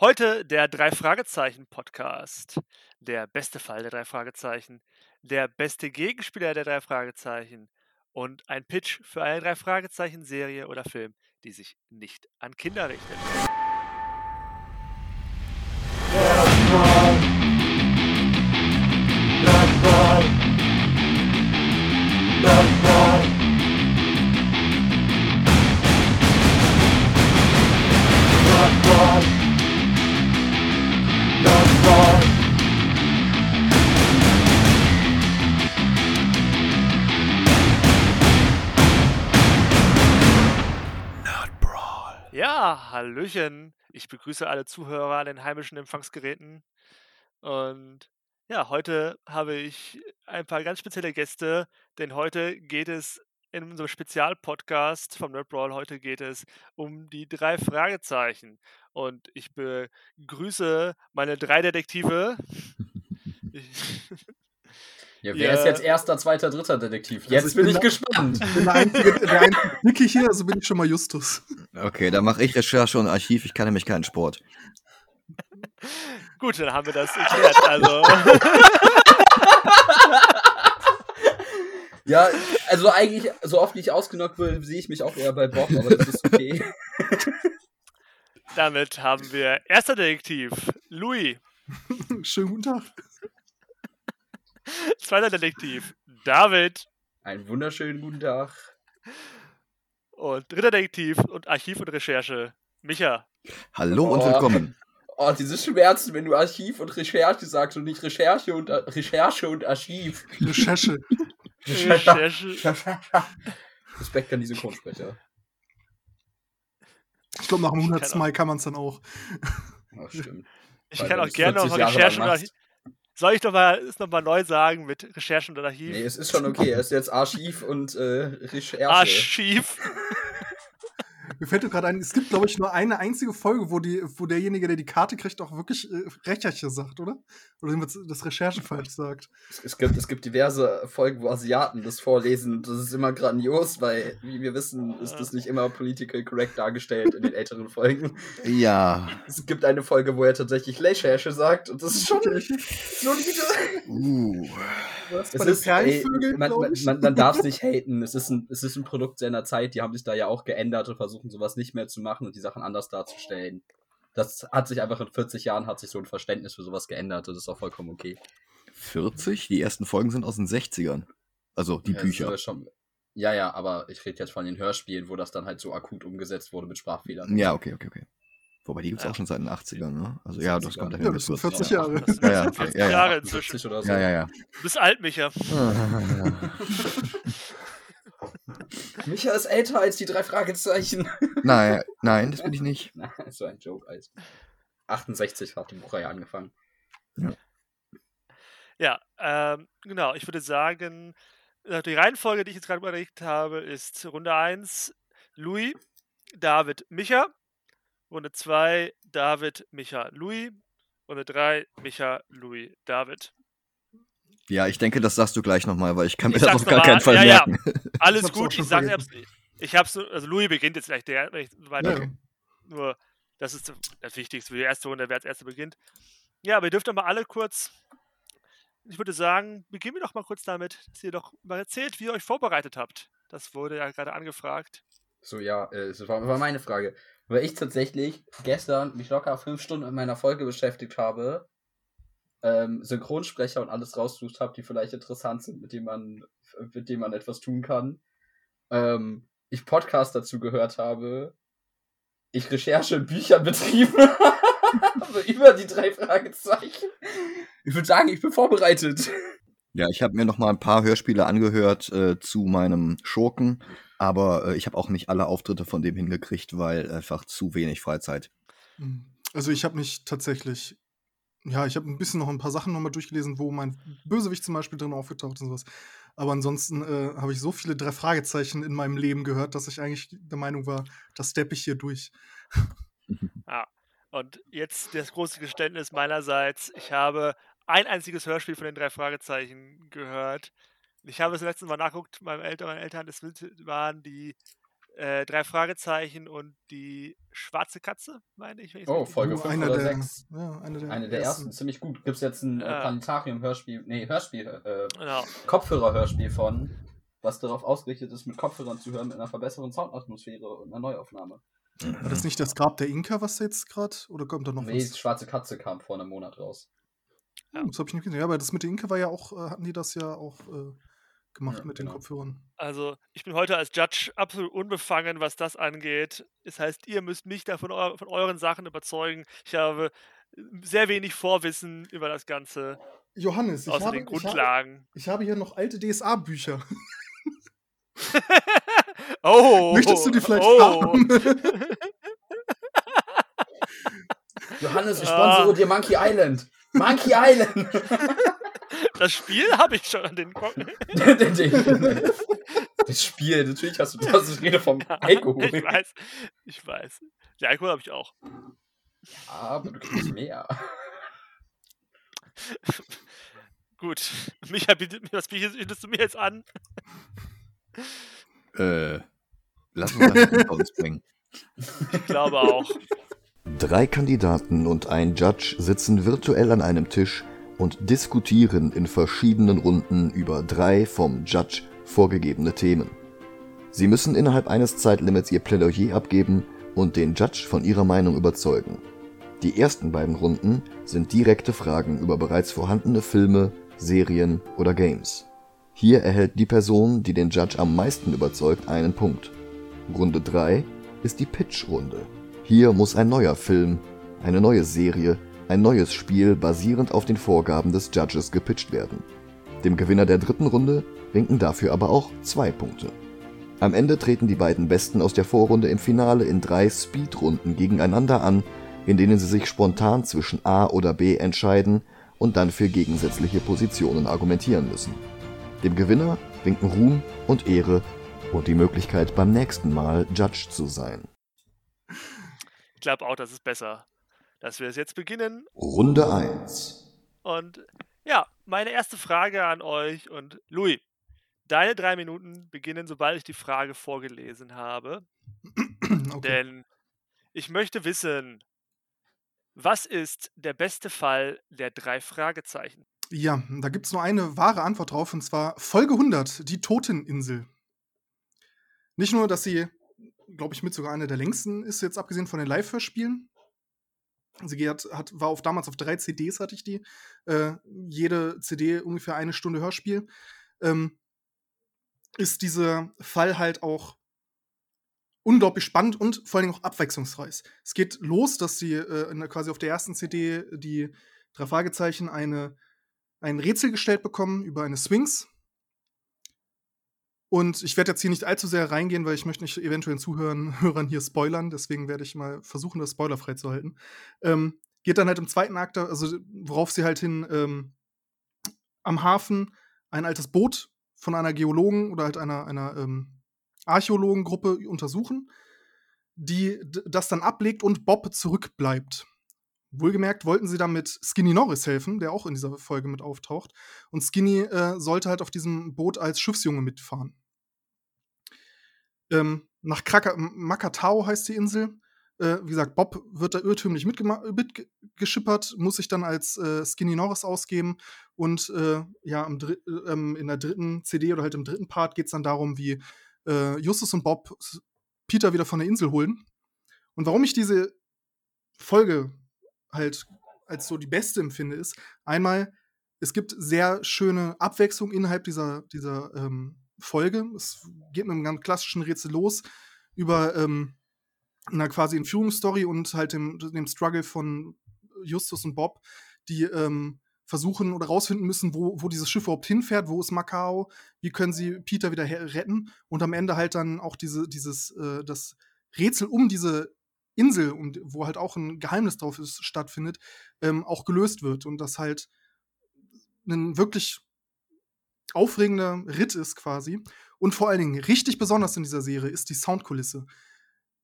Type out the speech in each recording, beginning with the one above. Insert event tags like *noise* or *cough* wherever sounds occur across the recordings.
Heute der Drei-Fragezeichen-Podcast. Der beste Fall der drei Fragezeichen, der beste Gegenspieler der drei Fragezeichen und ein Pitch für eine drei Fragezeichen-Serie oder Film, die sich nicht an Kinder richtet. Ja, Hallöchen. Ich begrüße alle Zuhörer an den heimischen Empfangsgeräten. Und ja, heute habe ich ein paar ganz spezielle Gäste, denn heute geht es in unserem Spezialpodcast vom Nerd Brawl, heute geht es um die drei Fragezeichen. Und ich begrüße meine drei Detektive. *laughs* *laughs* Ja, wer ist jetzt erster, zweiter, dritter Detektiv? Jetzt ich bin bin ich gespannt. Ich bin der einzige, der *laughs* einzige Dicke hier, also bin ich schon mal Justus. Okay, dann mache ich Recherche und Archiv. Ich kann nämlich keinen Sport. Gut, dann haben wir das erklärt. Also, *laughs* Ja, also eigentlich, so oft wie ich ausgenockt will, sehe ich mich auch eher bei Bob, aber das ist okay. damit haben wir erster Detektiv, Louis. Schönen guten Tag. *laughs* Zweiter Detektiv, David. Einen wunderschönen guten Tag. Und dritter Detektiv und Archiv und Recherche, Micha. Hallo und Oh. willkommen. Oh, diese Schmerzen, wenn du Archiv und Recherche sagst und nicht Recherche und Recherche und Archiv. Recherche. *laughs* Recherche. *laughs* Respekt an die Synchronsprecher. Ich glaube, nach dem Ich kann 100. auch- Mai kann man es dann auch. Ach, stimmt. Ich Weil kann auch gerne 40 nochmal Jahre Recherche und. Archiv. Soll ich nochmal es noch mal neu sagen mit Recherchen und Archiv? Nee, es ist schon okay. Er ist jetzt Archiv und äh, Recherche. Archiv. Mir fällt gerade ein, es gibt, glaube ich, nur eine einzige Folge, wo, die, wo derjenige, der die Karte kriegt, auch wirklich äh, Recherche sagt, oder? Oder jemand das Recherche falsch sagt. Es, es, gibt, es gibt diverse Folgen, wo Asiaten das vorlesen und das ist immer grandios, weil, wie wir wissen, ist das nicht immer political correct dargestellt in den älteren Folgen. Ja. Es gibt eine Folge, wo er tatsächlich Recherche sagt und das ist schon solide. Uh. Was, Es bei den ist, ey, Perlenvögeln, man, man, man, man darf es nicht haten. Es ist, ein, es ist ein Produkt seiner Zeit. Die haben sich da ja auch geändert und versuchen sowas nicht mehr zu machen und die Sachen anders darzustellen. Das hat sich einfach in 40 Jahren hat sich so ein Verständnis für sowas geändert und das ist auch vollkommen okay. 40? Die ersten Folgen sind aus den 60ern. Also die Ja, Bücher. Schon, ja, ja, aber ich rede jetzt von den Hörspielen, wo das dann halt so akut umgesetzt wurde mit Sprachfehlern. Ja, okay, okay, okay. Wobei die gibt's Ja. auch schon seit den 80ern, ne? Also ja, das 70er. kommt Ja, dahin. das sind mit 40 Ja. Jahre. Ja, ja, 40 okay, ja, ja. Jahre inzwischen. 70 oder so. Ja, ja, ja. Du bist alt, Micha. *laughs* *laughs* Micha ist älter als die drei Fragezeichen. nein, nein, das bin ich nicht. *laughs* Na, so ein Joke. Alles. 68 hat die Buchreihe angefangen. Ja, ähm, genau. Ich würde sagen, äh, die Reihenfolge, die ich jetzt gerade überlegt habe, ist Runde 1 Louis, David, Micha. Runde 2 David, Micha, Louis. Runde 3 Micha, Louis, David. Ja, ich denke, das sagst du gleich nochmal, weil ich kann mir Ich das auf gar noch mal. keinen Fall Ja, ja. merken. *laughs* Alles hab's auch gut, ich sage vergessen. ich hab's, so- also Louis beginnt jetzt gleich der, wenn ich weiter Okay. Nur, das ist das Wichtigste für die erste Runde, wer als erster beginnt. Ja, aber ihr dürft doch mal alle kurz, ich würde sagen, beginnen wir doch mal kurz damit, dass ihr doch mal erzählt, wie ihr euch vorbereitet habt. Das wurde ja gerade angefragt. So, ja, äh, das war, war meine Frage. Weil ich tatsächlich gestern mich locker fünf Stunden mit meiner Folge beschäftigt habe, ähm, Synchronsprecher und alles rausgesucht habe, die vielleicht interessant sind, mit denen man, mit denen man etwas tun kann. Ähm, ich Podcast dazu gehört habe, ich Recherche in Büchern betrieben *laughs* habe über die drei Fragezeichen. Ich würde sagen, ich bin vorbereitet. Ja, ich habe mir noch mal ein paar Hörspiele angehört äh, zu meinem Schurken, aber äh, ich habe auch nicht alle Auftritte von dem hingekriegt, weil einfach zu wenig Freizeit. Also ich habe mich tatsächlich, ja, ich habe ein bisschen noch ein paar Sachen nochmal durchgelesen, wo mein Bösewicht zum Beispiel drin aufgetaucht ist und sowas. Aber ansonsten äh, habe ich so viele drei Fragezeichen in meinem Leben gehört, dass ich eigentlich der Meinung war, das steppe ich hier durch. *laughs* Und jetzt das große Geständnis meinerseits. Ich habe ein einziges Hörspiel von den drei Fragezeichen gehört. Ich habe es letztes Mal nachgeguckt, meinem Eltern, meinen Eltern, es waren die äh, drei Fragezeichen und die schwarze Katze, meine ich. Wenn ich's Oh, Folge Oh, fünf einer oder der, sechs. ja, eine der, Eine der ersten, ziemlich gut. Gibt es jetzt ein äh, Ja. Planetarium-Hörspiel, nee, Hörspiel, äh, Genau. Kopfhörer-Hörspiel von, was darauf ausgerichtet ist, mit Kopfhörern zu hören, mit einer verbesserten Soundatmosphäre und einer Neuaufnahme. War das nicht das Grab der Inka, was jetzt gerade? Oder kommt da noch Nee, was? die schwarze Katze kam vor einem Monat raus. Ja. Oh, das habe ich nicht gesehen. Ja, aber das mit der Inka war ja auch, äh, hatten die das ja auch äh, gemacht Ja, mit den genau. Kopfhörern. Also, ich bin heute als Judge absolut unbefangen, was das angeht. Das heißt, ihr müsst mich da von, eu von euren Sachen überzeugen. Ich habe sehr wenig Vorwissen über das Ganze, Johannes, ich außer habe, den ich, habe, Grundlagen. ich habe hier noch alte DSA-Bücher. *laughs* oh! Möchtest du die vielleicht oh. haben? Johannes, ich Ah. sponsere dir Monkey Island. Monkey Island! *laughs* *laughs* Das Spiel habe ich schon an den Ko Den- den- das Spiel, natürlich hast du das. Ich rede vom Alkohol. Ich weiß, ich weiß. Die Alkohol habe ich auch. Aber du kriegst mehr. *laughs* Gut. Micha, was bietest du mir jetzt an? Äh, lass uns das hinter uns bringen. Ich glaube auch. Drei Kandidaten und ein Judge sitzen virtuell an einem Tisch und diskutieren in verschiedenen Runden über drei vom Judge vorgegebene Themen. Sie müssen innerhalb eines Zeitlimits ihr Plädoyer abgeben und den Judge von ihrer Meinung überzeugen. Die ersten beiden Runden sind direkte Fragen über bereits vorhandene Filme, Serien oder Games. Hier erhält die Person, die den Judge am meisten überzeugt, einen Punkt. Runde 3 ist die Pitch-Runde. Hier muss ein neuer Film, eine neue Serie, ein neues Spiel basierend auf den Vorgaben des Judges gepitcht werden. Dem Gewinner der dritten Runde winken dafür aber auch zwei Punkte. Am Ende treten die beiden Besten aus der Vorrunde im Finale in drei Speedrunden gegeneinander an, in denen sie sich spontan zwischen A oder B entscheiden und dann für gegensätzliche Positionen argumentieren müssen. Dem Gewinner winken Ruhm und Ehre und die Möglichkeit, beim nächsten Mal Judge zu sein. Ich glaube auch, das ist besser, dass wir es jetzt beginnen. Runde 1. Und ja, meine erste Frage an euch und Louis. Deine drei Minuten beginnen, sobald ich die Frage vorgelesen habe. *clears throat* okay. Denn ich möchte wissen, was ist der beste Fall der drei Fragezeichen? Ja, da gibt es nur eine wahre Antwort drauf, und zwar Folge 100, die Toteninsel. Nicht nur, dass sie, glaube ich, mit sogar eine der längsten ist, jetzt abgesehen von den Live-Hörspielen. Sie hat, hat, war auf, damals auf drei CDs, hatte ich die. Äh, jede CD ungefähr eine Stunde Hörspiel. Ähm, ist dieser Fall halt auch unglaublich spannend und vor allem auch abwechslungsreich. Es geht los, dass sie äh, quasi auf der ersten CD die drei Fragezeichen eine, ein Rätsel gestellt bekommen über eine Sphinx. Und ich werde jetzt hier nicht allzu sehr reingehen, weil ich möchte nicht eventuell den Zuhörern *laughs* Hörern hier spoilern. Deswegen werde ich mal versuchen, das spoilerfrei zu halten. Ähm, geht dann halt im zweiten Akt, also worauf sie halt hin ähm, am Hafen ein altes Boot von einer Geologen oder halt einer, einer ähm, Archäologengruppe untersuchen, die das dann ablegt und Bob zurückbleibt. Wohlgemerkt wollten sie damit Skinny Norris helfen, der auch in dieser Folge mit auftaucht. Und Skinny äh, sollte halt auf diesem Boot als Schiffsjunge mitfahren. Ähm, nach Kraka Makatao heißt die Insel. Äh, wie gesagt, Bob wird da irrtümlich mitgeschippert, muss sich dann als äh, Skinny Norris ausgeben. Und äh, ja, äh, ähm, in der dritten CD oder halt im dritten Part geht es dann darum, wie äh, Justus und Bob Peter wieder von der Insel holen. Und warum ich diese Folge halt als so die beste empfinde, ist einmal, es gibt sehr schöne Abwechslung innerhalb dieser, dieser ähm, Folge. Es geht mit einem ganz klassischen Rätsel los über ähm, einer quasi Entführungsstory und halt dem, dem Struggle von Justus und Bob, die ähm, versuchen oder rausfinden müssen, wo, wo dieses Schiff überhaupt hinfährt, wo ist Macau, wie können sie Peter wieder retten und am Ende halt dann auch diese, dieses, äh, das Rätsel um diese Insel, um, wo halt auch ein Geheimnis drauf ist, stattfindet, ähm, auch gelöst wird und das halt ein wirklich aufregender Ritt ist quasi. Und vor allen Dingen richtig besonders in dieser Serie ist die Soundkulisse.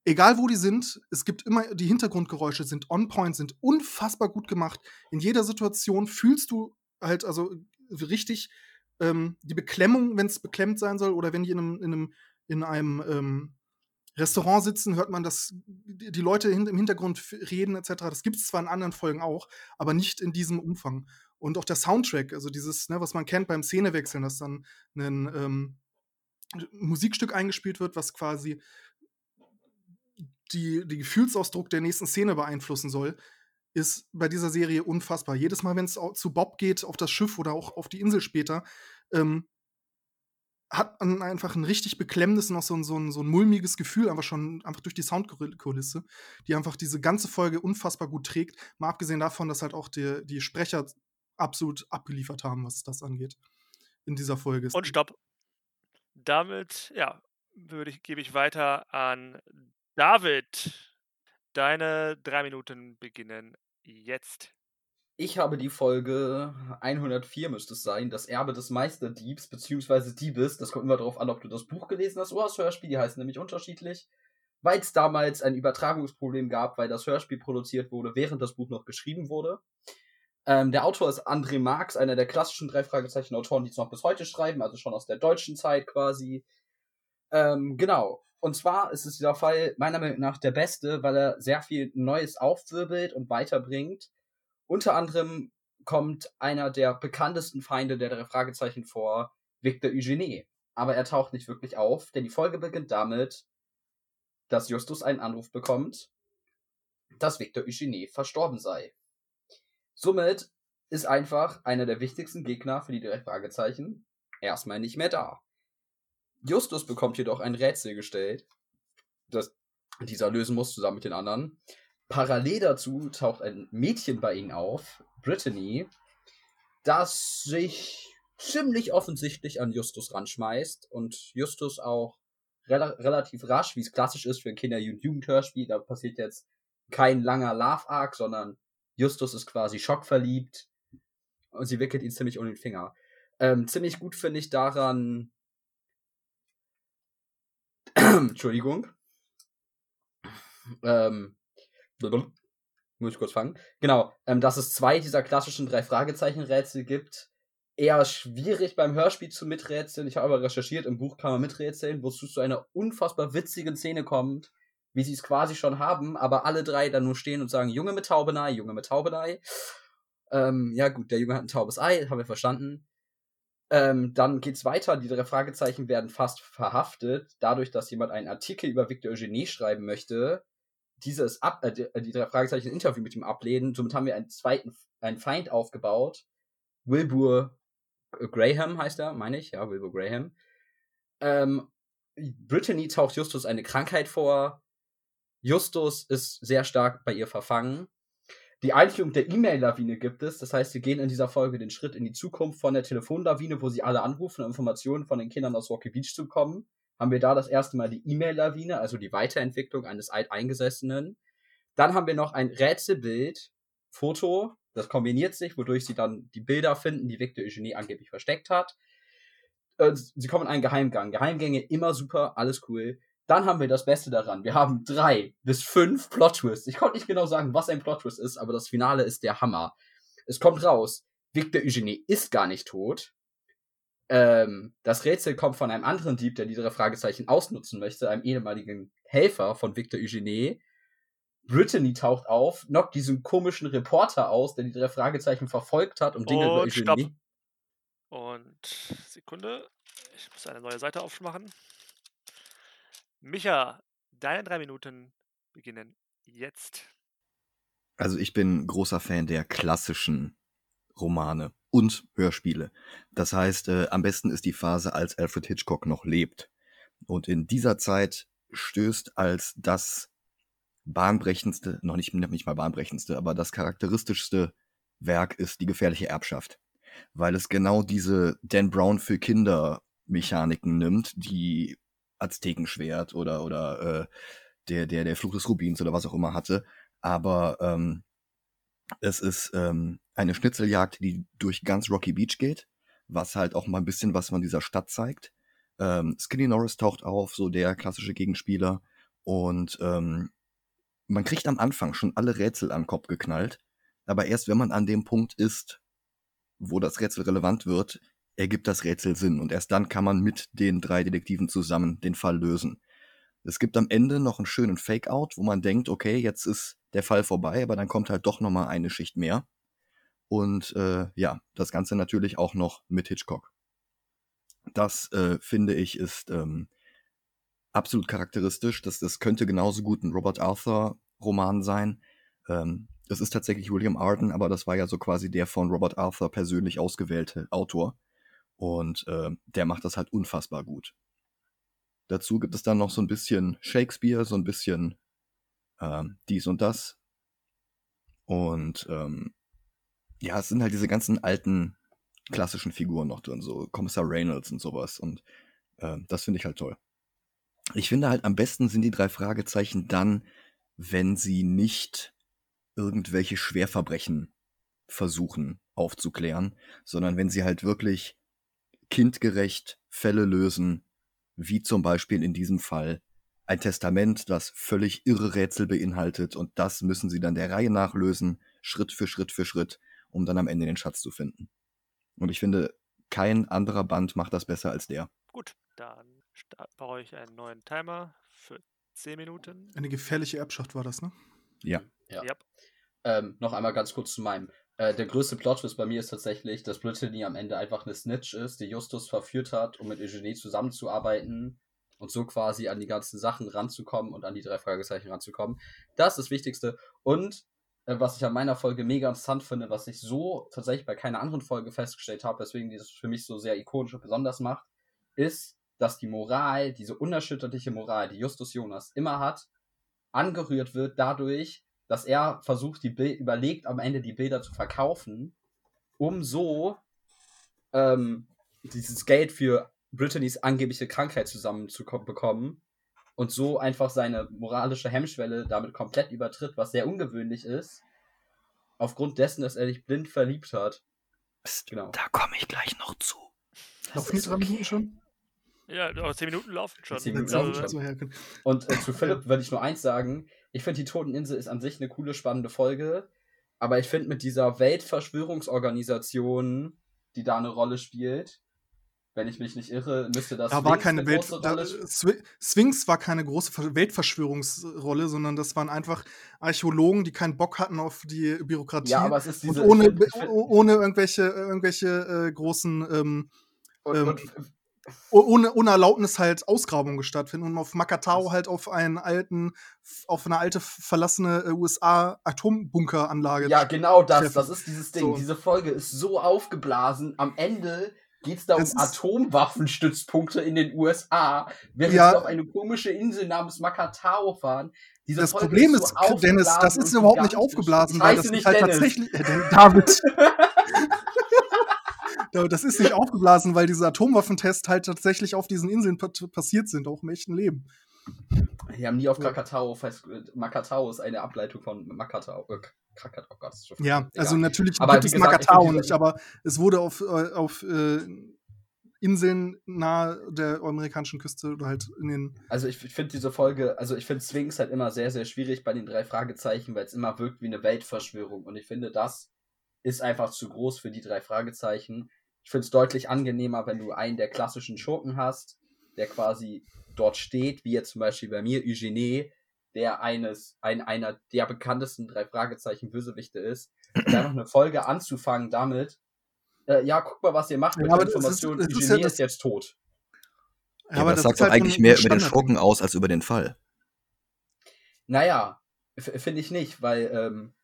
Egal wo die sind, es gibt immer, die Hintergrundgeräusche sind on point, sind unfassbar gut gemacht. In jeder Situation fühlst du halt also richtig ähm, die Beklemmung, wenn es beklemmt sein soll, oder wenn die in einem, in einem, in einem ähm, Restaurant sitzen, hört man, dass die Leute im Hintergrund reden etc. Das gibt es zwar in anderen Folgen auch, aber nicht in diesem Umfang. Und auch der Soundtrack, also dieses, ne, was man kennt beim Szenewechseln, dass dann ein ähm, Musikstück eingespielt wird, was quasi die, die Gefühlsausdruck der nächsten Szene beeinflussen soll, ist bei dieser Serie unfassbar. Jedes Mal, wenn es zu Bob geht, auf das Schiff oder auch auf die Insel später, ähm, hat man einfach ein richtig beklemmendes, noch so ein, so, ein, so ein mulmiges Gefühl, einfach schon einfach durch die Soundkulisse, die einfach diese ganze Folge unfassbar gut trägt. Mal abgesehen davon, dass halt auch die, die Sprecher absolut abgeliefert haben, was das angeht. In dieser Folge. Und stopp. Damit, ja, würde ich, gebe ich weiter an David. Deine drei Minuten beginnen jetzt. Ich habe die Folge 104 müsste es sein, das Erbe des Meisterdiebs bzw. Diebes. Das kommt immer darauf an, ob du das Buch gelesen hast oder das Hörspiel. Die heißen nämlich unterschiedlich. Weil es damals ein Übertragungsproblem gab, weil das Hörspiel produziert wurde, während das Buch noch geschrieben wurde. Ähm, der Autor ist André Marx, einer der klassischen drei Fragezeichen-Autoren, die es noch bis heute schreiben, also schon aus der deutschen Zeit quasi. Ähm, genau. Und zwar ist es dieser Fall meiner Meinung nach der beste, weil er sehr viel Neues aufwirbelt und weiterbringt unter anderem kommt einer der bekanntesten Feinde der drei Fragezeichen vor, Victor Eugenie. Aber er taucht nicht wirklich auf, denn die Folge beginnt damit, dass Justus einen Anruf bekommt, dass Victor Eugenie verstorben sei. Somit ist einfach einer der wichtigsten Gegner für die drei Fragezeichen erstmal nicht mehr da. Justus bekommt jedoch ein Rätsel gestellt, das dieser lösen muss zusammen mit den anderen. Parallel dazu taucht ein Mädchen bei ihnen auf, Brittany, das sich ziemlich offensichtlich an Justus ranschmeißt und Justus auch rel relativ rasch, wie es klassisch ist für ein Kinder- und Jugendhörspiel, da passiert jetzt kein langer Love-Arc, sondern Justus ist quasi schockverliebt und sie wickelt ihn ziemlich um den Finger. Ähm, ziemlich gut finde ich daran, *clears throat* Entschuldigung, ähm, muss ich kurz fangen. Genau, ähm, dass es zwei dieser klassischen drei Fragezeichen-Rätsel gibt. Eher schwierig beim Hörspiel zu miträtseln. Ich habe aber recherchiert, im Buch kann man miträtseln, wozu es zu einer unfassbar witzigen Szene kommt, wie sie es quasi schon haben, aber alle drei dann nur stehen und sagen, Junge mit Taubenei, Junge mit Taubenei. Ähm, ja gut, der Junge hat ein taubes Ei, haben wir verstanden. Ähm, dann geht's weiter, die drei Fragezeichen werden fast verhaftet, dadurch, dass jemand einen Artikel über Victor Eugenie schreiben möchte, dieses Ab äh, die, drei Fragezeichen Interview mit ihm ablehnen. Somit haben wir einen zweiten, einen Feind aufgebaut. Wilbur Graham heißt er, meine ich, ja, Wilbur Graham. Ähm, Brittany taucht Justus eine Krankheit vor. Justus ist sehr stark bei ihr verfangen. Die Einführung der E-Mail-Lawine gibt es. Das heißt, wir gehen in dieser Folge den Schritt in die Zukunft von der Telefonlawine, wo sie alle anrufen, um Informationen von den Kindern aus Rocky Beach zu bekommen haben wir da das erste Mal die E-Mail-Lawine, also die Weiterentwicklung eines Alteingesessenen. Dann haben wir noch ein Rätselbild, Foto, das kombiniert sich, wodurch sie dann die Bilder finden, die Victor Eugenie angeblich versteckt hat. Äh, sie kommen in einen Geheimgang. Geheimgänge immer super, alles cool. Dann haben wir das Beste daran. Wir haben drei bis fünf Plot-Twists. Ich konnte nicht genau sagen, was ein Plot-Twist ist, aber das Finale ist der Hammer. Es kommt raus, Victor Eugenie ist gar nicht tot. Ähm, das Rätsel kommt von einem anderen Dieb, der die drei Fragezeichen ausnutzen möchte, einem ehemaligen Helfer von Victor Eugenie. Brittany taucht auf, knockt diesen komischen Reporter aus, der die drei Fragezeichen verfolgt hat, um Dinge über Eugenie. Stopp. Und Sekunde, ich muss eine neue Seite aufmachen. Micha, deine drei Minuten beginnen jetzt. Also ich bin großer Fan der klassischen Romane und Hörspiele. Das heißt, äh, am besten ist die Phase, als Alfred Hitchcock noch lebt. Und in dieser Zeit stößt als das bahnbrechendste, noch nicht, nicht mal bahnbrechendste, aber das charakteristischste Werk ist die gefährliche Erbschaft. Weil es genau diese Dan Brown für Kinder Mechaniken nimmt, die Aztekenschwert oder, oder äh, der, der, der Fluch des Rubins oder was auch immer hatte, aber ähm, es ist ähm, eine Schnitzeljagd, die durch ganz Rocky Beach geht, was halt auch mal ein bisschen was von dieser Stadt zeigt. Ähm, Skinny Norris taucht auf, so der klassische Gegenspieler. Und ähm, man kriegt am Anfang schon alle Rätsel an den Kopf geknallt. Aber erst wenn man an dem Punkt ist, wo das Rätsel relevant wird, ergibt das Rätsel Sinn. Und erst dann kann man mit den drei Detektiven zusammen den Fall lösen. Es gibt am Ende noch einen schönen Fake-Out, wo man denkt, okay, jetzt ist der Fall vorbei, aber dann kommt halt doch noch mal eine Schicht mehr. Und äh, ja, das Ganze natürlich auch noch mit Hitchcock. Das äh, finde ich ist ähm, absolut charakteristisch. Das, das könnte genauso gut ein Robert Arthur Roman sein. Ähm, das ist tatsächlich William Arden, aber das war ja so quasi der von Robert Arthur persönlich ausgewählte Autor. Und äh, der macht das halt unfassbar gut. Dazu gibt es dann noch so ein bisschen Shakespeare, so ein bisschen ähm, dies und das. Und ähm, ja, es sind halt diese ganzen alten klassischen Figuren noch drin, so Kommissar Reynolds und sowas. Und äh, das finde ich halt toll. Ich finde halt am besten sind die drei Fragezeichen dann, wenn sie nicht irgendwelche Schwerverbrechen versuchen aufzuklären, sondern wenn sie halt wirklich kindgerecht Fälle lösen, wie zum Beispiel in diesem Fall ein Testament, das völlig irre Rätsel beinhaltet und das müssen sie dann der Reihe nach lösen, Schritt für Schritt für Schritt, um dann am Ende den Schatz zu finden. Und ich finde, kein anderer Band macht das besser als der. Gut, dann baue ich einen neuen Timer für 10 Minuten. Eine gefährliche Erbschaft war das, ne? Ja. Ja. Yep. Ähm, noch einmal ganz kurz zu meinem. Äh, der größte Plot-Twist bei mir ist tatsächlich, dass Brittany am Ende einfach eine Snitch ist, die Justus verführt hat, um mit Eugenie zusammenzuarbeiten und so quasi an die ganzen Sachen ranzukommen und an die drei Fragezeichen ranzukommen. Das ist das Wichtigste. Und äh, was ich an meiner Folge mega interessant finde, was ich so tatsächlich bei keiner anderen Folge festgestellt habe, weswegen dieses für mich so sehr ikonisch und besonders macht, ist, dass die Moral, diese unerschütterliche Moral, die Justus Jonas immer hat, angerührt wird dadurch, dass er versucht, die Bild überlegt, am Ende die Bilder zu verkaufen, um so ähm, dieses Geld für Brittany's angebliche Krankheit zusammenzubekommen und so einfach seine moralische Hemmschwelle damit komplett übertritt, was sehr ungewöhnlich ist, aufgrund dessen, dass er sich blind verliebt hat. Psst, Genau. Da komme ich gleich noch zu. Laufen die drei Minuten schon? Ja, aber 10 Minuten laufen schon. Zehn Minuten laufen schon. Und äh, zu Philipp *laughs* würde ich nur eins sagen. Ich finde, die Toteninsel ist an sich eine coole, spannende Folge. Aber ich finde, mit dieser Weltverschwörungsorganisation, die da eine Rolle spielt, wenn ich mich nicht irre, müsste das Da war links keine eine Welt. Da, Sphinx war keine große Ver- Weltverschwörungsrolle, sondern das waren einfach Archäologen, die keinen Bock hatten auf die Bürokratie. Ja, aber es ist diese. und ohne, find- find- oh- ohne irgendwelche, irgendwelche äh, großen, ähm, und, ähm, und, ohne, ohne Erlaubnis halt Ausgrabungen stattfinden und auf Makatao halt auf einen alten, auf eine alte verlassene äh, USA-Atombunkeranlage. ja, genau das. treffen. Das ist dieses Ding. So. Diese Folge ist so aufgeblasen. Am Ende geht es da um ist- Atomwaffenstützpunkte in den USA, während Ja. sie auf eine komische Insel namens Makatao fahren. Diese Das Folge Problem so ist, Dennis, das ist überhaupt nicht aufgeblasen, weil das nicht ist halt Dennis. tatsächlich. Äh, David! *laughs* Da- das ist nicht aufgeblasen, weil diese Atomwaffentests halt tatsächlich auf diesen Inseln pa passiert sind, auch im echten Leben. Die haben nie auf Krakatau. Makatao ist eine Ableitung von Makatao. Äh, Krakatau, oh Gott, ist schon Ja, egal. also natürlich Aber gibt es Makatao nicht, aber es wurde auf, äh, auf äh, Inseln nahe der amerikanischen Küste oder halt in den. Also ich finde diese Folge, also ich finde Sphinx halt immer sehr, sehr schwierig bei den drei Fragezeichen, weil es immer wirkt wie eine Weltverschwörung. Und ich finde, das ist einfach zu groß für die drei Fragezeichen. Ich finde es deutlich angenehmer, wenn du einen der klassischen Schurken hast, der quasi dort steht, wie jetzt zum Beispiel bei mir Eugenie, der eines, ein, einer der bekanntesten drei Fragezeichen Bösewichte ist. Dann noch eine Folge anzufangen damit, äh, ja, guck mal, was ihr macht mit Ja, der das ist- Information, das ist Eugenie ja ist, das- jetzt tot. Ja, aber das sagt ist doch halt eigentlich mehr über den. Schurken aus als über den Fall. Naja, finde ich nicht, weil ähm,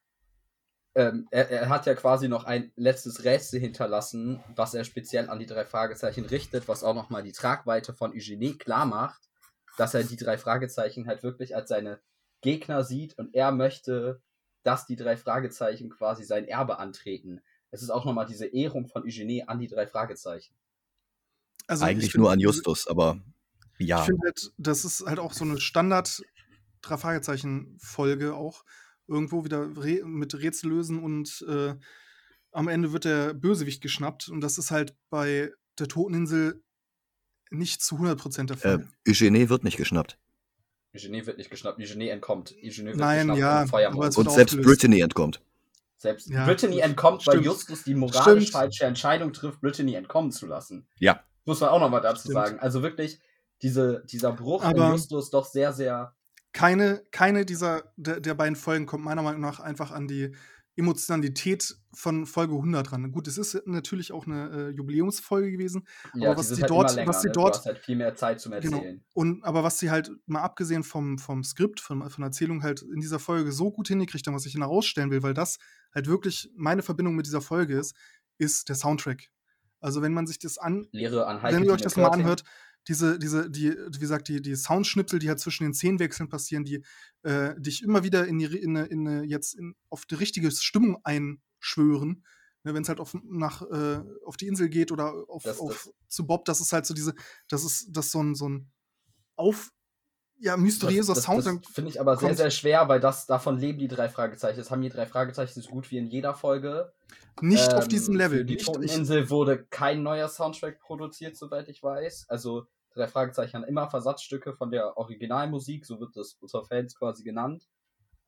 ähm, er, er hat ja quasi noch ein letztes Rätsel hinterlassen, was er speziell an die drei Fragezeichen richtet, was auch nochmal die Tragweite von Eugenie klar macht, dass er die drei Fragezeichen halt wirklich als seine Gegner sieht und er möchte, dass die drei Fragezeichen quasi sein Erbe antreten. Es ist auch nochmal diese Ehrung von Eugenie an die drei Fragezeichen. Also ich Eigentlich nur an Justus, aber ja. Ich finde halt, das ist halt auch so eine Standard drei Fragezeichen Folge auch irgendwo wieder re mit Rätsel lösen und äh, am Ende wird der Bösewicht geschnappt und das ist halt bei der Toteninsel nicht zu 100% der Äh, Fall. Eugenie wird nicht geschnappt. Eugenie wird nicht geschnappt, Eugenie entkommt. Eugenie wird Nein, geschnappt ja, Und wird selbst aufgelöst. Brittany entkommt. Selbst Ja, Brittany entkommt, weil stimmt. Justus die moralisch Stimmt. falsche Entscheidung trifft, Brittany entkommen zu lassen. Ja. Muss man auch nochmal dazu Stimmt. sagen. Also wirklich, diese, dieser Bruch Aber- in Justus doch sehr, sehr. Keine, keine dieser der, der beiden Folgen kommt meiner Meinung nach einfach an die Emotionalität von Folge 100 ran. Gut, es ist natürlich auch eine äh, Jubiläumsfolge gewesen, Ja, was die sind die halt dort- länger, was die ne? dort- Du halt viel mehr Zeit zum Genau. Erzählen. und aber was sie halt mal abgesehen vom, vom Skript, von, von der Erzählung halt in dieser Folge so gut hingekriegt haben, was ich herausstellen will, weil das halt wirklich meine Verbindung mit dieser Folge ist, ist der Soundtrack. Also wenn man sich das an, Lehre an wenn ihr euch das mal anhört, diese, diese, die, wie gesagt, die, die Soundschnipsel, die halt zwischen den Szenenwechseln passieren, die äh, dich immer wieder in die in, in, eine jetzt in, auf die richtige Stimmung einschwören. Ne, Wenn es halt auf, nach, äh, auf die Insel geht oder auf, Das- auf das- zu Bob, das ist halt so diese, das ist das so ein, so ein auf, ja, mysteriöser das, Sound. Das, das finde ich aber sehr, sehr schwer, weil das davon leben die drei Fragezeichen. Das haben die drei Fragezeichen so gut wie in jeder Folge. nicht auf Ähm, diesem Level. Für die Nicht, ich, Toteninsel wurde kein neuer Soundtrack produziert, soweit ich weiß. Also drei Fragezeichen haben immer Versatzstücke von der Originalmusik, so wird das unter Fans quasi genannt,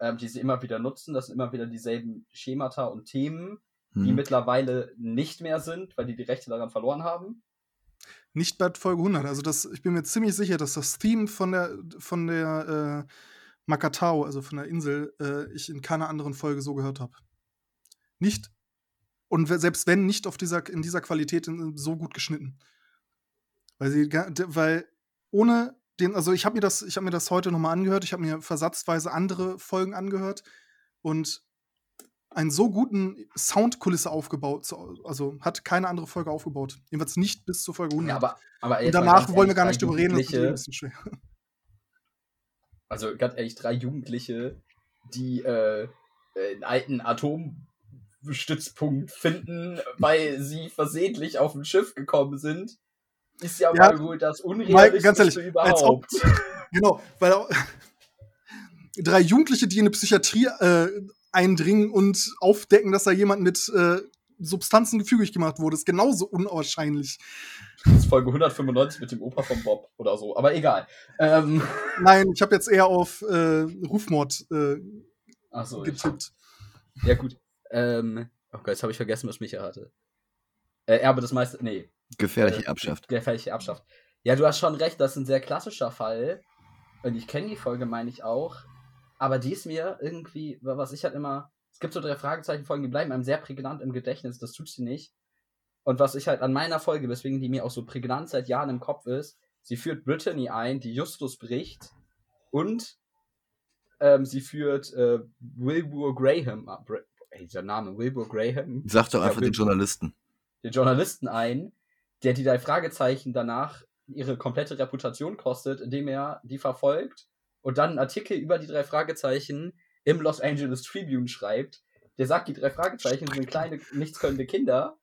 ähm, die sie immer wieder nutzen. Das sind immer wieder dieselben Schemata und Themen, die Hm. mittlerweile nicht mehr sind, weil die die Rechte daran verloren haben. Nicht bei Folge 100. Also das, ich bin mir ziemlich sicher, dass das Theme von der, von der äh, Makatao, also von der Insel, äh, ich in keiner anderen Folge so gehört habe. Nicht, und selbst wenn, nicht auf dieser, in dieser Qualität so gut geschnitten. Weil sie, weil ohne den, also ich habe mir das, ich habe mir das heute nochmal angehört, ich habe mir versatzweise andere Folgen angehört und einen so guten Soundkulisse aufgebaut, so- also hat keine andere Folge aufgebaut. Jedenfalls nicht bis zur Folge 100. Ja, aber, aber und danach wollen wir gar nicht drüber reden, das wird eh ein bisschen schwer. *laughs* also ganz ehrlich, drei Jugendliche, die äh, einen alten Atomstützpunkt finden, weil sie versehentlich auf ein Schiff gekommen sind, ist ja, Ja, mal wohl das Unrealistischste als ob- überhaupt. *laughs* Genau, weil *laughs* drei Jugendliche, die in eine Psychiatrie äh, eindringen und aufdecken, dass da jemand mit äh, Substanzen gefügig gemacht wurde, ist genauso unwahrscheinlich. Das ist Folge 195 mit dem Opa von Bob oder so, aber egal. Ähm, Nein, ich habe jetzt eher auf äh, Rufmord äh, achso, getippt. ja gut. Ähm, oh Gott, jetzt habe ich vergessen, was Micha hatte. Äh, Erbe des Meisters, nee, Gefährliche Äh, Erbschaft. Gefährliche Erbschaft. Ja, du hast schon recht, das ist ein sehr klassischer Fall. Und ich kenne die Folge, meine ich auch. Aber die ist mir irgendwie, was ich halt immer. Es gibt so drei Fragezeichen-Folgen, die bleiben einem sehr prägnant im Gedächtnis, das tut sie nicht. Und was ich halt an meiner Folge, weswegen die mir auch so prägnant seit Jahren im Kopf ist, sie führt Brittany ein, die Justus bricht. Und ähm, sie führt äh, Wilbur Graham, ah, ey, dieser Name, Wilbur Graham, Sag doch Ja, einfach den Journalisten. den Journalisten ein, der die drei Fragezeichen danach ihre komplette Reputation kostet, indem er die verfolgt und dann einen Artikel über die drei Fragezeichen im Los Angeles Tribune schreibt. Der sagt, die drei Fragezeichen sind kleine, nichtskönnende Kinder.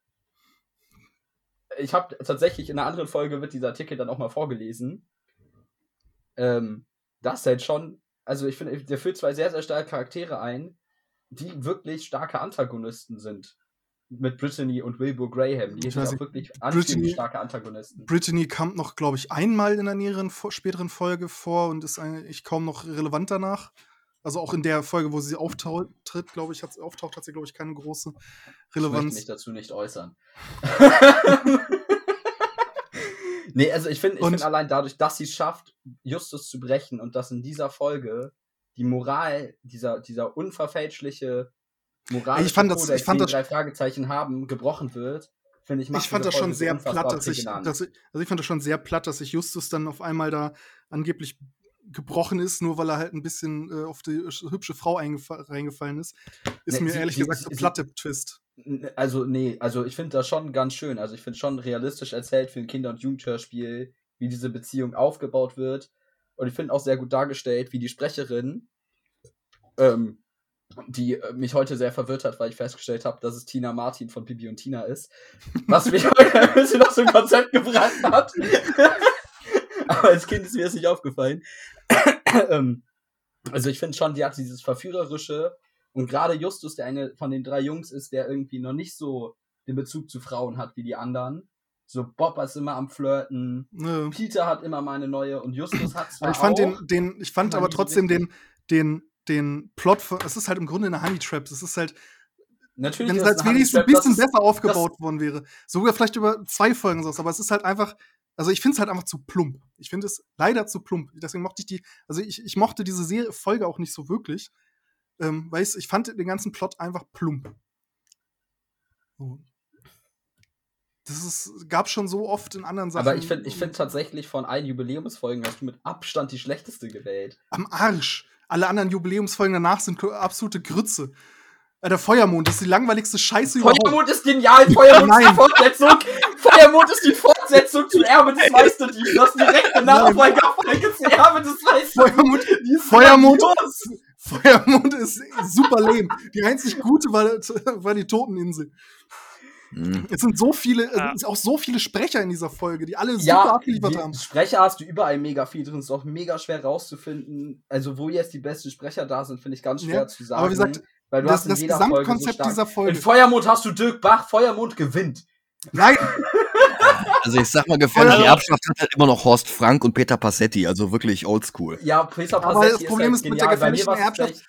Ich habe tatsächlich in einer anderen Folge wird dieser Artikel dann auch mal vorgelesen. Ähm, das ist halt schon, also ich finde, der führt zwei sehr, sehr starke Charaktere ein, die wirklich starke Antagonisten sind mit Brittany und Wilbur Graham. Die Ich sind auch wirklich Brittany- starke Antagonisten. Brittany kam noch, glaube ich, einmal in einer näheren, späteren Folge vor und ist eigentlich kaum noch relevant danach. Also auch in der Folge, wo sie auftritt, glaube ich, hat sie auftaucht, hat sie, glaube ich, keine große Ich möchte Relevanz. mich dazu nicht äußern. *laughs* nee, also ich finde ich find allein dadurch, dass sie es schafft, Justus zu brechen und dass in dieser Folge die Moral, dieser, dieser unverfälschliche moralische Ich fand das- Kodex, ich fand das- drei Fragezeichen haben, gebrochen wird, finde ich, Ich fand das schon sehr platt, dass ich, dass ich, also ich fand das schon sehr platt, dass sich Justus dann auf einmal da angeblich gebrochen ist, nur weil er halt ein bisschen äh, auf die hübsche Frau eingefa- reingefallen ist. Ist Nee, mir sie- ehrlich sie- gesagt sie- platte Twist. Also, nee, also ich finde das schon ganz schön. Also ich finde schon realistisch erzählt für ein Kinder- und Jugendhörspiel, wie diese Beziehung aufgebaut wird. Und ich finde auch sehr gut dargestellt, wie die Sprecherin, ähm, die äh, mich heute sehr verwirrt hat, weil ich festgestellt habe, dass es Tina Martin von Bibi und Tina ist. Was mich *laughs* heute ein bisschen aus dem Konzept gebracht hat. *laughs* Aber als Kind ist mir das nicht aufgefallen. *coughs* ähm, also ich finde schon, die hat dieses Verführerische, und gerade Justus, der eine von den drei Jungs ist, der irgendwie noch nicht so den Bezug zu Frauen hat wie die anderen. So Bob ist immer am Flirten, Ne. Peter hat immer mal eine neue und Justus hat zwar ich fand auch, den, den, ich fand aber trotzdem den, den, den Plot, von, es ist halt im Grunde eine Honey Trap. Es ist halt, Natürlich Wenn es ist halt wenigstens ein bisschen besser aufgebaut worden wäre. Sogar vielleicht über zwei Folgen so. Aber es ist halt einfach, also ich finde es halt einfach zu plump. Ich finde es leider zu plump. Deswegen mochte ich die, also ich, ich mochte diese Serie, Folge auch nicht so wirklich. Ähm, weil ich, ich fand den ganzen Plot einfach plump. So. Das ist, gab schon so oft in anderen Sachen. Aber ich finde ich find tatsächlich von allen Jubiläumsfolgen hast du mit Abstand die schlechteste gewählt. am Arsch. Alle anderen Jubiläumsfolgen danach sind absolute Grütze. Äh, der Feuermond ist die langweiligste Scheiße überhaupt. Feuermond ist genial, Feuermond ist die. Fortsetzung. Feuermond ist die Fortsetzung zu Erbe des Meisterdiebs. Das direkte Nachfolgerfolge zu Erbe des Meisterdiebs. Feuermond, Feuermond. Feuermond ist super lame. Die einzig gute war, *laughs* war die Toteninsel. Hm. Es sind so viele, es Ja. sind auch so viele Sprecher in dieser Folge, die alle super Ja, abgeliefert die haben. Sprecher hast du überall mega viel drin. Ist auch mega schwer rauszufinden. Also, wo jetzt die besten Sprecher da sind, finde ich ganz schwer Ja, zu sagen. aber wie gesagt, weil du Das, hast in das jeder Folge so Gesamtkonzept stark. dieser In Folge. Feuermond hast du Dirk Bach, Feuermond gewinnt. Nein, *laughs* Also ich sag mal, gefährliche Erbschaft hat halt immer noch Horst Frank und Peter Passetti, also wirklich oldschool. Ja, Peter Aber Passetti das Problem ist halt mit der gefährlichen Erbschaft,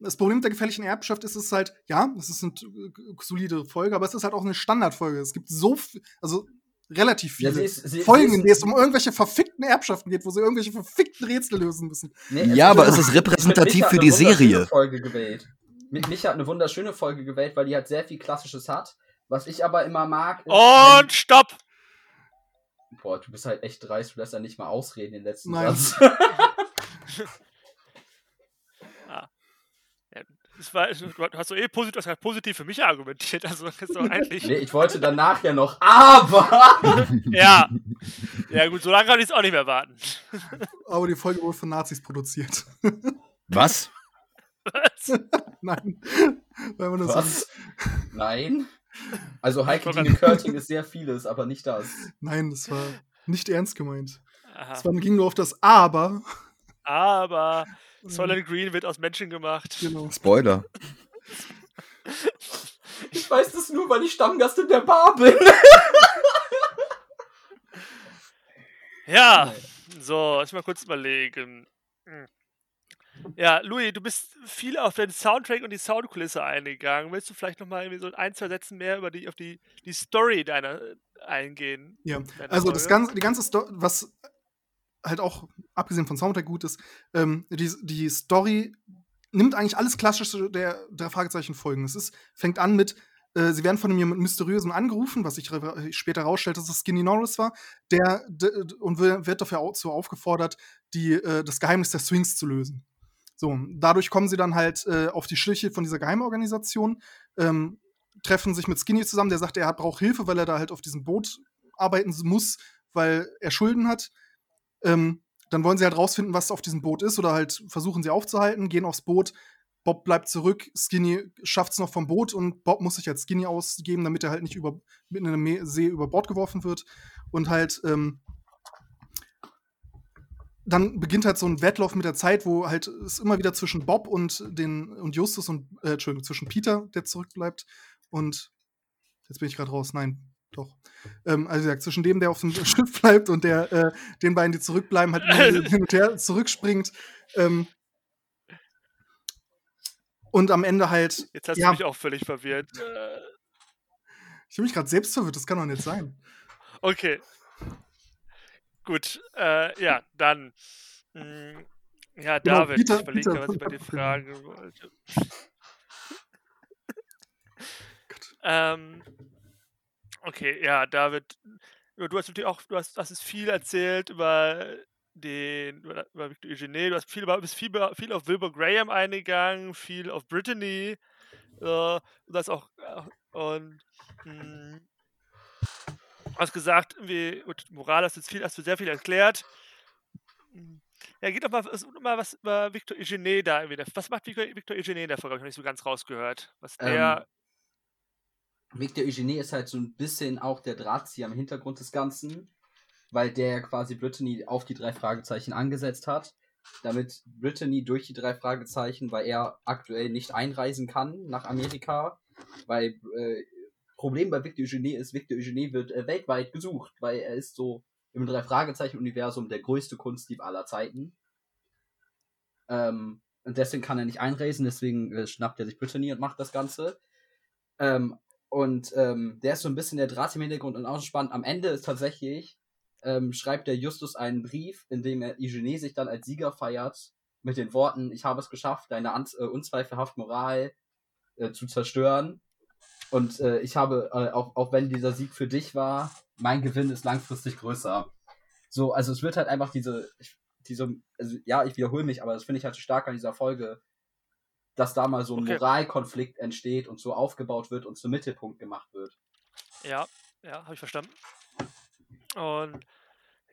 das Problem mit der gefährlichen Erbschaft ist es halt, ja, es ist eine äh, solide Folge, aber es ist halt auch eine Standardfolge. Es gibt so viel, also relativ Ja, viele sie ist- sie- Folgen, sie in denen es um irgendwelche verfickten Erbschaften geht, wo sie irgendwelche verfickten Rätsel lösen müssen. Nee, Ja, aber es ist *laughs* repräsentativ für eine die wunderschöne Serie. Folge gewählt. Mit Micha hat eine wunderschöne Folge gewählt, weil die halt sehr viel Klassisches hat. Was ich aber immer mag. ist, Und stopp! Boah, du bist halt echt dreist, du lässt ja nicht mal ausreden den letzten Nein. Satz. *laughs* Ja, das war, du hast so eh positiv, hast halt positiv für mich argumentiert. Also eigentlich. nee, ich wollte danach ja noch, aber. *laughs* Ja. Ja, gut, so lange kann ich es auch nicht mehr warten. Aber die Folge wurde von Nazis produziert. Was? Was? *laughs* Nein. Weil man das Was? Nein. Also Heike Dine Körting ist sehr vieles, aber nicht das. Nein, das war nicht ernst gemeint. Es war, ging nur auf das Aber. Aber Solid Green wird aus Menschen gemacht. Genau. Spoiler. Ich weiß das nur, weil ich Stammgast in der Bar bin. *laughs* Ja, so, lass mal kurz überlegen. Hm. Ja, Louis, du bist viel auf den Soundtrack und die Soundkulisse eingegangen. Willst du vielleicht noch mal irgendwie so ein, zwei Sätzen mehr über die, auf die, die Story deiner äh, eingehen? Ja, deiner also das ganze, die ganze Story, was halt auch abgesehen von Soundtrack gut ist, ähm, die, die Story nimmt eigentlich alles Klassische der, der Fragezeichen-Folgen. Es ist, fängt an mit, äh, sie werden von einem jemand Mysteriösen angerufen, was sich re- später herausstellt, dass es Skinny Norris war, der und wir- wird dafür au- so aufgefordert, die, äh, das Geheimnis der Swings zu lösen. So, dadurch kommen sie dann halt äh, auf die Schliche von dieser Geheimorganisation, ähm, treffen sich mit Skinny zusammen, der sagt, er braucht Hilfe, weil er da halt auf diesem Boot arbeiten muss, weil er Schulden hat. Ähm, dann wollen sie halt rausfinden, was auf diesem Boot ist oder halt versuchen sie aufzuhalten, gehen aufs Boot. Bob bleibt zurück, Skinny schafft es noch vom Boot und Bob muss sich als Skinny ausgeben, damit er halt nicht über, mitten in einem Me- See über Bord geworfen wird. Und halt, ähm, dann beginnt halt so ein Wettlauf mit der Zeit, wo halt es immer wieder zwischen Bob und den und Justus und äh, Entschuldigung, zwischen Peter, der zurückbleibt, und jetzt bin ich gerade raus, nein, doch. Ähm, also wie gesagt, zwischen dem, der auf dem *laughs* Schiff bleibt und der, äh, den beiden, die zurückbleiben, halt wieder *laughs* hin und her zurückspringt. Ähm, und am Ende halt, Jetzt hast ja. du mich auch völlig verwirrt. Ich habe mich gerade selbst verwirrt, das kann doch nicht sein. okay. Gut, äh, ja, dann. Mh, ja, Genau, David, Peter- ich überlege, Peter- was ich bei dir fragen wollte. Gott. Ähm, okay, ja, David, du hast natürlich auch, du hast, hast es viel erzählt über den, über, Victor Eugene, du hast viel, bist viel, viel auf Wilbur Graham eingegangen, viel auf Brittany, äh, du hast auch, äh, und, mh, hast gesagt, wie, Moral hast du jetzt viel, hast du sehr viel erklärt. Hm, Ja, geht doch mal, mal was über Victor Eugene da irgendwie. Was macht Victor, Victor Eugene in der Folge? Hab ich noch nicht so ganz rausgehört. Was der. Victor Eugenie ist halt so ein bisschen auch der Drahtzieher im Hintergrund des Ganzen, weil der quasi Brittany auf die drei Fragezeichen angesetzt hat, damit Brittany durch die drei Fragezeichen, weil er aktuell nicht einreisen kann nach Amerika, weil äh, Problem bei Victor Eugenie ist, Victor Eugenie wird äh, weltweit gesucht, weil er ist so im drei Fragezeichen-Universum der größte Kunstdieb aller Zeiten. Ähm, und deswegen kann er nicht einreisen, deswegen äh, schnappt er sich Brittany und macht das Ganze. Ähm, und ähm, der ist so ein bisschen der Draht im Hintergrund und auch spannend. Am Ende ist tatsächlich, ähm, schreibt der Justus einen Brief, in dem er Eugenie sich dann als Sieger feiert, mit den Worten, ich habe es geschafft, deine äh, unzweifelhaft Moral äh, zu zerstören. Und äh, ich habe, äh, auch, auch wenn dieser Sieg für dich war, mein Gewinn ist langfristig größer. So, also es wird halt einfach diese, diese, also ja, ich wiederhole mich, aber das finde ich halt stark an dieser Folge, dass da mal so ein Okay. Moralkonflikt entsteht und so aufgebaut wird und zum Mittelpunkt gemacht wird. Ja, ja, habe ich verstanden. Und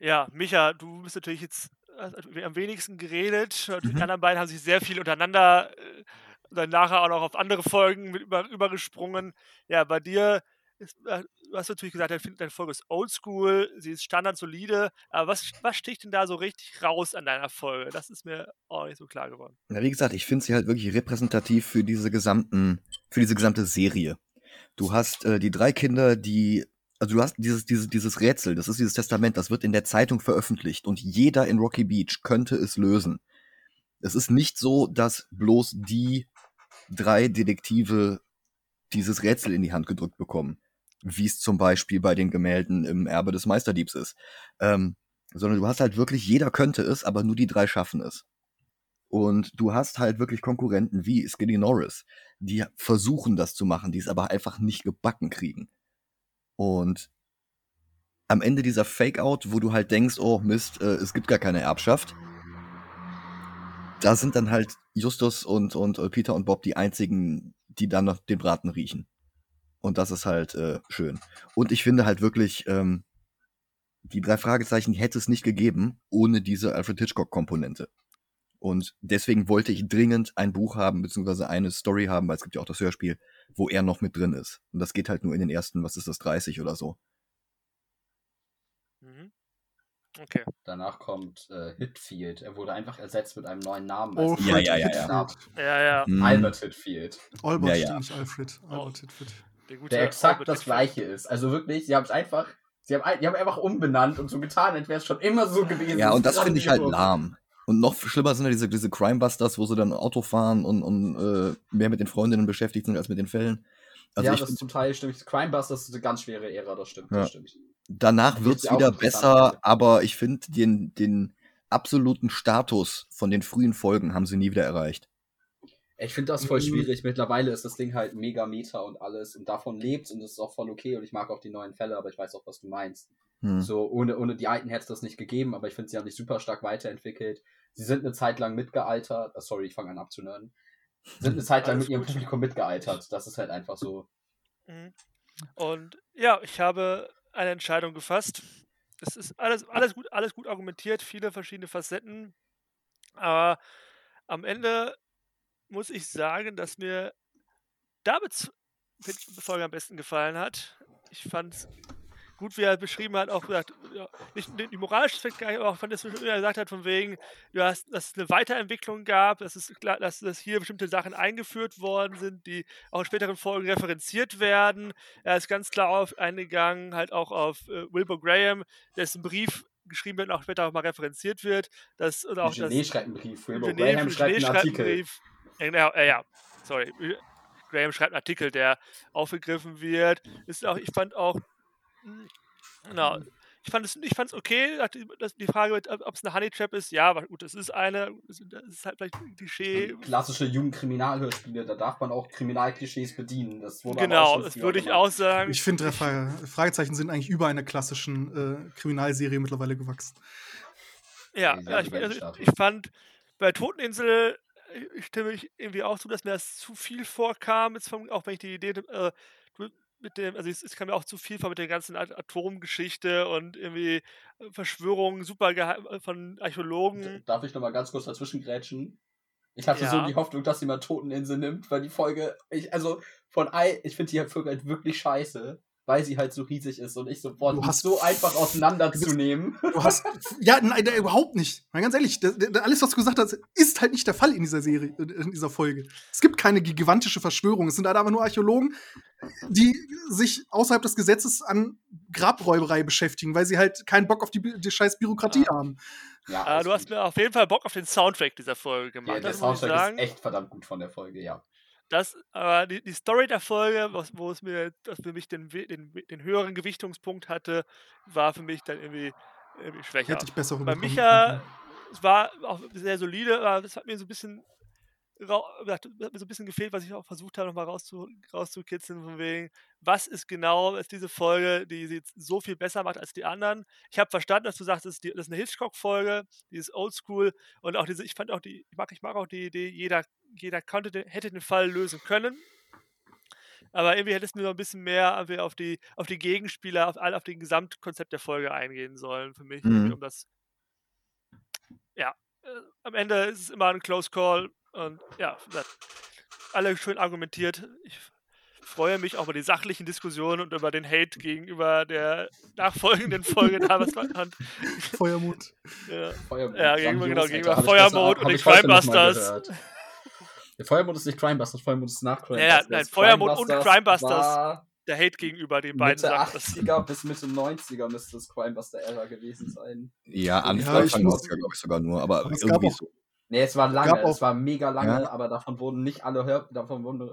ja, Micha, du bist natürlich jetzt hast am wenigsten geredet. Die Mhm. anderen beiden haben sich sehr viel untereinander äh, dann nachher auch noch auf andere Folgen mit über, übergesprungen. Ja, bei dir ist, äh, du hast natürlich gesagt, dein- deine Folge ist oldschool, sie ist standardsolide. Aber was, was sticht denn da so richtig raus an deiner Folge? Das ist mir auch nicht so klar geworden. Na, wie gesagt, ich finde sie halt wirklich repräsentativ für diese gesamten, für diese gesamte Serie. Du hast äh, die drei Kinder, die, also du hast dieses, dieses, dieses Rätsel, das ist dieses Testament, das wird in der Zeitung veröffentlicht und jeder in Rocky Beach könnte es lösen. Es ist nicht so, dass bloß die drei Detektive dieses Rätsel in die Hand gedrückt bekommen, wie es zum Beispiel bei den Gemälden im Erbe des Meisterdiebs ist. Ähm, sondern du hast halt wirklich, jeder könnte es, aber nur die drei schaffen es. Und du hast halt wirklich Konkurrenten wie Skinny Norris, die versuchen das zu machen, die es aber einfach nicht gebacken kriegen. Und am Ende dieser Fake-Out, wo du halt denkst, oh Mist, äh, es gibt gar keine Erbschaft, da sind dann halt Justus und, und äh, Peter und Bob die einzigen, die dann noch den Braten riechen. Und das ist halt äh, schön. Und ich finde halt wirklich, ähm, die drei Fragezeichen hätte es nicht gegeben ohne diese Alfred Hitchcock-Komponente. Und deswegen wollte ich dringend ein Buch haben, beziehungsweise eine Story haben, weil es gibt ja auch das Hörspiel, wo er noch mit drin ist. Und das geht halt nur in den ersten, was ist das, 30 oder so. Mhm. Okay. Danach kommt äh, Hitfield. Er wurde einfach ersetzt mit einem neuen Namen. Alfred Ja, ja, ja, ja. Hitfield. Ja, ja. Albert Hitfield. Albert, Ja, ja. Alfred. Albert Hitfield. Der, gute Der exakt das gleiche ist. Also wirklich, sie haben es einfach, sie haben, ein- die haben einfach umbenannt und so getan, als wäre es schon immer so gewesen. Ja, und das finde ich halt lahm. Und noch schlimmer sind ja diese, diese Crimebusters, wo sie dann Auto fahren und, und äh, mehr mit den Freundinnen beschäftigt sind als mit den Fällen. Also ja, ich das zum Teil stimmt. Crimebusters ist eine ganz schwere Ära, das stimmt. Ja. Das stimmt. danach ja auch wieder besser, aber ich finde den, den absoluten Status von den frühen Folgen haben sie nie wieder erreicht. Ich finde das voll Mhm. schwierig. Mittlerweile ist das Ding halt mega meta und alles und davon lebt und das ist auch voll okay und ich mag auch die neuen Fälle, aber ich weiß auch, was du meinst. Hm. So, ohne, ohne die alten hätte es das nicht gegeben, aber ich finde, sie haben sich super stark weiterentwickelt. Sie sind eine Zeit lang mitgealtert. Ah, sorry, ich fange an abzunörden. Sind eine Zeit lang mit ihrem gut. Publikum mitgealtert. Das ist halt einfach so. Mhm. Und ja, ich habe eine Entscheidung gefasst. Es ist alles, alles, gut, alles gut argumentiert, viele verschiedene Facetten. Aber am Ende muss ich sagen, dass mir Davids Folge am besten gefallen hat. Ich fand es gut, wie er beschrieben hat, auch gesagt, ja, nicht die moralischen Aspekt, gar nicht, aber auch fand es, wie er gesagt hat, von wegen, hast, dass es eine Weiterentwicklung gab, dass es klar, dass, dass hier bestimmte Sachen eingeführt worden sind, die auch in späteren Folgen referenziert werden. Er ist ganz klar auf eingegangen, halt auch auf äh, Wilbur Graham, dessen Brief geschrieben wird und auch später auch mal referenziert wird. Das, und auch das, Genet schreibt einen Brief. Wilbur Genet- Graham schreibt einen Artikel. Brief. Ja, genau, äh, ja, sorry. Graham schreibt einen Artikel, der aufgegriffen wird. Ist auch, ich fand auch, mh, genau, ich fand es, ich fand es okay, dass die, Frage, wird, ob es eine Honey Trap ist. Ja, aber gut, das ist eine, das ist halt vielleicht ein Klischee. Klassische Jugendkriminalhörspiele, da darf man auch Kriminalklischees bedienen. Das wurde Genau, das würde ich auch sagen. Ich finde, Fra Fragezeichen sind eigentlich über einer klassischen äh, Kriminalserie mittlerweile gewachsen. Ja, ja ich, also, ich fand bei Toteninsel äh, stimme ich irgendwie auch zu, dass mir das zu viel vorkam, jetzt vom, auch wenn ich die Idee äh, mit dem, also es, es kam mir auch zu viel vor mit der ganzen At- Atomgeschichte und irgendwie äh, Verschwörungen super äh, von Archäologen. Darf ich nochmal ganz kurz dazwischen grätschen? Ich hatte so Ja. die Hoffnung, dass sie mal Toteninsel nimmt, weil die Folge, ich, also von all, ich finde die Folge halt wirklich scheiße, weil sie halt so riesig ist und ich so, boah, Du hast- so einfach auseinanderzunehmen. Du hast. ja, nein, der, überhaupt nicht. Mal ganz ehrlich, der, der, alles, was du gesagt hast, ist halt nicht der Fall in dieser Serie, in dieser Folge. Es gibt keine gigantische Verschwörung. Es sind halt aber nur Archäologen, die sich außerhalb des Gesetzes an Grabräuberei beschäftigen, weil sie halt keinen Bock auf die, die scheiß Bürokratie haben. Ja, Äh, du hast mir auf jeden Fall Bock auf den Soundtrack dieser Folge ja, gemacht, der das muss ich Soundtrack sagen. ist echt verdammt gut von der Folge, ja. Das, aber die, die Story der Folge, was, wo es mir, das für mich den, den, den höheren Gewichtungspunkt hatte, war für mich dann irgendwie, irgendwie schwächer. Hätte ich besser Bei. Micha, es war auch sehr solide, aber es hat mir so ein bisschen hat mir so ein bisschen gefehlt, was ich auch versucht habe, nochmal rauszu, rauszukitzeln, von wegen, was ist genau ist diese Folge, die sie jetzt so viel besser macht als die anderen. Ich habe verstanden, dass du sagst, das ist, die, das ist eine Hitchcock-Folge, die ist oldschool und auch diese, ich fand auch die, ich mag, ich mag auch die Idee, jeder, jeder konnte, den, hätte den Fall lösen können. Aber irgendwie hättest du noch ein bisschen mehr auf die, auf die Gegenspieler, auf, auf den Gesamtkonzept der Folge eingehen sollen, für mich, Mhm. um das ja, äh, am Ende ist es immer ein Close Call und ja, alle schön argumentiert. Ich freue mich auch über die sachlichen Diskussionen und über den Hate gegenüber der nachfolgenden Folge da, was man hat. Feuermond. Ja, Feuermond. ja gegenüber, genau, gegenüber gestern- und den Crimebusters. Der Feuermond ist nicht Crimebusters, Feuermond ist nach Ja, ja, Crimebusters. nein, Feuermond und Crimebusters Crimebusters. Der Hate gegenüber den beiden Mitte Sachen. Das, 80er bis Mitte 90er müsste das Crimebuster-Ära gewesen sein. Ja, Ja, Anfang ja, muss- glaube ich sogar nur, aber Aber es gab irgendwie auch- so. Nee, es war lange, es war mega lange, Ja. aber davon wurden nicht alle Hör davon wurden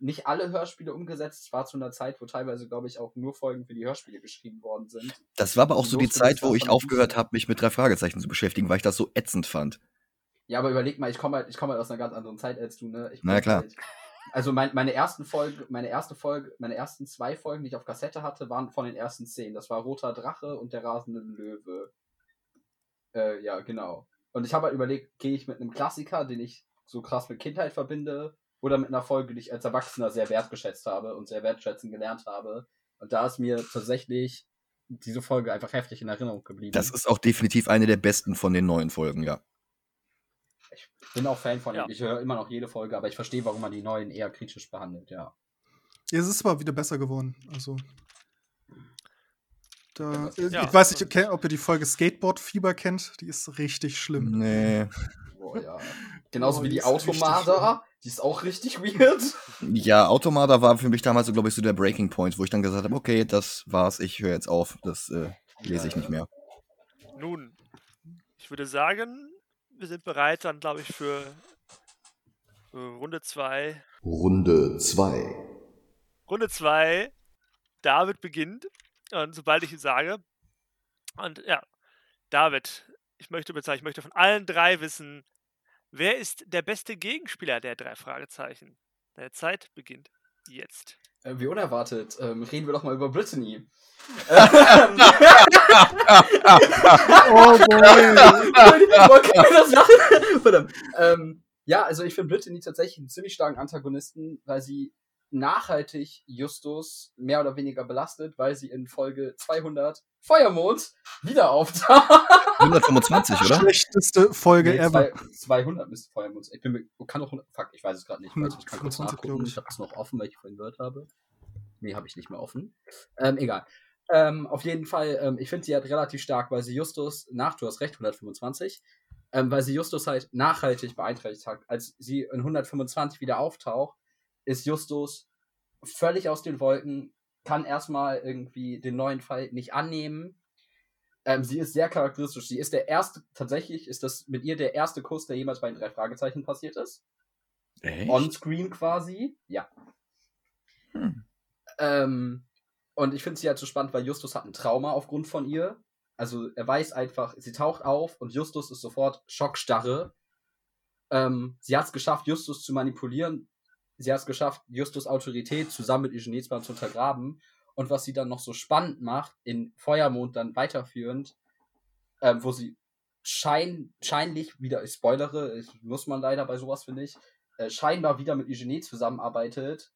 nicht alle Hörspiele umgesetzt. Es war zu einer Zeit, wo teilweise, glaube ich, auch nur Folgen für die Hörspiele geschrieben worden sind. Das war aber auch so die Zeit, wo ich aufgehört habe, mich mit drei Fragezeichen zu beschäftigen, weil ich das so ätzend fand. Ja, aber überleg mal, ich komme halt, ich komme halt aus einer ganz anderen Zeit als du, ne? Ich Na klar. Halt, also mein, meine ersten Folge, meine erste Folge, meine ersten zwei Folgen, die ich auf Kassette hatte, waren von den ersten zehn. Das war Roter Drache und der rasende Löwe. Äh, ja, genau. Und ich habe halt überlegt, gehe ich mit einem Klassiker, den ich so krass mit Kindheit verbinde, oder mit einer Folge, die ich als Erwachsener sehr wertgeschätzt habe und sehr wertschätzen gelernt habe. Und da ist mir tatsächlich diese Folge einfach heftig in Erinnerung geblieben. Das ist auch definitiv eine der besten von den neuen Folgen, ja. Ich bin auch Fan von Ja. ihm. Ich höre immer noch jede Folge, aber ich verstehe, warum man die neuen eher kritisch behandelt, ja. Ja, es ist aber wieder besser geworden. Also. Da, äh, Ja. Ich weiß nicht, okay, ob ihr die Folge Skateboard-Fieber kennt. Die ist richtig schlimm. Nee. *laughs* Boah, ja. *laughs* Genauso Oh, wie die die Automada. Die ist auch richtig weird. *laughs* Ja, Automata war für mich damals, so, glaube ich, so der Breaking Point, wo ich dann gesagt habe, okay, das war's, ich höre jetzt auf, das äh, lese ich nicht mehr. nun, ich würde sagen, wir sind bereit dann, glaube ich, für äh, Runde 2. Runde 2. Runde 2, David beginnt. Und sobald ich ihn sage, und ja, David, ich möchte bezeichnen, ich möchte von allen drei wissen, wer ist der beste Gegenspieler der drei Fragezeichen? Deine Zeit beginnt jetzt. Äh, wie unerwartet. Ähm, reden wir doch mal über Brittany. Oh boy! *laughs* Verdammt. Ähm, ja, also ich finde Brittany tatsächlich einen ziemlich starken Antagonisten, weil sie nachhaltig Justus mehr oder weniger belastet, weil sie in Folge 200 Feuermond wieder auftaucht. *laughs* 125, oder? Schlechteste Folge Nee, ever. zwei- 200 müsste Feuermond sein. Ich bin mir, kann doch, fuck, ich weiß es gerade nicht. Warte, ich kann kurz 125, nachgucken. Ich habe es noch offen, weil ich vorhin gehört habe. Nee, habe ich nicht mehr offen. Ähm, egal. Ähm, auf jeden Fall, ähm, ich finde sie halt relativ stark, weil sie Justus, nach, du hast recht, 125, ähm, weil sie Justus halt nachhaltig beeinträchtigt hat. Als sie in 125 wieder auftaucht, ist Justus völlig aus den Wolken, kann erstmal irgendwie den neuen Fall nicht annehmen. Ähm, sie ist sehr charakteristisch. Sie ist der erste, tatsächlich ist das mit ihr der erste Kuss, der jemals bei den drei Fragezeichen passiert ist. Echt? On-screen quasi. Ja. Hm. Ähm, und ich finde sie halt so spannend, weil Justus hat ein Trauma aufgrund von ihr. Also er weiß einfach, sie taucht auf und Justus ist sofort schockstarre. Ähm, sie hat es geschafft, Justus zu manipulieren. Sie hat es geschafft, Justus Autorität zusammen mit Eugenie Zahn zu untergraben. Und was sie dann noch so spannend macht, in Feuermond dann weiterführend, ähm, wo sie schein, scheinlich wieder, ich spoilere, ich, muss man leider bei sowas, finde ich, äh, scheinbar wieder mit Eugenie zusammenarbeitet,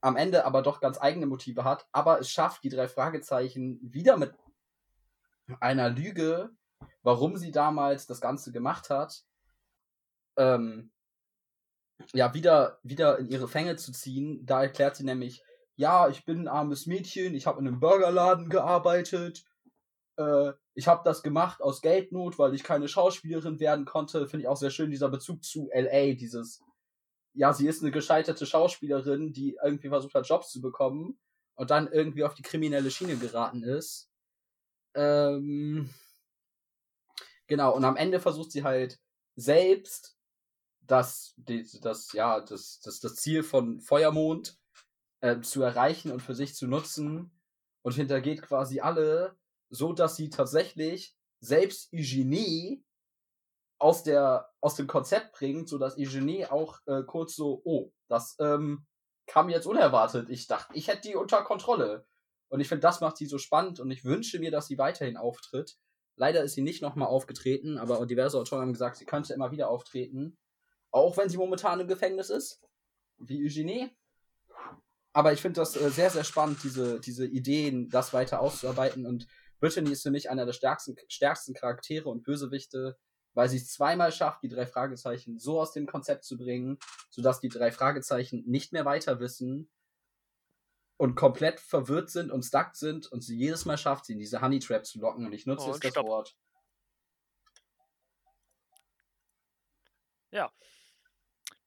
am Ende aber doch ganz eigene Motive hat, aber es schafft, die drei Fragezeichen wieder mit einer Lüge, warum sie damals das Ganze gemacht hat, ähm, ja, wieder, wieder in ihre Fänge zu ziehen. Da erklärt sie nämlich, ja, ich bin ein armes Mädchen, ich habe in einem Burgerladen gearbeitet, äh, ich habe das gemacht aus Geldnot, weil ich keine Schauspielerin werden konnte. Finde ich auch sehr schön, dieser Bezug zu LA, dieses, ja, sie ist eine gescheiterte Schauspielerin, die irgendwie versucht hat, Jobs zu bekommen und dann irgendwie auf die kriminelle Schiene geraten ist. Ähm, genau, und am Ende versucht sie halt selbst das, das, ja, das, das, das Ziel von Feuermond äh, zu erreichen und für sich zu nutzen und hintergeht quasi alle, so dass sie tatsächlich selbst Eugenie aus, der, aus dem Konzept bringt, so dass Eugenie auch äh, kurz so, oh, das ähm, kam jetzt unerwartet. Ich dachte, ich hätte die unter Kontrolle. Und ich finde, das macht sie so spannend und ich wünsche mir, dass sie weiterhin auftritt. Leider ist sie nicht nochmal aufgetreten, aber diverse Autoren haben gesagt, sie könnte immer wieder auftreten. Auch wenn sie momentan im Gefängnis ist. Wie Eugenie. Aber ich finde das äh, sehr, sehr spannend, diese, diese Ideen, das weiter auszuarbeiten. Und Brittany ist für mich einer der stärksten, stärksten Charaktere und Bösewichte, weil sie es zweimal schafft, die drei Fragezeichen so aus dem Konzept zu bringen, sodass die drei Fragezeichen nicht mehr weiter wissen und komplett verwirrt sind und stuck sind und sie jedes Mal schafft, sie in diese Honey Trap zu locken. Und ich nutze oh, jetzt das Wort. Ja.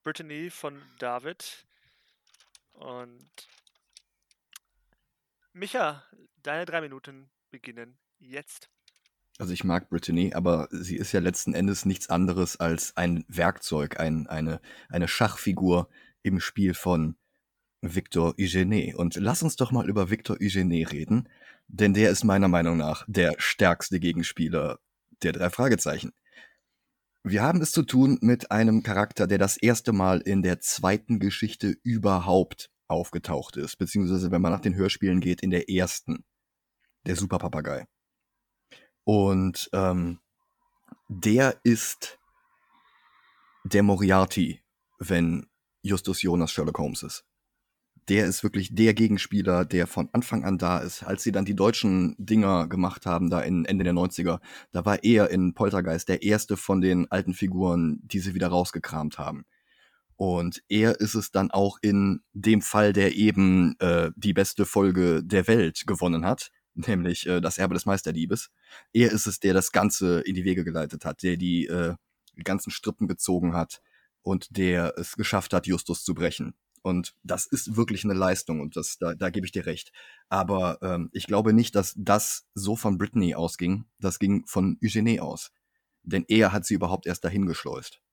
Brittany von David. Und Micha, deine drei Minuten beginnen jetzt. Also ich mag Brittany, aber sie ist ja letzten Endes nichts anderes als ein Werkzeug, ein, eine, eine Schachfigur im Spiel von Victor Eugene. Und lass uns doch mal über Victor Eugene reden, denn der ist meiner Meinung nach der stärkste Gegenspieler der drei Fragezeichen. Wir haben es zu tun mit einem Charakter, der das erste Mal in der zweiten Geschichte überhaupt aufgetaucht ist, beziehungsweise wenn man nach den Hörspielen geht, in der ersten, der Superpapagei. Und ähm, der ist der Moriarty, wenn Justus Jonas Sherlock Holmes ist der ist wirklich der Gegenspieler, der von Anfang an da ist. Als sie dann die deutschen Dinger gemacht haben, da in Ende der 90er, da war er in Poltergeist der erste von den alten Figuren, die sie wieder rausgekramt haben. Und er ist es dann auch in dem Fall, der eben äh, die beste Folge der Welt gewonnen hat, *laughs* nämlich äh, das Erbe des Meisterdiebes. Er ist es, der das Ganze in die Wege geleitet hat, der die äh, ganzen Strippen gezogen hat und der es geschafft hat, Justus zu brechen. Und das ist wirklich eine Leistung und das, da, da gebe ich dir recht. Aber ähm, ich glaube nicht, dass das so von Britney ausging. Das ging von Eugenie aus. Denn er hat sie überhaupt erst dahin geschleust.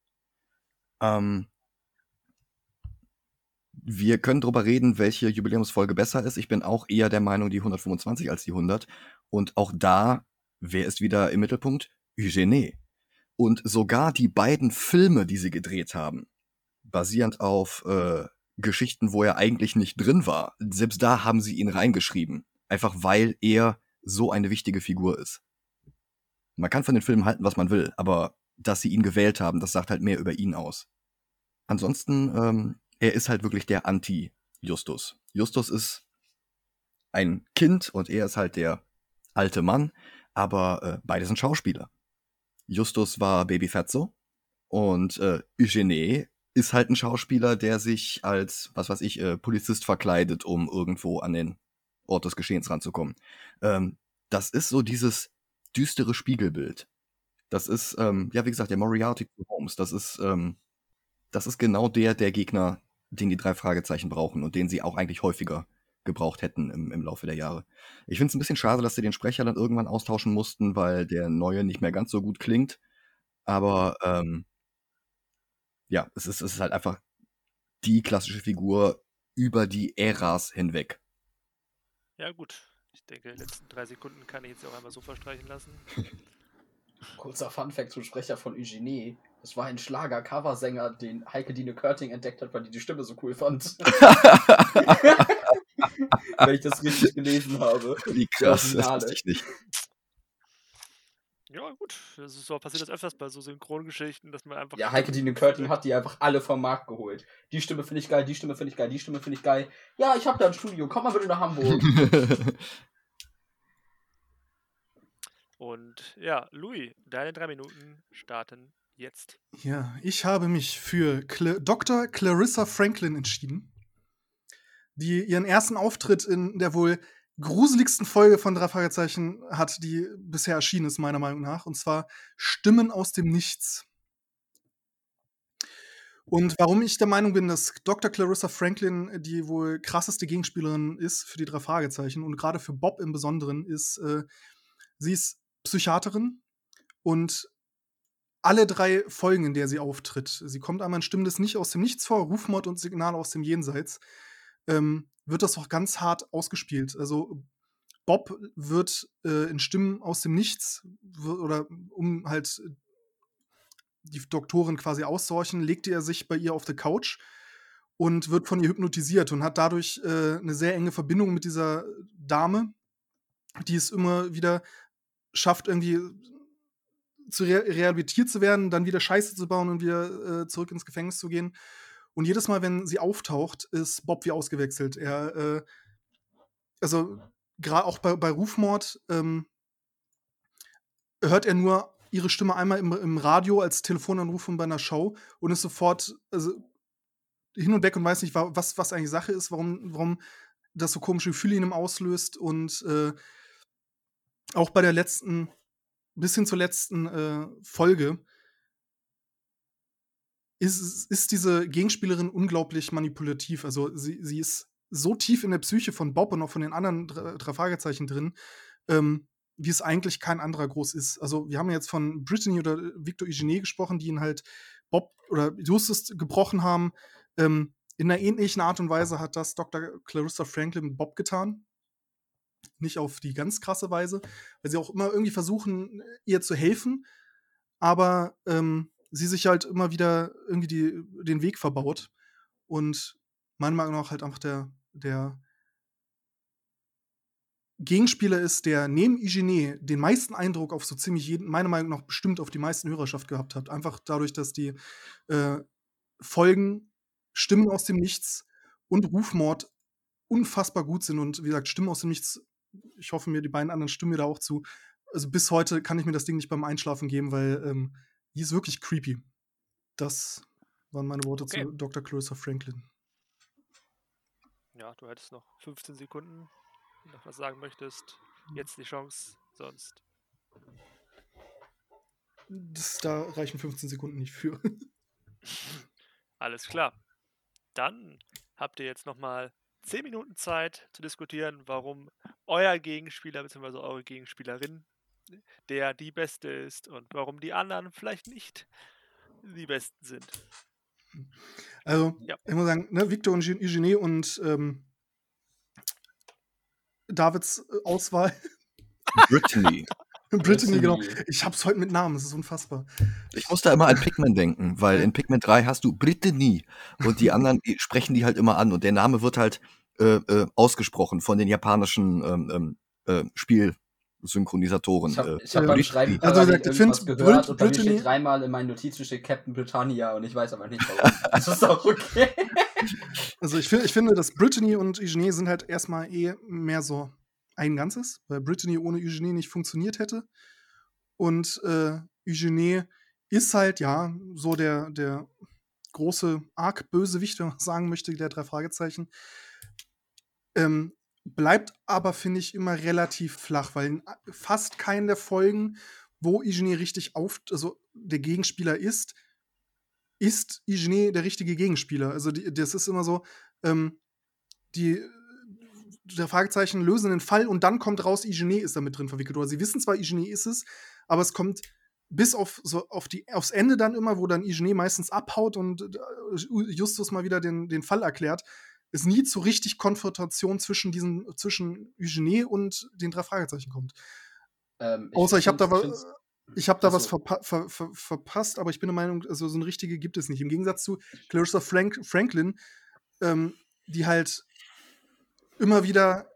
Ähm, wir können darüber reden, welche Jubiläumsfolge besser ist. Ich bin auch eher der Meinung, die 125 als die 100. Und auch da, wer ist wieder im Mittelpunkt? Eugenie. Und sogar die beiden Filme, die sie gedreht haben, basierend auf äh, Geschichten, wo er eigentlich nicht drin war. Selbst da haben sie ihn reingeschrieben. Einfach weil er so eine wichtige Figur ist. Man kann von den Filmen halten, was man will, aber dass sie ihn gewählt haben, das sagt halt mehr über ihn aus. Ansonsten, ähm, er ist halt wirklich der Anti-Justus. Justus ist ein Kind und er ist halt der alte Mann, aber äh, beide sind Schauspieler. Justus war Baby Fetzo und äh, Eugenie ist halt ein Schauspieler, der sich als, was weiß ich, äh, Polizist verkleidet, um irgendwo an den Ort des Geschehens ranzukommen. Ähm, das ist so dieses düstere Spiegelbild. Das ist, ähm, ja, wie gesagt, der Moriarty zu Holmes. Das ist, ähm, das ist genau der, der Gegner, den die drei Fragezeichen brauchen und den sie auch eigentlich häufiger gebraucht hätten im, im Laufe der Jahre. Ich finde es ein bisschen schade, dass sie den Sprecher dann irgendwann austauschen mussten, weil der neue nicht mehr ganz so gut klingt. Aber ähm, ja, es ist, es ist halt einfach die klassische Figur über die Äras hinweg. Ja, gut. Ich denke, die letzten drei Sekunden kann ich jetzt auch einmal so verstreichen lassen. *laughs* Kurzer Funfact zum Sprecher von Eugenie. Das war ein Schlager-Coversänger, den Heike Dine Körting entdeckt hat, weil die die Stimme so cool fand. *laughs* *laughs* Wenn ich das richtig gelesen habe. Wie krass, das wusste ich nicht. Ja, gut. Das ist so, passiert das öfters bei so Synchrongeschichten, dass man einfach. Ja, Heike Dine Curtin hat die einfach alle vom Markt geholt. Die Stimme finde ich geil, die Stimme finde ich geil, die Stimme finde ich geil. Ja, ich habe da ein Studio, komm mal bitte nach Hamburg. *laughs* Und ja, Louis, deine drei Minuten starten jetzt. Ja, ich habe mich für Cla Dr. Clarissa Franklin entschieden, die ihren ersten Auftritt in der wohl gruseligsten Folge von drei Fragezeichen hat, die bisher erschienen ist, meiner Meinung nach. Und zwar Stimmen aus dem Nichts. Und warum ich der Meinung bin, dass Dr. Clarissa Franklin die wohl krasseste Gegenspielerin ist für die drei Fragezeichen und gerade für Bob im Besonderen ist, äh, sie ist Psychiaterin und alle drei Folgen, in der sie auftritt, sie kommt einmal in Stimmen des Nicht aus dem Nichts vor, Rufmord und Signal aus dem Jenseits, ähm, wird das auch ganz hart ausgespielt. Also Bob wird äh, in Stimmen aus dem Nichts oder um halt die Doktorin quasi aussorchen, legte er sich bei ihr auf der Couch und wird von ihr hypnotisiert und hat dadurch äh, eine sehr enge Verbindung mit dieser Dame, die es immer wieder schafft, irgendwie zu re rehabilitiert zu werden, dann wieder Scheiße zu bauen und wieder äh, zurück ins Gefängnis zu gehen. Und jedes Mal, wenn sie auftaucht, ist Bob wie ausgewechselt. Er, äh, also gerade auch bei, bei Rufmord, ähm, hört er nur ihre Stimme einmal im, im Radio als Telefonanruf von bei einer Show und ist sofort also, hin und weg und weiß nicht, was, was eigentlich Sache ist, warum, warum das so komische Gefühle in ihm auslöst. Und äh, auch bei der letzten bis hin zur letzten äh, Folge ist, ist diese Gegenspielerin unglaublich manipulativ. Also sie, sie ist so tief in der Psyche von Bob und auch von den anderen drei, Fragezeichen drin, ähm, wie es eigentlich kein anderer groß ist. Also wir haben jetzt von Brittany oder Victor Eugenie gesprochen, die ihn halt Bob oder Justus gebrochen haben. Ähm, in einer ähnlichen Art und Weise hat das Dr. Clarissa Franklin Bob getan nicht auf die ganz krasse Weise, weil sie auch immer irgendwie versuchen, ihr zu helfen, aber ähm, sie sich halt immer wieder irgendwie die, den Weg verbaut. Und meiner Meinung nach halt einfach der, der Gegenspieler ist, der neben Igene den meisten Eindruck auf so ziemlich jeden, meiner Meinung nach bestimmt auf die meisten Hörerschaft gehabt hat. Einfach dadurch, dass die äh, Folgen Stimmen aus dem Nichts und Rufmord unfassbar gut sind und wie gesagt, Stimmen aus dem Nichts ich hoffe mir, die beiden anderen stimmen mir da auch zu. Also bis heute kann ich mir das Ding nicht beim Einschlafen geben, weil ähm, die ist wirklich creepy. Das waren meine Worte okay. zu Dr. Clarissa Franklin. Ja, du hättest noch 15 Sekunden, noch was sagen möchtest. Jetzt die Chance, sonst. Das, da reichen 15 Sekunden nicht für. *laughs* Alles klar. Dann habt ihr jetzt noch mal 10 Minuten Zeit zu diskutieren, warum euer Gegenspieler bzw. eure Gegenspielerin der die Beste ist und warum die anderen vielleicht nicht die Besten sind. Also, ja. ich muss sagen, ne, Victor und Eugenie und ähm, Davids äh, Auswahl. Brittany. *laughs* Brittany, genau. Ich hab's heute mit Namen, das ist unfassbar. Ich muss da immer an Pikmin denken, weil in Pikmin 3 hast du Brittany und die *laughs* anderen die sprechen die halt immer an und der Name wird halt äh, äh, ausgesprochen von den japanischen ähm, ähm äh, Spielsynchronisatoren. Ich habe äh, hab beim Schreiben also, gesagt, ich finde gehört und Brittany steht dreimal in meinen Notizen steht Captain Britannia und ich weiß aber nicht warum. *laughs* das ist auch okay. Also ich, find, ich finde, dass Brittany und Eugenie sind halt erstmal eh mehr so ein Ganzes, weil Brittany ohne Eugenie nicht funktioniert hätte. Und äh, Eugenie ist halt, ja, so der, der große Arc-Bösewicht, wenn man *laughs* sagen möchte, der drei Fragezeichen. Ähm, bleibt aber, finde ich, immer relativ flach, weil in fast keinen der Folgen, wo Eugenie richtig auf, also der Gegenspieler ist, ist Eugenie der richtige Gegenspieler. Also die, das ist immer so, ähm, die der Fragezeichen lösen den Fall und dann kommt raus, Igene ist damit drin verwickelt. Oder sie wissen zwar, Igene ist es, aber es kommt bis auf, so auf die, aufs Ende dann immer, wo dann Igene meistens abhaut und äh, Justus mal wieder den, den Fall erklärt, ist nie zu richtig Konfrontation zwischen diesen, zwischen Eugene und den drei Fragezeichen kommt. Ähm, ich Außer ich habe da was. Ich habe da also. was verpa ver ver verpasst, aber ich bin der Meinung, also so eine richtige gibt es nicht. Im Gegensatz zu Clarissa Frank Franklin, ähm, die halt immer wieder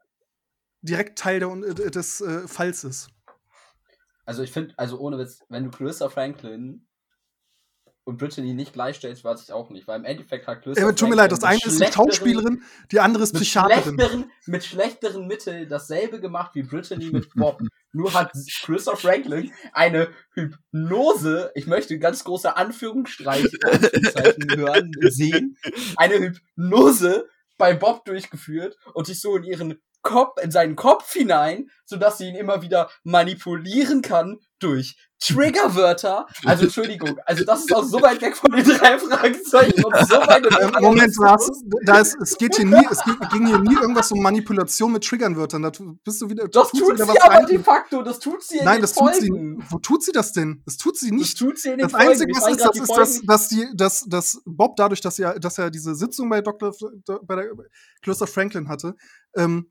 direkt Teil der, äh, des äh, Falls ist. Also ich finde, also ohne Witz, wenn du Clarissa Franklin und Brittany nicht gleichstellst, weiß ich auch nicht, weil im Endeffekt hat Clarissa. Ja, tut mir leid, das eine ist eine Schauspielerin, die andere ist Psychiaterin. Schlechteren, mit schlechteren Mitteln dasselbe gemacht wie Brittany mit Bob. Nur hat Clarissa Franklin eine Hypnose, ich möchte ganz große Anführungsstreichen hören, sehen, eine Hypnose bei Bob durchgeführt und sich so in ihren Kopf, in seinen Kopf hinein, sodass sie ihn immer wieder manipulieren kann durch Triggerwörter. Also Entschuldigung, also das ist auch so weit weg von den drei Fragezeichen und so weit ähm, Moment, Lars, da ist, es geht hier nie, es ging hier nie irgendwas um Manipulation mit Triggerwörtern. Da bist du wieder. Das tut sie aber rein. de facto, das tut sie in Nein, das Folgen. tut sie. Wo tut sie das denn? Das tut sie nicht. Das tut sie in den Das Folgen. Einzige, was ist, das ist, dass, dass, die, dass, dass Bob dadurch, dass er, dass er diese Sitzung bei Dr. bei der Kloster Franklin hatte, ähm,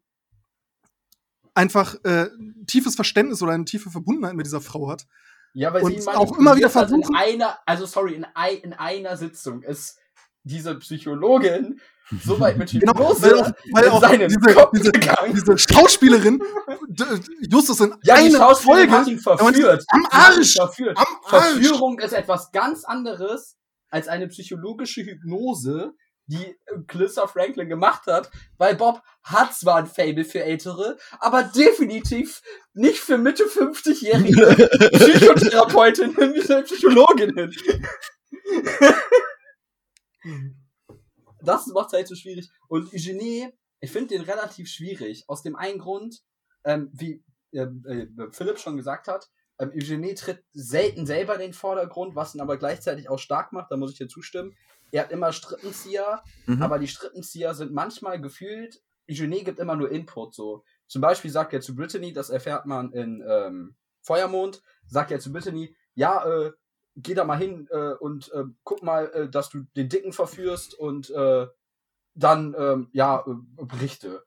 einfach äh, tiefes Verständnis oder eine tiefe Verbundenheit mit dieser Frau hat. Ja, weil und sie auch immer wieder versuchen. in einer, also sorry, in, ein, in einer Sitzung ist diese Psychologin so weit mit *laughs* genau, weil auch, weil auch diese, diese, diese, Schauspielerin *laughs* Justus in ja, einer Folge hat ihn verführt. Am Arsch. Verführt. Am Arsch. Verführung ist etwas ganz anderes als eine psychologische Hypnose, die Clarissa Franklin gemacht hat, weil Bob hat zwar ein Fable für Ältere, aber definitiv nicht für Mitte 50-jährige *laughs* Psychotherapeutinnen *laughs* Psychologinnen. das macht halt so schwierig. Und Eugenie, ich finde den relativ schwierig. Aus dem einen Grund, ähm, wie äh, äh, Philipp schon gesagt hat, ähm, Eugenie tritt selten selber in den Vordergrund, was ihn aber gleichzeitig auch stark macht, da muss ich dir zustimmen er hat immer Strippenzieher, mhm. aber die Strippenzieher sind manchmal gefühlt, Eugenie gibt immer nur Input, so. Zum Beispiel sagt er zu Brittany, das erfährt man in ähm, Feuermond, sagt er zu Brittany, ja, äh, geh da mal hin äh, und äh, guck mal, äh, dass du den Dicken verführst und äh, dann, ähm, ja, äh, berichte.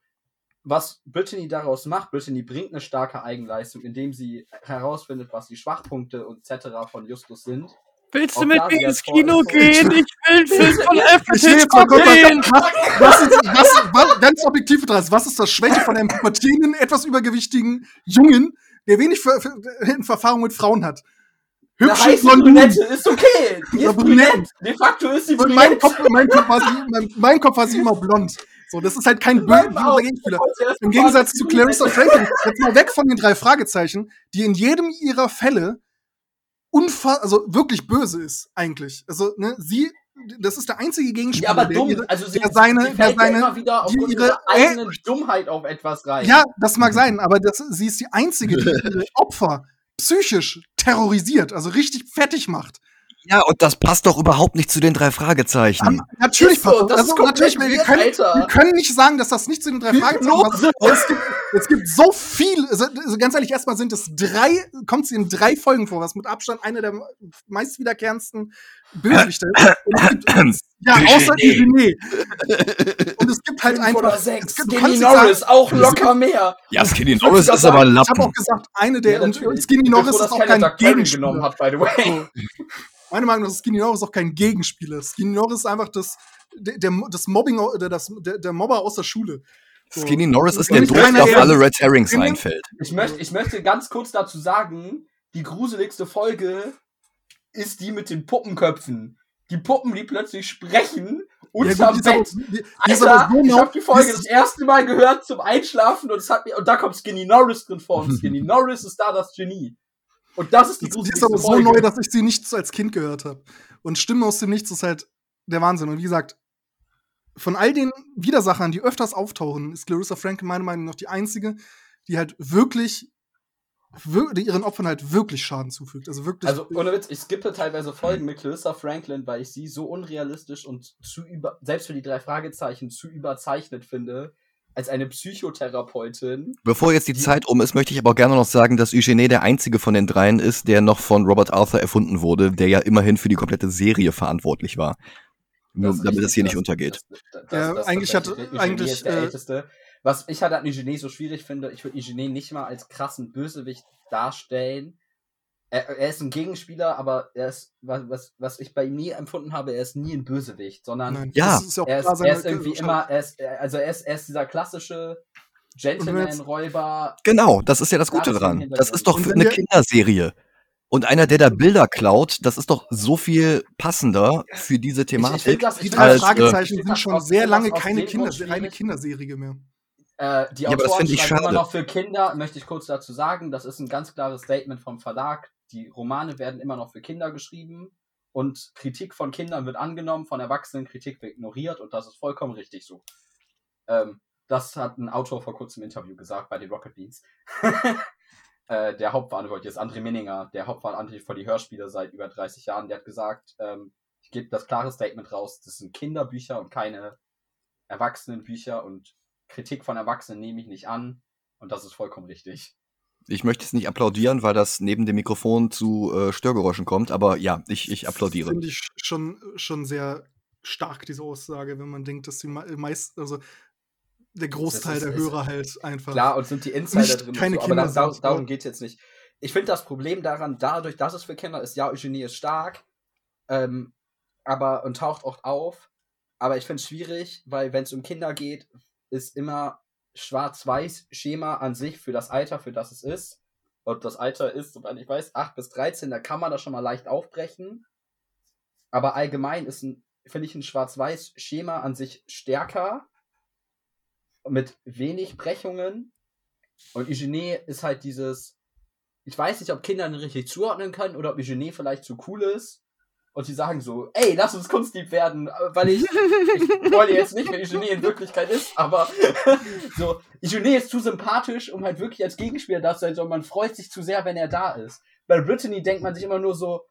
Was Brittany daraus macht, Brittany bringt eine starke Eigenleistung, indem sie herausfindet, was die Schwachpunkte etc. von Justus sind Willst du mit mir ins Kino gehen? Ich will einen Film von Alfred gehen. *laughs* Was ist, was, was, ganz objektiv betrachtet, was ist das Schwäche von einem pubertierenden, etwas übergewichtigen Jungen, der wenig Ver Ver Erfahrung mit Frauen hat? Hübsche Blondine ist okay. Die ist brünett. De facto ist sie brünett. Mein Kopf, mein, Kopf war sie, mein, mein Kopf war sie immer blond. So, das ist halt kein böser Gegenspieler. Im Gegensatz zu Clarissa Franklin, jetzt mal weg von den drei Fragezeichen, die in jedem ihrer Fälle unfassbar, also wirklich böse ist, eigentlich. Also, ne, sie, das ist der einzige Gegenspieler, ja, aber dumm. der, also sie, der seine, der seine, immer wieder aufgrund ihre eigenen Dummheit auf etwas rein. Ja, das mag sein, aber das, sie ist die einzige, die ihre *laughs* Opfer psychisch terrorisiert, also richtig fertig macht. Ja, und das passt doch überhaupt nicht zu den drei Fragezeichen. Ja, natürlich passt so, das. Also, natürlich, wir können, wir können nicht sagen, dass das nicht zu den drei Fragezeichen passt. Es gibt, es gibt so viel, also, ganz ehrlich, erstmal sind es drei, kommt sie in drei Folgen vor, was mit Abstand eine der meist wiederkehrendsten Bösewichte ist. *clears throat* ja, außer die René. Und es gibt halt einfach. Sechs. Es gibt, Skinny Norris, sagen, auch locker mehr. Ja, Skinny Norris ist aber ein Lappen. Ich habe auch gesagt, eine der. Ja, und Skinny Norris ist auch kein Gegenspieler. Hat, by the way. Meine Meinung nach ist Skinny Norris auch kein Gegenspieler. Skinny Norris ist einfach das, der, das Mobbing, das, der, der Mobber aus der Schule. So. Skinny Norris ist der Druck, der auf alle Red Herrings einfällt. Ich möchte, ich möchte ganz kurz dazu sagen, die gruseligste Folge ist die mit den Puppenköpfen. Die Puppen, die plötzlich sprechen unterm ja, Bett. Die, die, Alter, ich habe die Folge das erste Mal gehört zum Einschlafen und, es hat mir, und da kommt Skinny Norris drin vor. Und *laughs* Skinny Norris ist da das Genie. Und das ist die Die ist aber so Folge. neu, dass ich sie nicht als Kind gehört habe. Und Stimme aus dem Nichts ist halt der Wahnsinn. Und wie gesagt, von all den Widersachern, die öfters auftauchen, ist Clarissa Franklin meiner Meinung nach die einzige, die halt wirklich die ihren Opfern halt wirklich Schaden zufügt. Also wirklich. Also ohne Witz, ich skippe teilweise Folgen mit Clarissa Franklin, weil ich sie so unrealistisch und zu über, selbst für die drei Fragezeichen zu überzeichnet finde, als eine Psychotherapeutin. Bevor jetzt die, die Zeit um ist, möchte ich aber gerne noch sagen, dass Eugenie der einzige von den dreien ist, der noch von Robert Arthur erfunden wurde, der ja immerhin für die komplette Serie verantwortlich war. Nur das damit das hier nicht untergeht. Das, das, ja, eigentlich hat eigentlich der äh, älteste. Was ich halt an Eugenie so schwierig finde, ich würde Eugenie nicht mal als krassen Bösewicht darstellen, er, er, ist ein Gegenspieler, aber er ist, was, was ich bei ihm nie empfunden habe, er ist nie ein Bösewicht, sondern Nein, ja. Ist er, ist, er ist irgendwie immer, er ist, also er ist, er ist dieser klassische Gentleman-Räuber. Genau, das ist ja das Gute daran. Das ist doch für eine Kinderserie. Und einer, der da Bilder klaut, das ist doch so viel passender für diese Thematik. Ich, ich das, die drei Fragezeichen sind schon sehr lange keine Kinder, reine Kinderserie mehr. Äh, die ja, Autoren schreiben immer noch für Kinder, möchte ich kurz dazu sagen. Das ist ein ganz klares Statement vom Verlag die Romane werden immer noch für Kinder geschrieben und Kritik von Kindern wird angenommen, von Erwachsenen Kritik wird ignoriert und das ist vollkommen richtig so. Ähm, das hat ein Autor vor kurzem im Interview gesagt bei den Rocket Beats. *laughs* äh, der Hauptverantwortliche ist André Minninger, der Hauptverantwortliche für die Hörspiele seit über 30 Jahren. Der hat gesagt, ähm, ich gebe das klare Statement raus, das sind Kinderbücher und keine Erwachsenenbücher und Kritik von Erwachsenen nehme ich nicht an und das ist vollkommen richtig. Ich möchte es nicht applaudieren, weil das neben dem Mikrofon zu äh, Störgeräuschen kommt, aber ja, ich, ich applaudiere. Finde ich schon, schon sehr stark, diese Aussage, wenn man denkt, dass die meisten, also der Großteil ist, der Hörer halt einfach. Klar, und sind die Insider drin. Keine so, Kinder aber da, sind, darum geht es jetzt nicht. Ich finde das Problem daran, dadurch, dass es für Kinder ist, ja, Eugenie ist stark, ähm, aber und taucht oft auf. Aber ich finde es schwierig, weil wenn es um Kinder geht, ist immer Schwarz-Weiß-Schema an sich für das Alter, für das es ist. Und das Alter ist, soweit ich weiß, 8 bis 13, da kann man das schon mal leicht aufbrechen. Aber allgemein ist ein, finde ich, ein Schwarz-Weiß-Schema an sich stärker. Mit wenig Brechungen. Und Eugenie ist halt dieses. Ich weiß nicht, ob Kinder ihn richtig zuordnen können oder ob Eugenie vielleicht zu cool ist und die sagen so, ey, lass uns Kunstdieb werden, weil ich, ich *laughs* wollte jetzt nicht, wenn Igenet in Wirklichkeit ist, aber *laughs* so, Igenet ist zu sympathisch, um halt wirklich als Gegenspieler da zu sein, sondern man freut sich zu sehr, wenn er da ist. Bei Brittany denkt man sich immer nur so,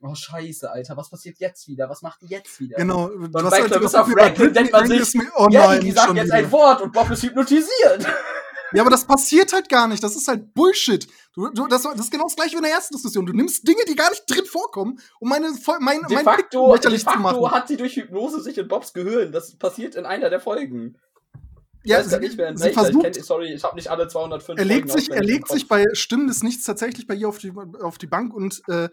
oh scheiße, Alter, was passiert jetzt wieder? Was macht die jetzt wieder? Genau. Und bei Clarissa Franklin denkt man sich, oh nein, ja, die sagen jetzt wieder. ein Wort und Bob ist hypnotisiert. Ja, aber das passiert halt gar nicht. Das ist halt Bullshit. Du, du, das, das ist genau das gleiche wie in der ersten Diskussion. Du nimmst Dinge, die gar nicht drin vorkommen, um meine, mein, de mein facto, de facto hat sie durch Hypnose sich in Bobs Gehirn. Das passiert in einer der Folgen. Ja, ich sie, nicht, sie versucht, ich kenn, sorry, ich habe nicht alle 205 Er legt sich, er legt sich bei Stimmen des Nichts tatsächlich bei ihr auf die, auf die Bank und äh,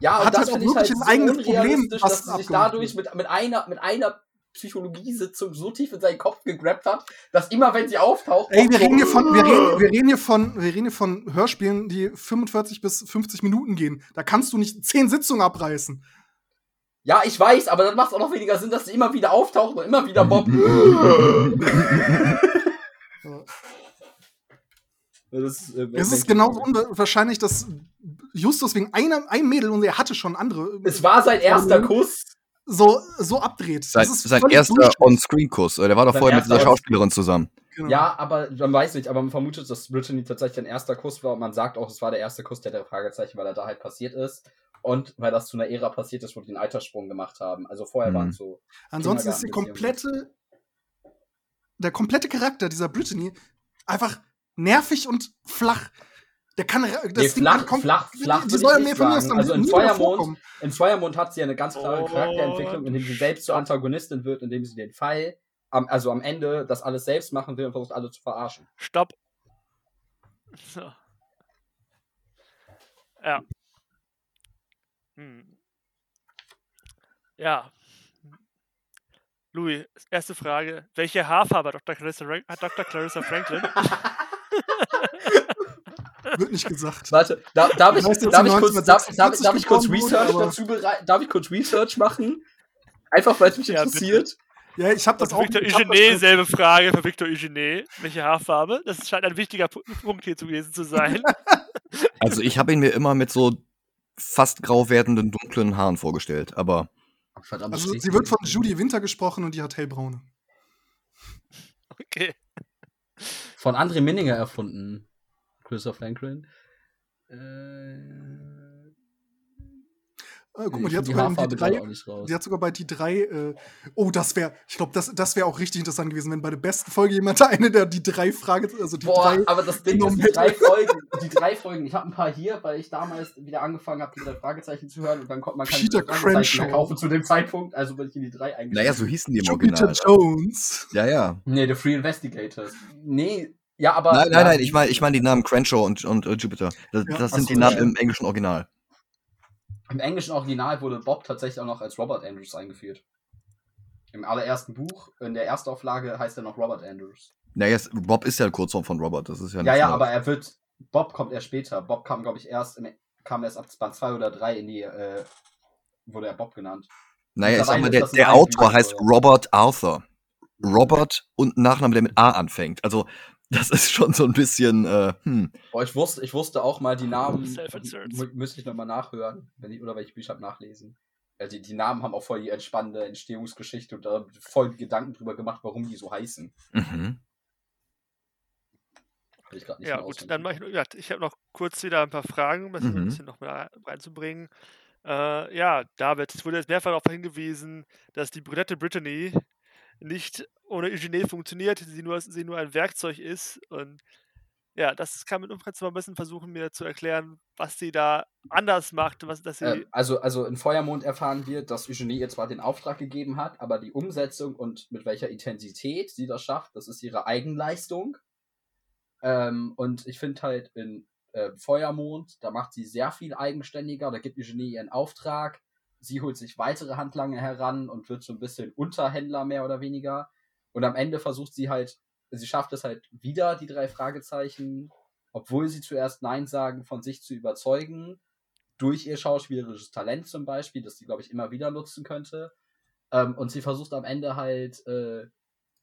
ja, hat das halt auch wirklich halt ein eigenes Problem, was dass sie sich dadurch mit, mit einer mit einer Psychologiesitzung so tief in seinen Kopf gegrabt hat, dass immer wenn sie auftaucht. Ey, wir reden, hier von, wir, reden, wir, reden hier von, wir reden hier von Hörspielen, die 45 bis 50 Minuten gehen. Da kannst du nicht 10 Sitzungen abreißen. Ja, ich weiß, aber dann macht es auch noch weniger Sinn, dass sie immer wieder auftaucht und immer wieder Bob. *laughs* Das, äh, es ist genauso unwahrscheinlich, dass Justus wegen einer, einem Mädel, und er hatte schon andere. Es war sein erster Kuss so, so abdreht. Sein, sein erster On-Screen-Kuss. Der war doch vorher mit dieser Schauspielerin zusammen. Genau. Ja, aber man weiß nicht, aber man vermutet, dass Brittany tatsächlich ein erster Kuss war und man sagt auch, es war der erste Kuss, der der Fragezeichen, weil er da halt passiert ist. Und weil das zu einer Ära passiert ist, wo die einen Alterssprung gemacht haben. Also vorher mhm. waren es so. Ansonsten ist die komplette, der komplette Charakter dieser Brittany einfach nervig und flach. Der kann das nee, flach, kommt, flach, flach, die soll mir von mir Also in Feuermond, in Feuermond hat sie eine ganz klare oh, Charakterentwicklung, indem sie selbst zur Antagonistin wird, indem sie den Fall, am, also am Ende das alles selbst machen will und versucht alle zu verarschen. Stopp. So. Ja. Hm. Ja. Louis, erste Frage. Welche Haarfarbe hat Dr. Clarissa, hat Dr. Clarissa Franklin? *laughs* Wird nicht gesagt. Warte, da, darf, ich, darf, ich kurz, darf, darf, darf ich kurz Research dazu bereiten? Darf ich kurz Research machen? Einfach weil es mich ja, interessiert. Bitte. Ja, ich habe das auch. Victor Eugene, selbe Frage für Victor Eugene. Welche Haarfarbe? Das scheint ein wichtiger Punkt hier gewesen zu sein. *laughs* Also ich habe ihn mir immer mit so fast grau werdenden dunklen Haaren vorgestellt, aber. Verdammt, also sie wird von Judy Winter gesprochen und die hat hellbraune. Okay. Von André Minninger erfunden. Christopher Franklin. Äh, äh, guck mal, die hat, die, sogar die, drei, die hat sogar bei die drei. Äh, oh, das wäre, ich glaube, das, das wäre auch richtig interessant gewesen, wenn bei der besten Folge jemand eine der die drei Fragen, also die Boah, drei. Aber das Ding ist, die drei Folgen, die drei Folgen, ich habe ein paar hier, weil ich damals wieder angefangen habe, die drei Fragezeichen zu hören und dann kommt man kann Peter Fragezeichen kaufen zu dem Zeitpunkt, also bin ich in die drei eingestellt. Naja, so hießen die im Jupiter Original. Jones. Ja, ja. Nee, The Free Investigators. Nee, ja, aber. Nein, nein, nein, ich meine ich mein die Namen Crenshaw und, und uh, Jupiter. Das, ja, das sind die Namen im englischen Original. Im englischen Original wurde Bob tatsächlich auch noch als Robert Andrews eingeführt. Im allerersten Buch, in der Erstauflage, heißt er noch Robert Andrews. Naja, Bob ist ja Kurzform von Robert, das ist ja Ja, ja, aber er wird. Bob kommt erst später. Bob kam, glaube ich, erst im, kam erst ab Band 2 oder 3 in die, äh, wurde er Bob genannt. Naja, ich sag mal, der, der Autor heißt Robert Arthur. Robert und ein Nachname, der mit A anfängt. Also das ist schon so ein bisschen. Äh, hm. Boah, ich wusste, ich wusste auch mal die Namen. Müsste ich nochmal nachhören, wenn ich, oder welche Bücher nachlesen. Ja, die, die Namen haben auch voll die entspannende Entstehungsgeschichte und da voll Gedanken drüber gemacht, warum die so heißen. Mhm. Ich nicht Ja, gut, dann mache ich, noch- ja, ich habe noch kurz wieder ein paar Fragen, um das ein Mhm. bisschen noch mal reinzubringen. Äh, ja, David, es wurde jetzt mehrfach darauf hingewiesen, dass die brünette Brittany nicht ohne Eugenie funktioniert, sie nur, sie nur ein Werkzeug ist. Und ja, das kann mit Umfrage mal ein bisschen versuchen, mir zu erklären, was sie da anders macht, was, dass sie. Ähm, also, also in Feuermond erfahren wir, dass Eugenie ihr zwar den Auftrag gegeben hat, aber die Umsetzung und mit welcher Intensität sie das schafft, das ist ihre Eigenleistung. Ähm, und ich finde halt in äh, Feuermond, da macht sie sehr viel eigenständiger, da gibt Eugenie ihren Auftrag, sie holt sich weitere Handlanger heran und wird so ein bisschen Unterhändler mehr oder weniger. Und am Ende versucht sie halt, sie schafft es halt wieder, die drei Fragezeichen, obwohl sie zuerst Nein sagen, von sich zu überzeugen durch ihr schauspielerisches Talent zum Beispiel, das sie, glaube ich, immer wieder nutzen könnte. Ähm, und sie versucht am Ende halt äh,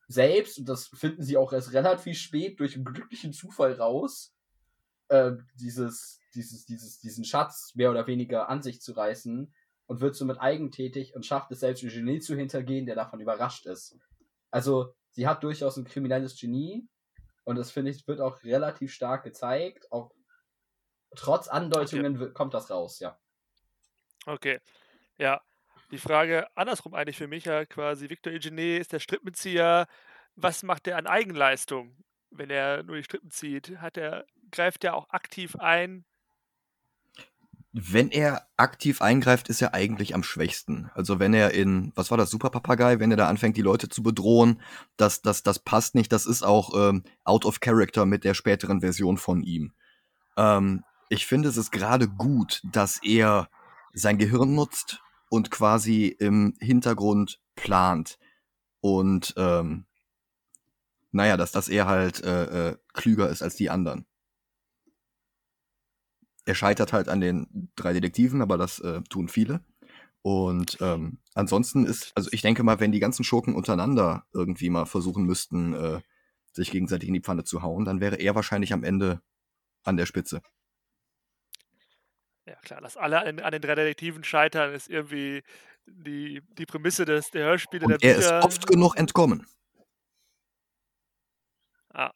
selbst, und das finden sie auch erst relativ spät durch einen glücklichen Zufall raus, äh, dieses, dieses, dieses, diesen Schatz mehr oder weniger an sich zu reißen und wird somit eigentätig und schafft es selbst, Eugenie zu hintergehen, der davon überrascht ist. Also, sie hat durchaus ein kriminelles Genie und das finde ich, wird auch relativ stark gezeigt. Auch trotz Andeutungen wird- kommt das raus, ja. Okay. Ja. Die Frage andersrum eigentlich für mich ja quasi, Victor Eugenie ist der Strippenzieher. Was macht er an Eigenleistung, wenn er nur die Strippen zieht? Hat er, greift er auch aktiv ein? Wenn er aktiv eingreift, ist er eigentlich am schwächsten. Also wenn er in, was war das, Super Papagei, wenn er da anfängt, die Leute zu bedrohen, das, das, das passt nicht. Das ist auch ähm, out of character mit der späteren Version von ihm. Ähm, ich finde, es ist gerade gut, dass er sein Gehirn nutzt und quasi im Hintergrund plant. Und ähm, naja, dass, dass er halt äh, äh, klüger ist als die anderen. Er scheitert halt an den drei Detektiven, aber das äh, tun viele. Und ähm, ansonsten ist, also ich denke mal, wenn die ganzen Schurken untereinander irgendwie mal versuchen müssten, äh, sich gegenseitig in die Pfanne zu hauen, dann wäre er wahrscheinlich am Ende an der Spitze. Ja, klar, dass alle an, an den drei Detektiven scheitern, ist irgendwie die, die Prämisse des, der Hörspiele, Und der er ist Bücher. oft genug entkommen. Ah,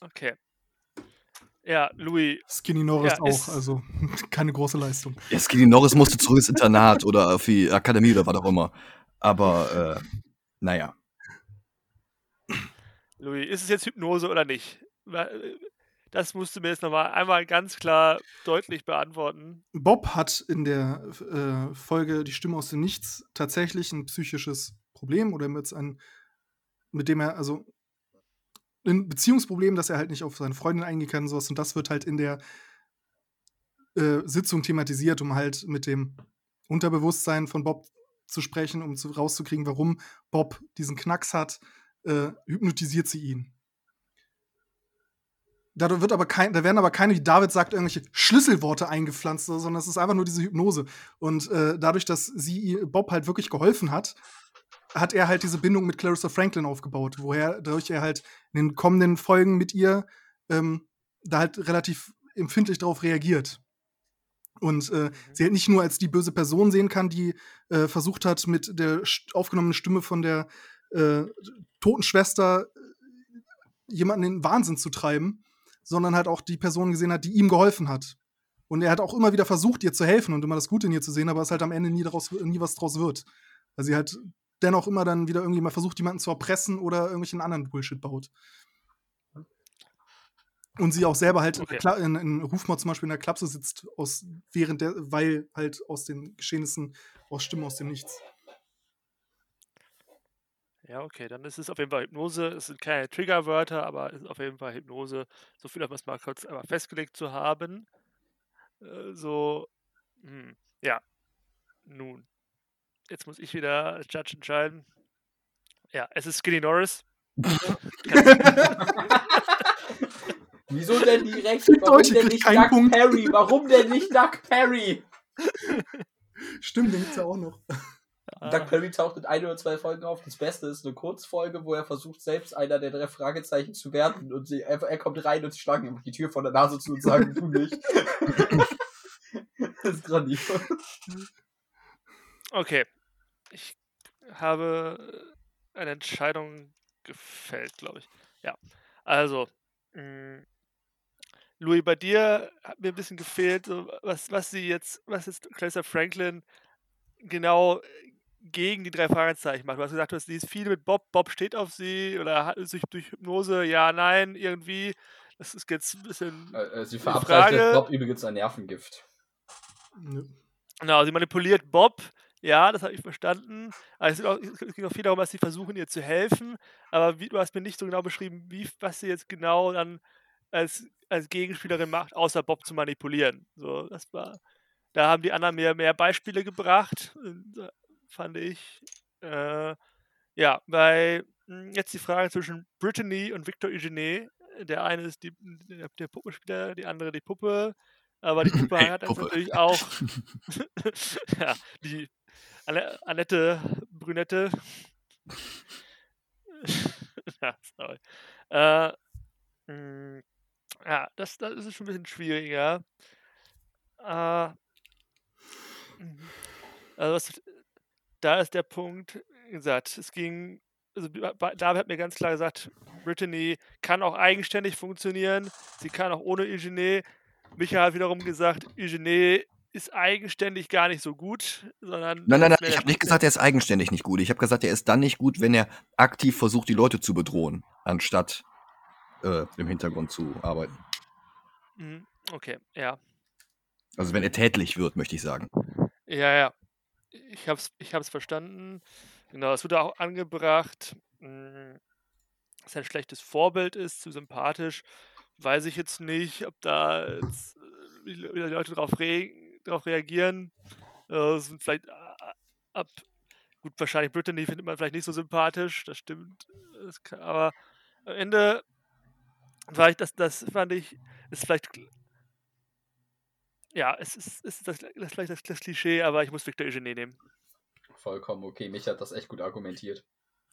okay. Ja, Louis, Skinny Norris Ja, auch, also *laughs* keine große Leistung. Ja, Skinny Norris musste zurück ins Internat oder auf die Akademie oder was auch immer. Aber, äh, naja. Louis, ist es jetzt Hypnose oder nicht? Äh, Das musst du mir jetzt nochmal einmal ganz klar deutlich beantworten. Bob hat in der äh, Folge Die Stimme aus dem Nichts tatsächlich ein psychisches Problem oder jetzt ein, mit dem er, also ein Beziehungsproblem, dass er halt nicht auf seine Freundin eingehen kann und sowas. Und das wird halt in der äh, Sitzung thematisiert, um halt mit dem Unterbewusstsein von Bob zu sprechen, um zu, rauszukriegen, warum Bob diesen Knacks hat, äh, hypnotisiert sie ihn. Da wird aber kein, da werden aber keine, wie David sagt, irgendwelche Schlüsselworte eingepflanzt, sondern es ist einfach nur diese Hypnose. Und äh, dadurch, dass sie Bob halt wirklich geholfen hat, hat er halt diese Bindung mit Clarissa Franklin aufgebaut, woher dadurch er halt in den kommenden Folgen mit ihr ähm, da halt relativ empfindlich darauf reagiert. Und äh, sie halt nicht nur als die böse Person sehen kann, die äh, versucht hat, mit der aufgenommenen Stimme von der äh, toten Schwester äh, jemanden in den Wahnsinn zu treiben, sondern halt auch die Person gesehen hat, die ihm geholfen hat. Und er hat auch immer wieder versucht, ihr zu helfen und immer das Gute in ihr zu sehen, aber es halt am Ende nie, daraus, nie was draus wird. Weil sie halt dennoch immer dann wieder irgendwie mal versucht, jemanden zu erpressen oder irgendwelchen anderen Bullshit baut. Und sie auch selber halt Okay. in, in Rufmord zum Beispiel in der Klapse sitzt, aus, während der, weil halt aus den Geschehnissen aus Stimmen aus dem Nichts. Ja, okay, dann ist es auf jeden Fall Hypnose. Es sind keine Triggerwörter, aber es ist auf jeden Fall Hypnose. So viel, um es mal kurz einmal festgelegt zu haben. Äh, so, hm, ja. Nun, jetzt muss ich wieder als Judge entscheiden. Ja, es ist Skinny Norris. *laughs* Wieso denn direkt? *laughs* Warum denn nicht Doug Punkt. Perry? Warum denn nicht Doug Perry? *laughs* Stimmt, den gibt's ja auch noch. Ah, Doug Perry taucht in ein oder zwei Folgen auf. Das Beste ist eine Kurzfolge, wo er versucht, selbst einer der drei Fragezeichen zu werden. Und sie, er, er kommt rein und sie schlagen ihm die Tür vor der Nase zu und sagen, du nicht. das ist grandios. Okay. Ich habe eine Entscheidung gefällt, glaube ich. Ja. Also, mh, Louis, bei dir hat mir ein bisschen gefehlt, so, was, was sie jetzt, was jetzt Clarissa Franklin genau gegen die drei Fragezeichen macht. Du hast gesagt, du hast, sie ist viel mit Bob, Bob steht auf sie oder hat sich durch Hypnose, ja, nein, irgendwie. Das ist jetzt ein bisschen. Äh, äh, sie verabreicht Bob übrigens ein Nervengift. Genau, sie manipuliert Bob. Ja, das habe ich verstanden. Aber es, geht auch, es geht auch viel darum, dass sie versuchen, ihr zu helfen. Aber wie, du hast mir nicht so genau beschrieben, wie, was sie jetzt genau dann als, als Gegenspielerin macht, außer Bob zu manipulieren. So, das war. Da haben die anderen mir mehr Beispiele gebracht, äh, fand ich. Äh, ja, bei mh, jetzt die Frage zwischen Brittany und Victor Eugene. Der eine ist die, der, Puppenspieler, die andere die Puppe. Aber die *laughs* Puppe hat natürlich auch *laughs* *laughs* ja, die Annette Brünette. *laughs* ja, sorry. Äh, mh, ja, das, das ist schon ein bisschen schwieriger. Äh, mhm. also was, da ist der Punkt, wie gesagt, es ging, also David hat mir ganz klar gesagt, Brittany kann auch eigenständig funktionieren, sie kann auch ohne Eugenie. Micha hat wiederum gesagt, Eugenie ist eigenständig gar nicht so gut, sondern Nein, nein, nein, ich habe nicht gesagt, er ist eigenständig nicht gut. Ich habe gesagt, er ist dann nicht gut, wenn er aktiv versucht, die Leute zu bedrohen, anstatt äh, im Hintergrund zu arbeiten. Mhm, Okay, ja. Also wenn er tätlich wird, möchte ich sagen. Ja, ja. Ich hab's, ich hab's verstanden. Genau, es wurde auch angebracht, mh, dass er ein schlechtes Vorbild ist, zu sympathisch. Weiß ich jetzt nicht, ob da jetzt, äh, die wie die Leute darauf reagieren. Äh, sind vielleicht äh, ab. Gut, wahrscheinlich Brittany findet man vielleicht nicht so sympathisch, das stimmt. Das kann, aber am Ende war ich, das, das fand ich, ist vielleicht ja, es ist, ist das, das, vielleicht das, das Klischee, aber ich muss Victor Eugenie nehmen. Vollkommen okay. Mich hat das echt gut argumentiert.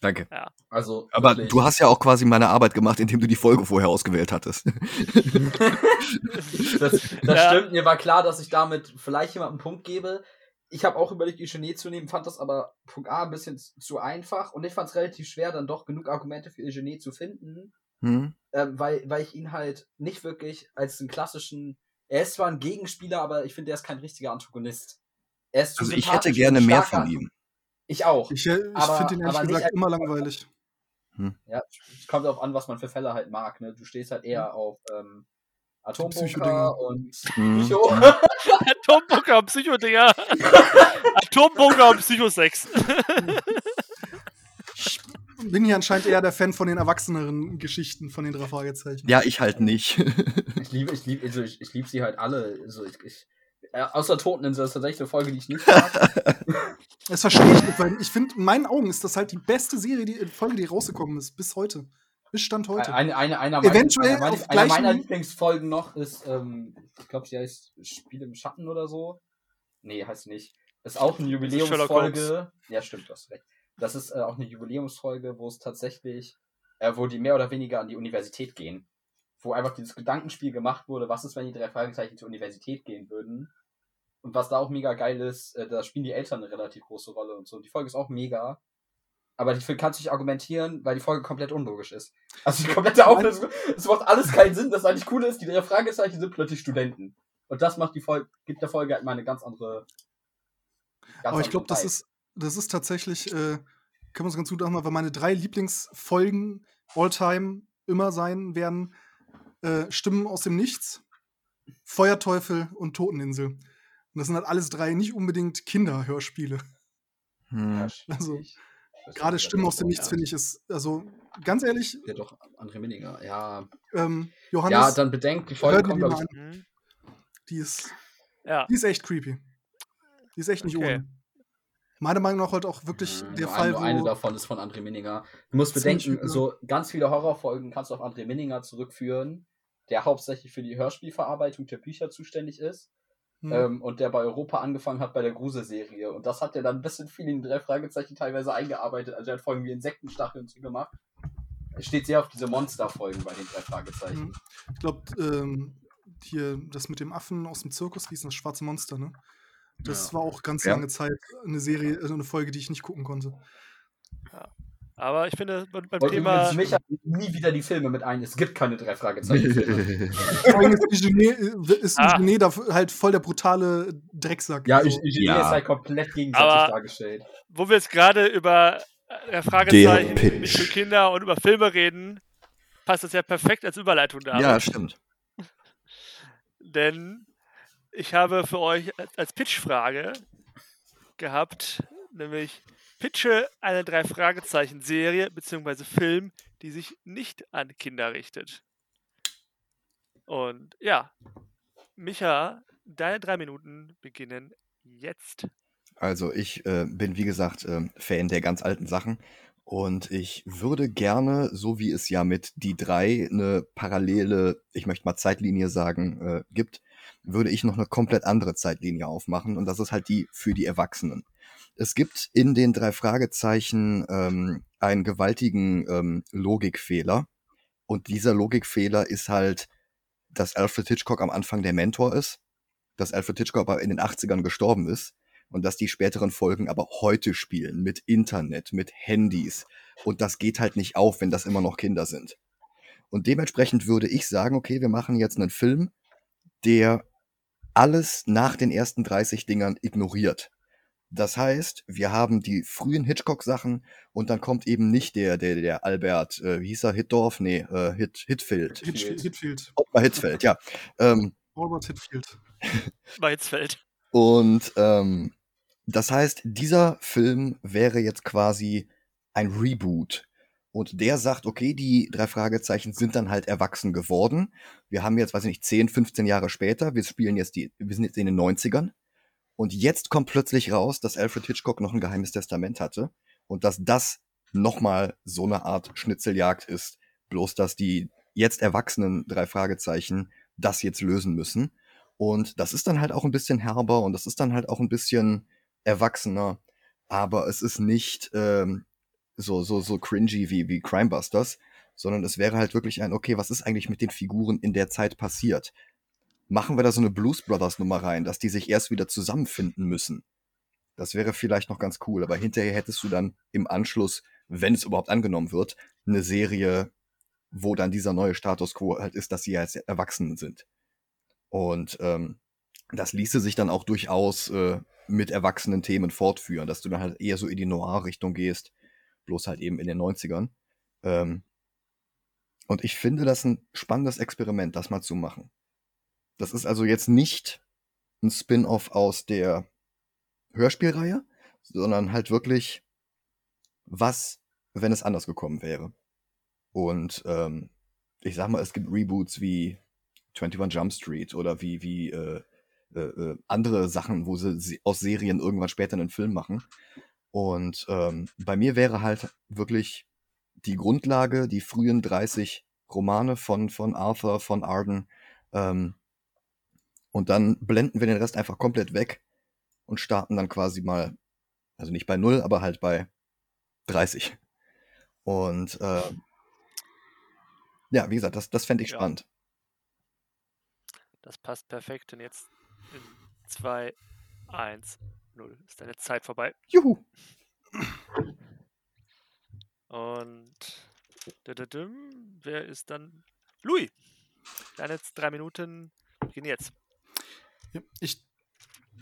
Danke. Also, Aber wirklich. du hast ja auch quasi meine Arbeit gemacht, indem du die Folge vorher ausgewählt hattest. *laughs* das das Ja. stimmt. Mir war klar, dass ich damit vielleicht jemandem einen Punkt gebe. Ich habe auch überlegt, Eugenie zu nehmen, fand das aber Punkt A ein bisschen zu einfach und ich fand es relativ schwer, dann doch genug Argumente für Eugenie zu finden, Hm? ähm, weil, weil ich ihn halt nicht wirklich als einen klassischen. Er ist zwar ein Gegenspieler, aber ich finde, er ist kein richtiger Antagonist. Er ist Also ich hätte gerne mehr von ihm. Ich auch. Ich, äh, ich finde ihn ehrlich gesagt immer langweilig. Ja, es kommt darauf an, was man für Fälle halt mag. Ne? Du stehst halt eher auf ähm, Psychodinge. Atombunker und Hm. Psycho. Atombunker und Psychodinger. Atombunker und Psychosex. *laughs* *laughs* Bin hier anscheinend eher der Fan von den erwachseneren Geschichten von den drei Fragezeichen. Ja, ich halt nicht. Ich liebe, ich liebe, also ich, ich liebe sie halt alle. Also ich, ich, äh, außer Toteninsel ist tatsächlich eine Folge, die ich nicht *laughs* mag. Das verstehe ich nicht, weil ich finde, in meinen Augen ist das halt die beste Serie, die Folge, die rausgekommen ist, bis heute. Bis Stand heute. eine, eine, einer meiner, Eventuell einer, meiner- auf einer meiner Lieblingsfolgen noch ist, ähm, ich glaube, sie heißt Spiel im Schatten oder so. Nee, heißt nicht. Ist auch eine Jubiläumsfolge. Ja, stimmt, du hast recht. Das ist äh, auch eine Jubiläumsfolge, wo es tatsächlich, äh, wo die mehr oder weniger an die Universität gehen. Wo einfach dieses Gedankenspiel gemacht wurde, was ist, wenn die drei Fragezeichen zur Universität gehen würden. Und was da auch mega geil ist, äh, da spielen die Eltern eine relativ große Rolle und so. Die Folge ist auch mega. Aber die kannst du nicht argumentieren, weil die Folge komplett unlogisch ist. Also die *laughs* komplette Auflösung, es macht alles keinen Sinn. Das eigentlich Coole ist, die drei Fragezeichen sind plötzlich Studenten. Und das macht die Folge, gibt der Folge halt mal eine ganz andere. ganz Aber ich glaube, das ist, das ist tatsächlich, äh, kann man es ganz gut machen, weil meine drei Lieblingsfolgen all-time immer sein werden: äh, Stimmen aus dem Nichts, Feuerteufel und Toteninsel. Und das sind halt alles drei nicht unbedingt Kinderhörspiele. Hm. Also, Gerade Stimmen aus dem Nichts ja. finde ich ist, also ganz ehrlich, Ja, doch, André Minninger. Ja. ähm, Johannes, ja, dann bedenkt, die Folge kommt, die glaube ich. an. Die ist, Ja. die ist echt creepy. Die ist echt nicht Okay. ohne. Meiner Meinung nach halt auch wirklich Ja, der Fall, eine, nur eine davon ist von André Minninger. Du musst bedenken, viele. so ganz viele Horrorfolgen kannst du auf André Minninger zurückführen, der hauptsächlich für die Hörspielverarbeitung der Bücher zuständig ist hm, ähm, und der bei Europa angefangen hat bei der Gruselserie. Und das hat er dann ein bisschen viel in drei Fragezeichen teilweise eingearbeitet. Also er hat Folgen wie Insektenstacheln und so gemacht. Er steht sehr auf diese Monsterfolgen bei den drei Fragezeichen. Mhm. Ich glaube, ähm, hier das mit dem Affen aus dem Zirkus, wie ist das schwarze Monster, ne? Das Ja. war auch ganz Ja. lange Zeit eine Serie, also eine Folge, die ich nicht gucken konnte. Aber ich finde, beim Und Thema. Micha nie wieder die Filme mit ein. Es gibt keine drei *laughs* allem ist äh, Ah. Da halt voll der brutale Drecksack. ja, so. ich, ich Ja. ist halt komplett gegenseitig Aber- dargestellt. wo wir jetzt gerade über äh, Fragezeichen Pitch. nicht für Kinder und über Filme reden, passt das ja perfekt als Überleitung da. ja, stimmt. *laughs* Denn ich habe für euch als- Pitch-Frage gehabt, nämlich pitche eine Drei-Fragezeichen-Serie bzw. Film, die sich nicht an Kinder richtet. Und ja, Micha, deine drei Minuten beginnen jetzt. Also ich äh, bin wie gesagt äh, Fan der ganz alten Sachen und ich würde gerne, so wie es ja mit die drei eine parallele, ich möchte mal Zeitlinie sagen, äh, gibt, würde ich noch eine komplett andere Zeitlinie aufmachen und das ist halt die für die Erwachsenen. Es gibt in den drei Fragezeichen ähm, einen gewaltigen ähm, Logikfehler und dieser Logikfehler ist halt, dass Alfred Hitchcock am Anfang der Mentor ist, dass Alfred Hitchcock aber in den 80ern gestorben ist und dass die späteren Folgen aber heute spielen mit Internet, mit Handys und das geht halt nicht auf, wenn das immer noch Kinder sind. Und dementsprechend würde ich sagen, okay, wir machen jetzt einen Film, der alles nach den ersten 30 Dingern ignoriert. Das heißt, wir haben die frühen Hitchcock-Sachen und dann kommt eben nicht der, der, der Albert, äh, wie hieß er, Hitdorf? Nee, äh, Hit, Hitfield. Hitfield. Hitfield. Ottmar Hitzfeld, ja. Ähm, Albert Hitfield. Weizfeld. Und ähm, das heißt, dieser Film wäre jetzt quasi ein Reboot. Und der sagt, okay, die drei Fragezeichen sind dann halt erwachsen geworden. Wir haben jetzt, weiß ich nicht, 10, 15 Jahre später, wir spielen jetzt die, wir sind jetzt in den 90ern. Und jetzt kommt plötzlich raus, dass Alfred Hitchcock noch ein geheimes Testament hatte und dass das nochmal so eine Art Schnitzeljagd ist. Bloß, dass die jetzt erwachsenen drei Fragezeichen das jetzt lösen müssen. Und das ist dann halt auch ein bisschen herber und das ist dann halt auch ein bisschen erwachsener. Aber es ist nicht ähm, so, so, so cringy wie, wie Crimebusters, sondern es wäre halt wirklich ein, okay, was ist eigentlich mit den Figuren in der Zeit passiert? Machen wir da so eine Blues Brothers Nummer rein, dass die sich erst wieder zusammenfinden müssen. Das wäre vielleicht noch ganz cool, aber hinterher hättest du dann im Anschluss, wenn es überhaupt angenommen wird, eine Serie, wo dann dieser neue Status quo halt ist, dass sie als Erwachsenen sind. Und ähm, das ließe sich dann auch durchaus äh, mit erwachsenen Themen fortführen, dass du dann halt eher so in die Noir-Richtung gehst, bloß halt eben in den 90ern. Ähm, und ich finde das ein spannendes Experiment, das mal zu machen. Das ist also jetzt nicht ein Spin-off aus der Hörspielreihe, sondern halt wirklich, was, wenn es anders gekommen wäre. Und ähm, ich sag mal, es gibt Reboots wie 21 Jump Street oder wie, wie äh, äh, äh, andere Sachen, wo sie aus Serien irgendwann später einen Film machen. Und ähm, bei mir wäre halt wirklich die Grundlage, die frühen 30 Romane von, von Arthur, von Arden. Ähm, und dann blenden wir den Rest einfach komplett weg und starten dann quasi mal, also nicht bei null, aber halt bei 30. Und äh, ja, wie gesagt, das, das fände ich Ja. spannend. Das passt perfekt. Und jetzt in 2, 1, 0 ist deine Zeit vorbei. Juhu! Und wer ist dann? Louis. Deine drei Minuten beginnen jetzt. Ich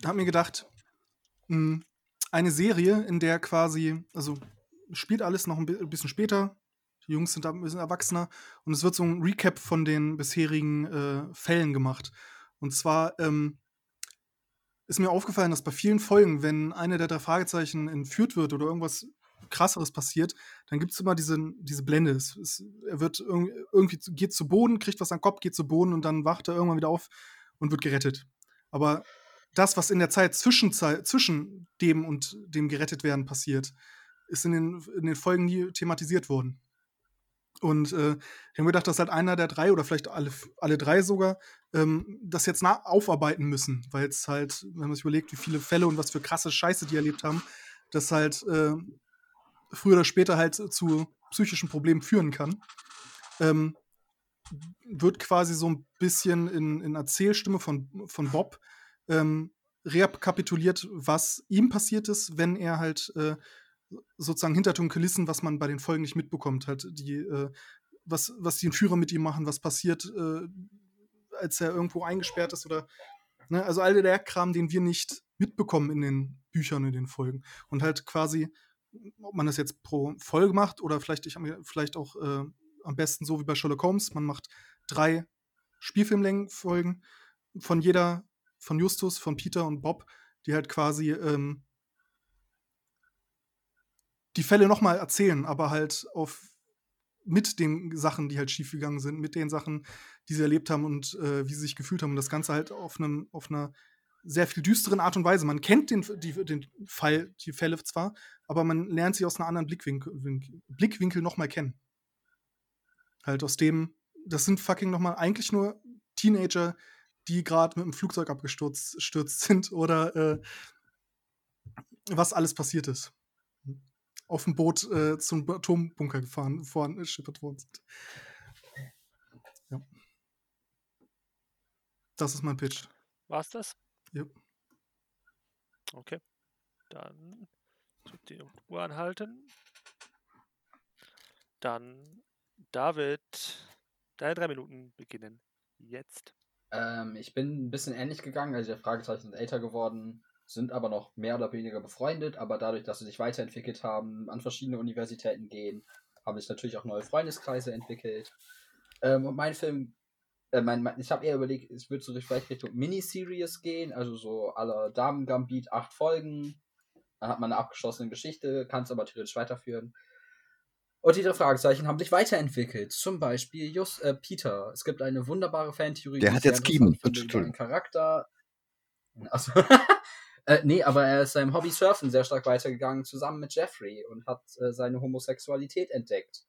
habe mir gedacht, mh, eine Serie, in der quasi, also spielt alles noch ein bi- bisschen später. Die Jungs sind da ein bisschen erwachsener und es wird so ein Recap von den bisherigen äh, Fällen gemacht. Und zwar ähm, ist mir aufgefallen, dass bei vielen Folgen, wenn eine der drei Fragezeichen entführt wird oder irgendwas krasseres passiert, dann gibt es immer diese, diese Blende. Es, es, er wird irg irgendwie geht zu Boden, kriegt was am Kopf, geht zu Boden und dann wacht er irgendwann wieder auf und wird gerettet. Aber das, was in der Zeit zwischen, zwischen dem und dem gerettet werden passiert, ist in den, in den Folgen nie thematisiert worden. Und äh, ich habe gedacht, dass halt einer der drei oder vielleicht alle, alle drei sogar ähm, das jetzt na aufarbeiten müssen, weil es halt, wenn man sich überlegt, wie viele Fälle und was für krasse Scheiße die erlebt haben, das halt äh, früher oder später halt zu psychischen Problemen führen kann. Ähm, wird quasi so ein bisschen in, in Erzählstimme von, von Bob ähm, rekapituliert, was ihm passiert ist, wenn er halt äh, sozusagen hinter den Kulissen, was man bei den Folgen nicht mitbekommt, halt die, äh, was, was die Führer mit ihm machen, was passiert, äh, als er irgendwo eingesperrt ist oder ne, also all der Kram, den wir nicht mitbekommen in den Büchern, in den Folgen. Und halt quasi, ob man das jetzt pro Folge macht oder vielleicht, ich, vielleicht auch äh, am besten so wie bei Sherlock Holmes, man macht drei Spielfilmlängenfolgen von jeder, von Justus, von Peter und Bob, die halt quasi ähm, die Fälle nochmal erzählen, aber halt auf mit den Sachen, die halt schiefgegangen sind, mit den Sachen, die sie erlebt haben und äh, wie sie sich gefühlt haben. Und das Ganze halt auf, einem, auf einer sehr viel düsteren Art und Weise. Man kennt den, die, den Fall, die Fälle zwar, aber man lernt sie aus einem anderen Blickwinkel, Blickwinkel nochmal kennen. Halt aus dem, das sind fucking nochmal eigentlich nur Teenager, die gerade mit dem Flugzeug abgestürzt *laughs* sind oder äh, was alles passiert ist. Auf dem Boot äh, zum Atombunker gefahren, vorangeschippert worden sind. Ja. Das ist mein Pitch. War's das? Ja. Okay. Dann die Uhr anhalten. Dann David, deine drei Minuten beginnen jetzt. Ähm, ich bin ein bisschen ähnlich gegangen. Also die Fragezeichen sind älter geworden, sind aber noch mehr oder weniger befreundet, aber dadurch, dass sie sich weiterentwickelt haben, an verschiedene Universitäten gehen, haben sich natürlich auch neue Freundeskreise entwickelt. Ähm, und mein Film, äh, mein, mein, ich habe eher überlegt, es wird so vielleicht Richtung Miniseries gehen, also so aller Damen Gambit, acht Folgen. Dann hat man eine abgeschlossene Geschichte, kann es aber theoretisch weiterführen. Und diese Fragezeichen haben sich weiterentwickelt. Zum Beispiel Just, äh, Peter. Es gibt eine wunderbare Fantheorie. Der hat jetzt Kiemen. Charakter. Also, äh, nee, aber er ist seinem Hobby Surfen sehr stark weitergegangen, zusammen mit Jeffrey und hat äh, seine Homosexualität entdeckt.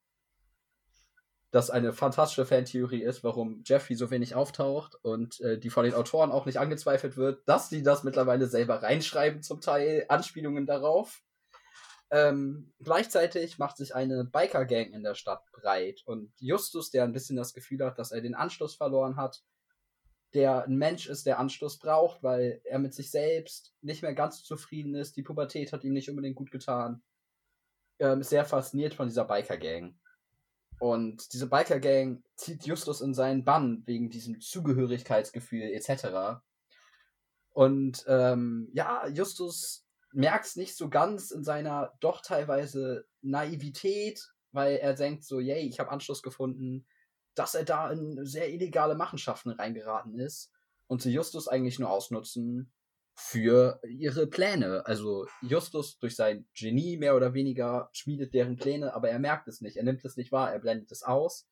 Das eine fantastische Fantheorie ist, warum Jeffrey so wenig auftaucht und äh, die von den Autoren auch nicht angezweifelt wird, dass sie das mittlerweile selber reinschreiben, zum Teil Anspielungen darauf. Ähm, gleichzeitig macht sich eine Biker-Gang in der Stadt breit und Justus, der ein bisschen das Gefühl hat, dass er den Anschluss verloren hat, der ein Mensch ist, der Anschluss braucht, weil er mit sich selbst nicht mehr ganz zufrieden ist, die Pubertät hat ihm nicht unbedingt gut getan, ähm, ist sehr fasziniert von dieser Biker-Gang. Und diese Biker-Gang zieht Justus in seinen Bann wegen diesem Zugehörigkeitsgefühl etc. Und ähm, ja, Justus merkt nicht so ganz in seiner doch teilweise Naivität, weil er denkt so, yay, ich habe Anschluss gefunden, dass er da in sehr illegale Machenschaften reingeraten ist und sie Justus eigentlich nur ausnutzen für ihre Pläne. Also Justus durch sein Genie mehr oder weniger schmiedet deren Pläne, aber er merkt es nicht, er nimmt es nicht wahr, er blendet es aus.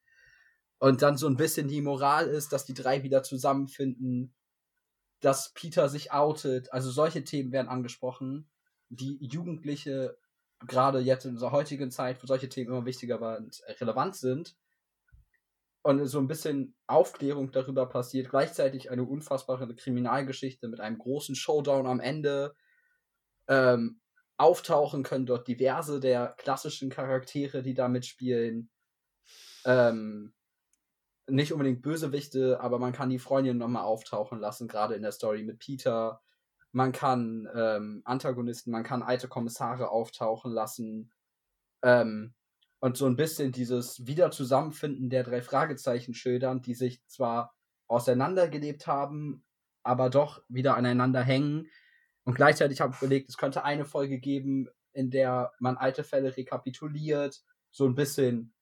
Und dann so ein bisschen die Moral ist, dass die drei wieder zusammenfinden, dass Peter sich outet. Also solche Themen werden angesprochen, die Jugendliche gerade jetzt in unserer heutigen Zeit für solche Themen immer wichtiger und relevant sind. Und so ein bisschen Aufklärung darüber passiert. Gleichzeitig eine unfassbare Kriminalgeschichte mit einem großen Showdown am Ende. Ähm, auftauchen können dort diverse der klassischen Charaktere, die da mitspielen. Ähm, nicht unbedingt Bösewichte, aber man kann die Freundin nochmal auftauchen lassen, gerade in der Story mit Peter. Man kann ähm, Antagonisten, man kann alte Kommissare auftauchen lassen. Ähm, und so ein bisschen dieses Wiederzusammenfinden der drei Fragezeichen schildern, die sich zwar auseinandergelebt haben, aber doch wieder aneinander hängen. Und gleichzeitig habe ich überlegt, es könnte eine Folge geben, in der man alte Fälle rekapituliert, so ein bisschen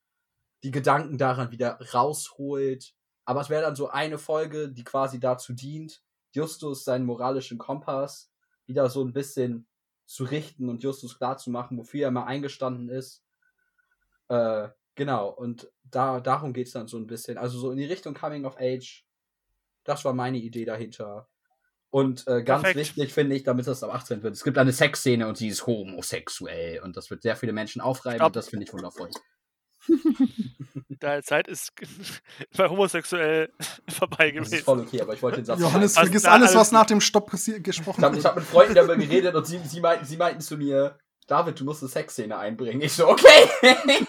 die Gedanken daran wieder rausholt. Aber es wäre dann so eine Folge, die quasi dazu dient, Justus seinen moralischen Kompass wieder so ein bisschen zu richten und Justus klarzumachen, wofür er mal eingestanden ist. Äh, genau, und da, darum geht es dann so ein bisschen. Also so in die Richtung Coming of Age. Das war meine Idee dahinter. Und äh, ganz Perfekt. wichtig finde ich, damit das ab 18 wird. Es gibt eine Sexszene und sie ist homosexuell. Und das wird sehr viele Menschen aufreiben Stopp. und das finde ich wundervoll. *laughs* Deine Zeit ist *laughs* bei homosexuell *laughs* vorbei gewesen. Das ist voll okay, aber ich wollte den Satz. Johannes, vergiss alles, was nach dem Stopp gesprochen wird. Ich habe hab mit Freunden darüber geredet und sie, sie, meinten, sie meinten zu mir, David, du musst eine Sexszene einbringen. Ich so, okay. *laughs*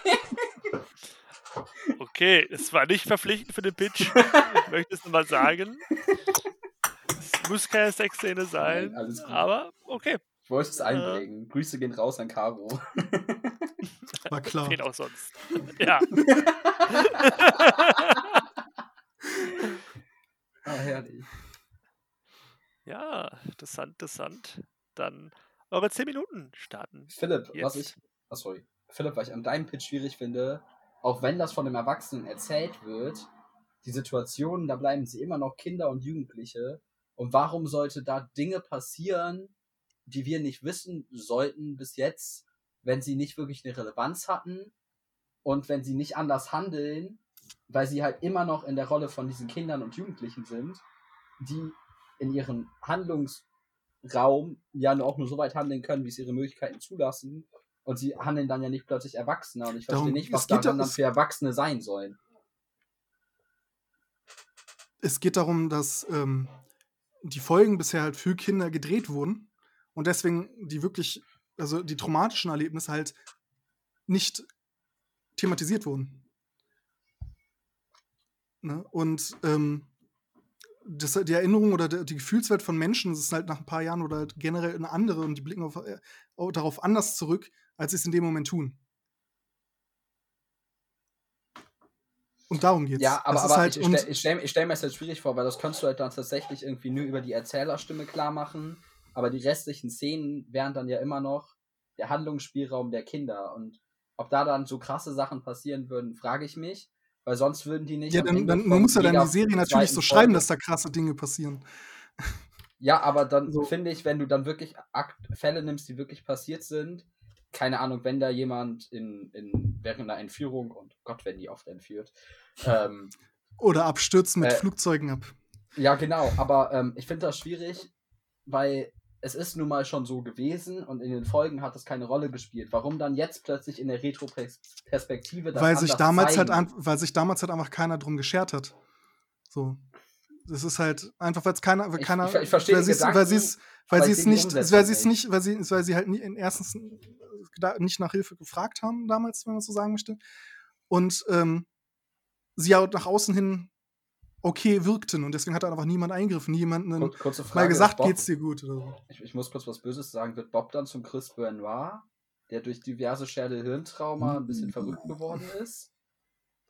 Okay, es war nicht verpflichtend für den Pitch. Ich möchte es nochmal sagen. Es Muss keine Sexszene sein, Nein, alles gut. aber okay. Ich wollte es einbringen. Grüße gehen raus an Caro. *laughs* War klar. Wen auch sonst. Ja. *laughs* ah, herrlich. ja, interessant, interessant. Dann eure 10 Minuten starten. Philipp, was Jetzt. ich. Oh, sorry. Philipp, was ich an deinem Pitch schwierig finde, auch wenn das von einem Erwachsenen erzählt wird, die Situationen, da bleiben sie immer noch Kinder und Jugendliche. Und warum sollte da Dinge passieren, die wir nicht wissen sollten bis jetzt, wenn sie nicht wirklich eine Relevanz hatten und wenn sie nicht anders handeln, weil sie halt immer noch in der Rolle von diesen Kindern und Jugendlichen sind, die in ihrem Handlungsraum ja nur auch nur so weit handeln können, wie es ihre Möglichkeiten zulassen. Und sie handeln dann ja nicht plötzlich Erwachsener. Und ich verstehe Darum- nicht, was daran dann für Erwachsene sein sollen. Es geht darum, dass ähm, die Folgen bisher halt für Kinder gedreht wurden und deswegen die wirklich, also die traumatischen Erlebnisse halt nicht thematisiert wurden. Ne? Und ähm, das, die Erinnerung oder der, die Gefühlswelt von Menschen das ist halt nach ein paar Jahren oder halt generell eine andere und die blicken auf, äh, darauf anders zurück, als sie es in dem Moment tun. Und darum geht's. Ja, aber, Das aber halt, ich, stelle stell, stell mir es jetzt schwierig vor, weil das kannst du halt dann tatsächlich irgendwie nur über die Erzählerstimme klar machen. Aber die restlichen Szenen wären dann ja immer noch der Handlungsspielraum der Kinder. Und ob da dann so krasse Sachen passieren würden, frage ich mich. Weil sonst würden die nicht. Ja, dann, dann man muss ja dann die Serie natürlich so schreiben, dass da krasse Dinge passieren. Ja, aber dann So. finde ich, wenn du dann wirklich Akt Fälle nimmst, die wirklich passiert sind, keine Ahnung, wenn da jemand in, in während einer Entführung, und Gott, wenn die oft entführt, ähm, Oder abstürzen mit Äh, Flugzeugen ab. Ja, genau, aber ähm, ich finde das schwierig, weil es ist nun mal schon so gewesen und in den Folgen hat es keine Rolle gespielt. Warum dann jetzt plötzlich in der Retro-Perspektive das Weil sich, damals halt zeigen? an, weil sich damals halt einfach keiner drum geschert hat. So. Das ist halt einfach, weil es keiner, weil Ich- keiner, ich ich verstehe weil sie es, weil sie es, nicht, weil sie es nicht. weil sie, weil sie halt nie, in erstens äh, nicht nach Hilfe gefragt haben damals, wenn man so sagen möchte, und ähm, sie ja nach außen hin okay wirkten und deswegen hat da einfach niemand eingegriffen, niemand einen, Kur- kurze Frage, mal gesagt, Bob, geht's dir gut oder so. Ich, ich muss kurz was Böses sagen. Wird Bob dann zum Chris Benoit, der durch diverse Schädel-Hirntrauma ein bisschen verrückt geworden ist?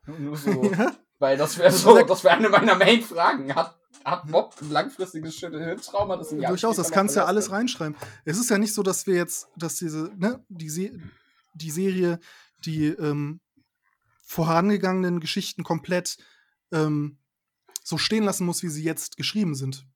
Nur, so, *laughs* Ja? weil das wäre so, das wäre eine meiner Main-Fragen. Hat, hat Bob ein langfristiges Schädel-Hirntrauma? Das ihn Jahre Durchaus, das kannst du ja alles reinschreiben. Es ist ja nicht so, dass wir jetzt, dass diese, ne, die, Se die Serie, die ähm, vorangegangenen Geschichten komplett ähm, so stehen lassen muss, wie sie jetzt geschrieben sind.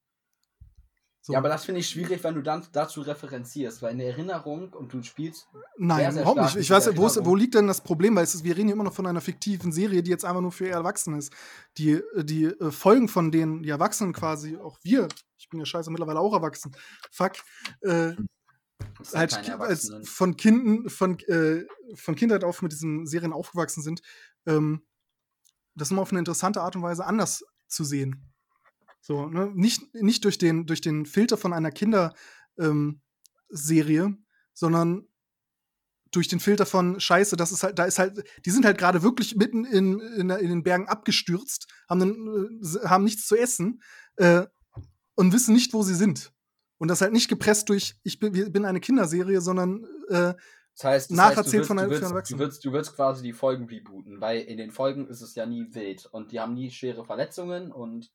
So. Ja, aber das finde ich schwierig, wenn du dann dazu referenzierst, weil in der Erinnerung und du spielst. Nein, sehr, sehr überhaupt nicht. Ich weiß, wo, ist, wo liegt denn das Problem? Weil ist, wir reden hier immer noch von einer fiktiven Serie, die jetzt einfach nur für Erwachsene ist. Die, äh, die äh, Folgen von denen, die Erwachsenen quasi, auch wir, ich bin ja scheiße mittlerweile auch erwachsen, fuck, äh, halt als von Kinden, von, äh, von Kindheit auf mit diesen Serien aufgewachsen sind, ähm, das immer auf eine interessante Art und Weise anders zu sehen. So, ne? Nicht, nicht durch, den, durch den Filter von einer Kinderserie, ähm, sondern durch den Filter von Scheiße, das ist halt, da ist halt, die sind halt gerade wirklich mitten in, in, in den Bergen abgestürzt, haben, dann, äh, haben nichts zu essen äh, und wissen nicht, wo sie sind. Und das halt nicht gepresst durch, ich bin, bin eine Kinderserie, sondern äh, Das heißt, das nacherzählt heißt, von du einem- willst, für du, willst, du, willst, du willst quasi die Folgen rebooten, weil in den Folgen ist es ja nie wild und die haben nie schwere Verletzungen und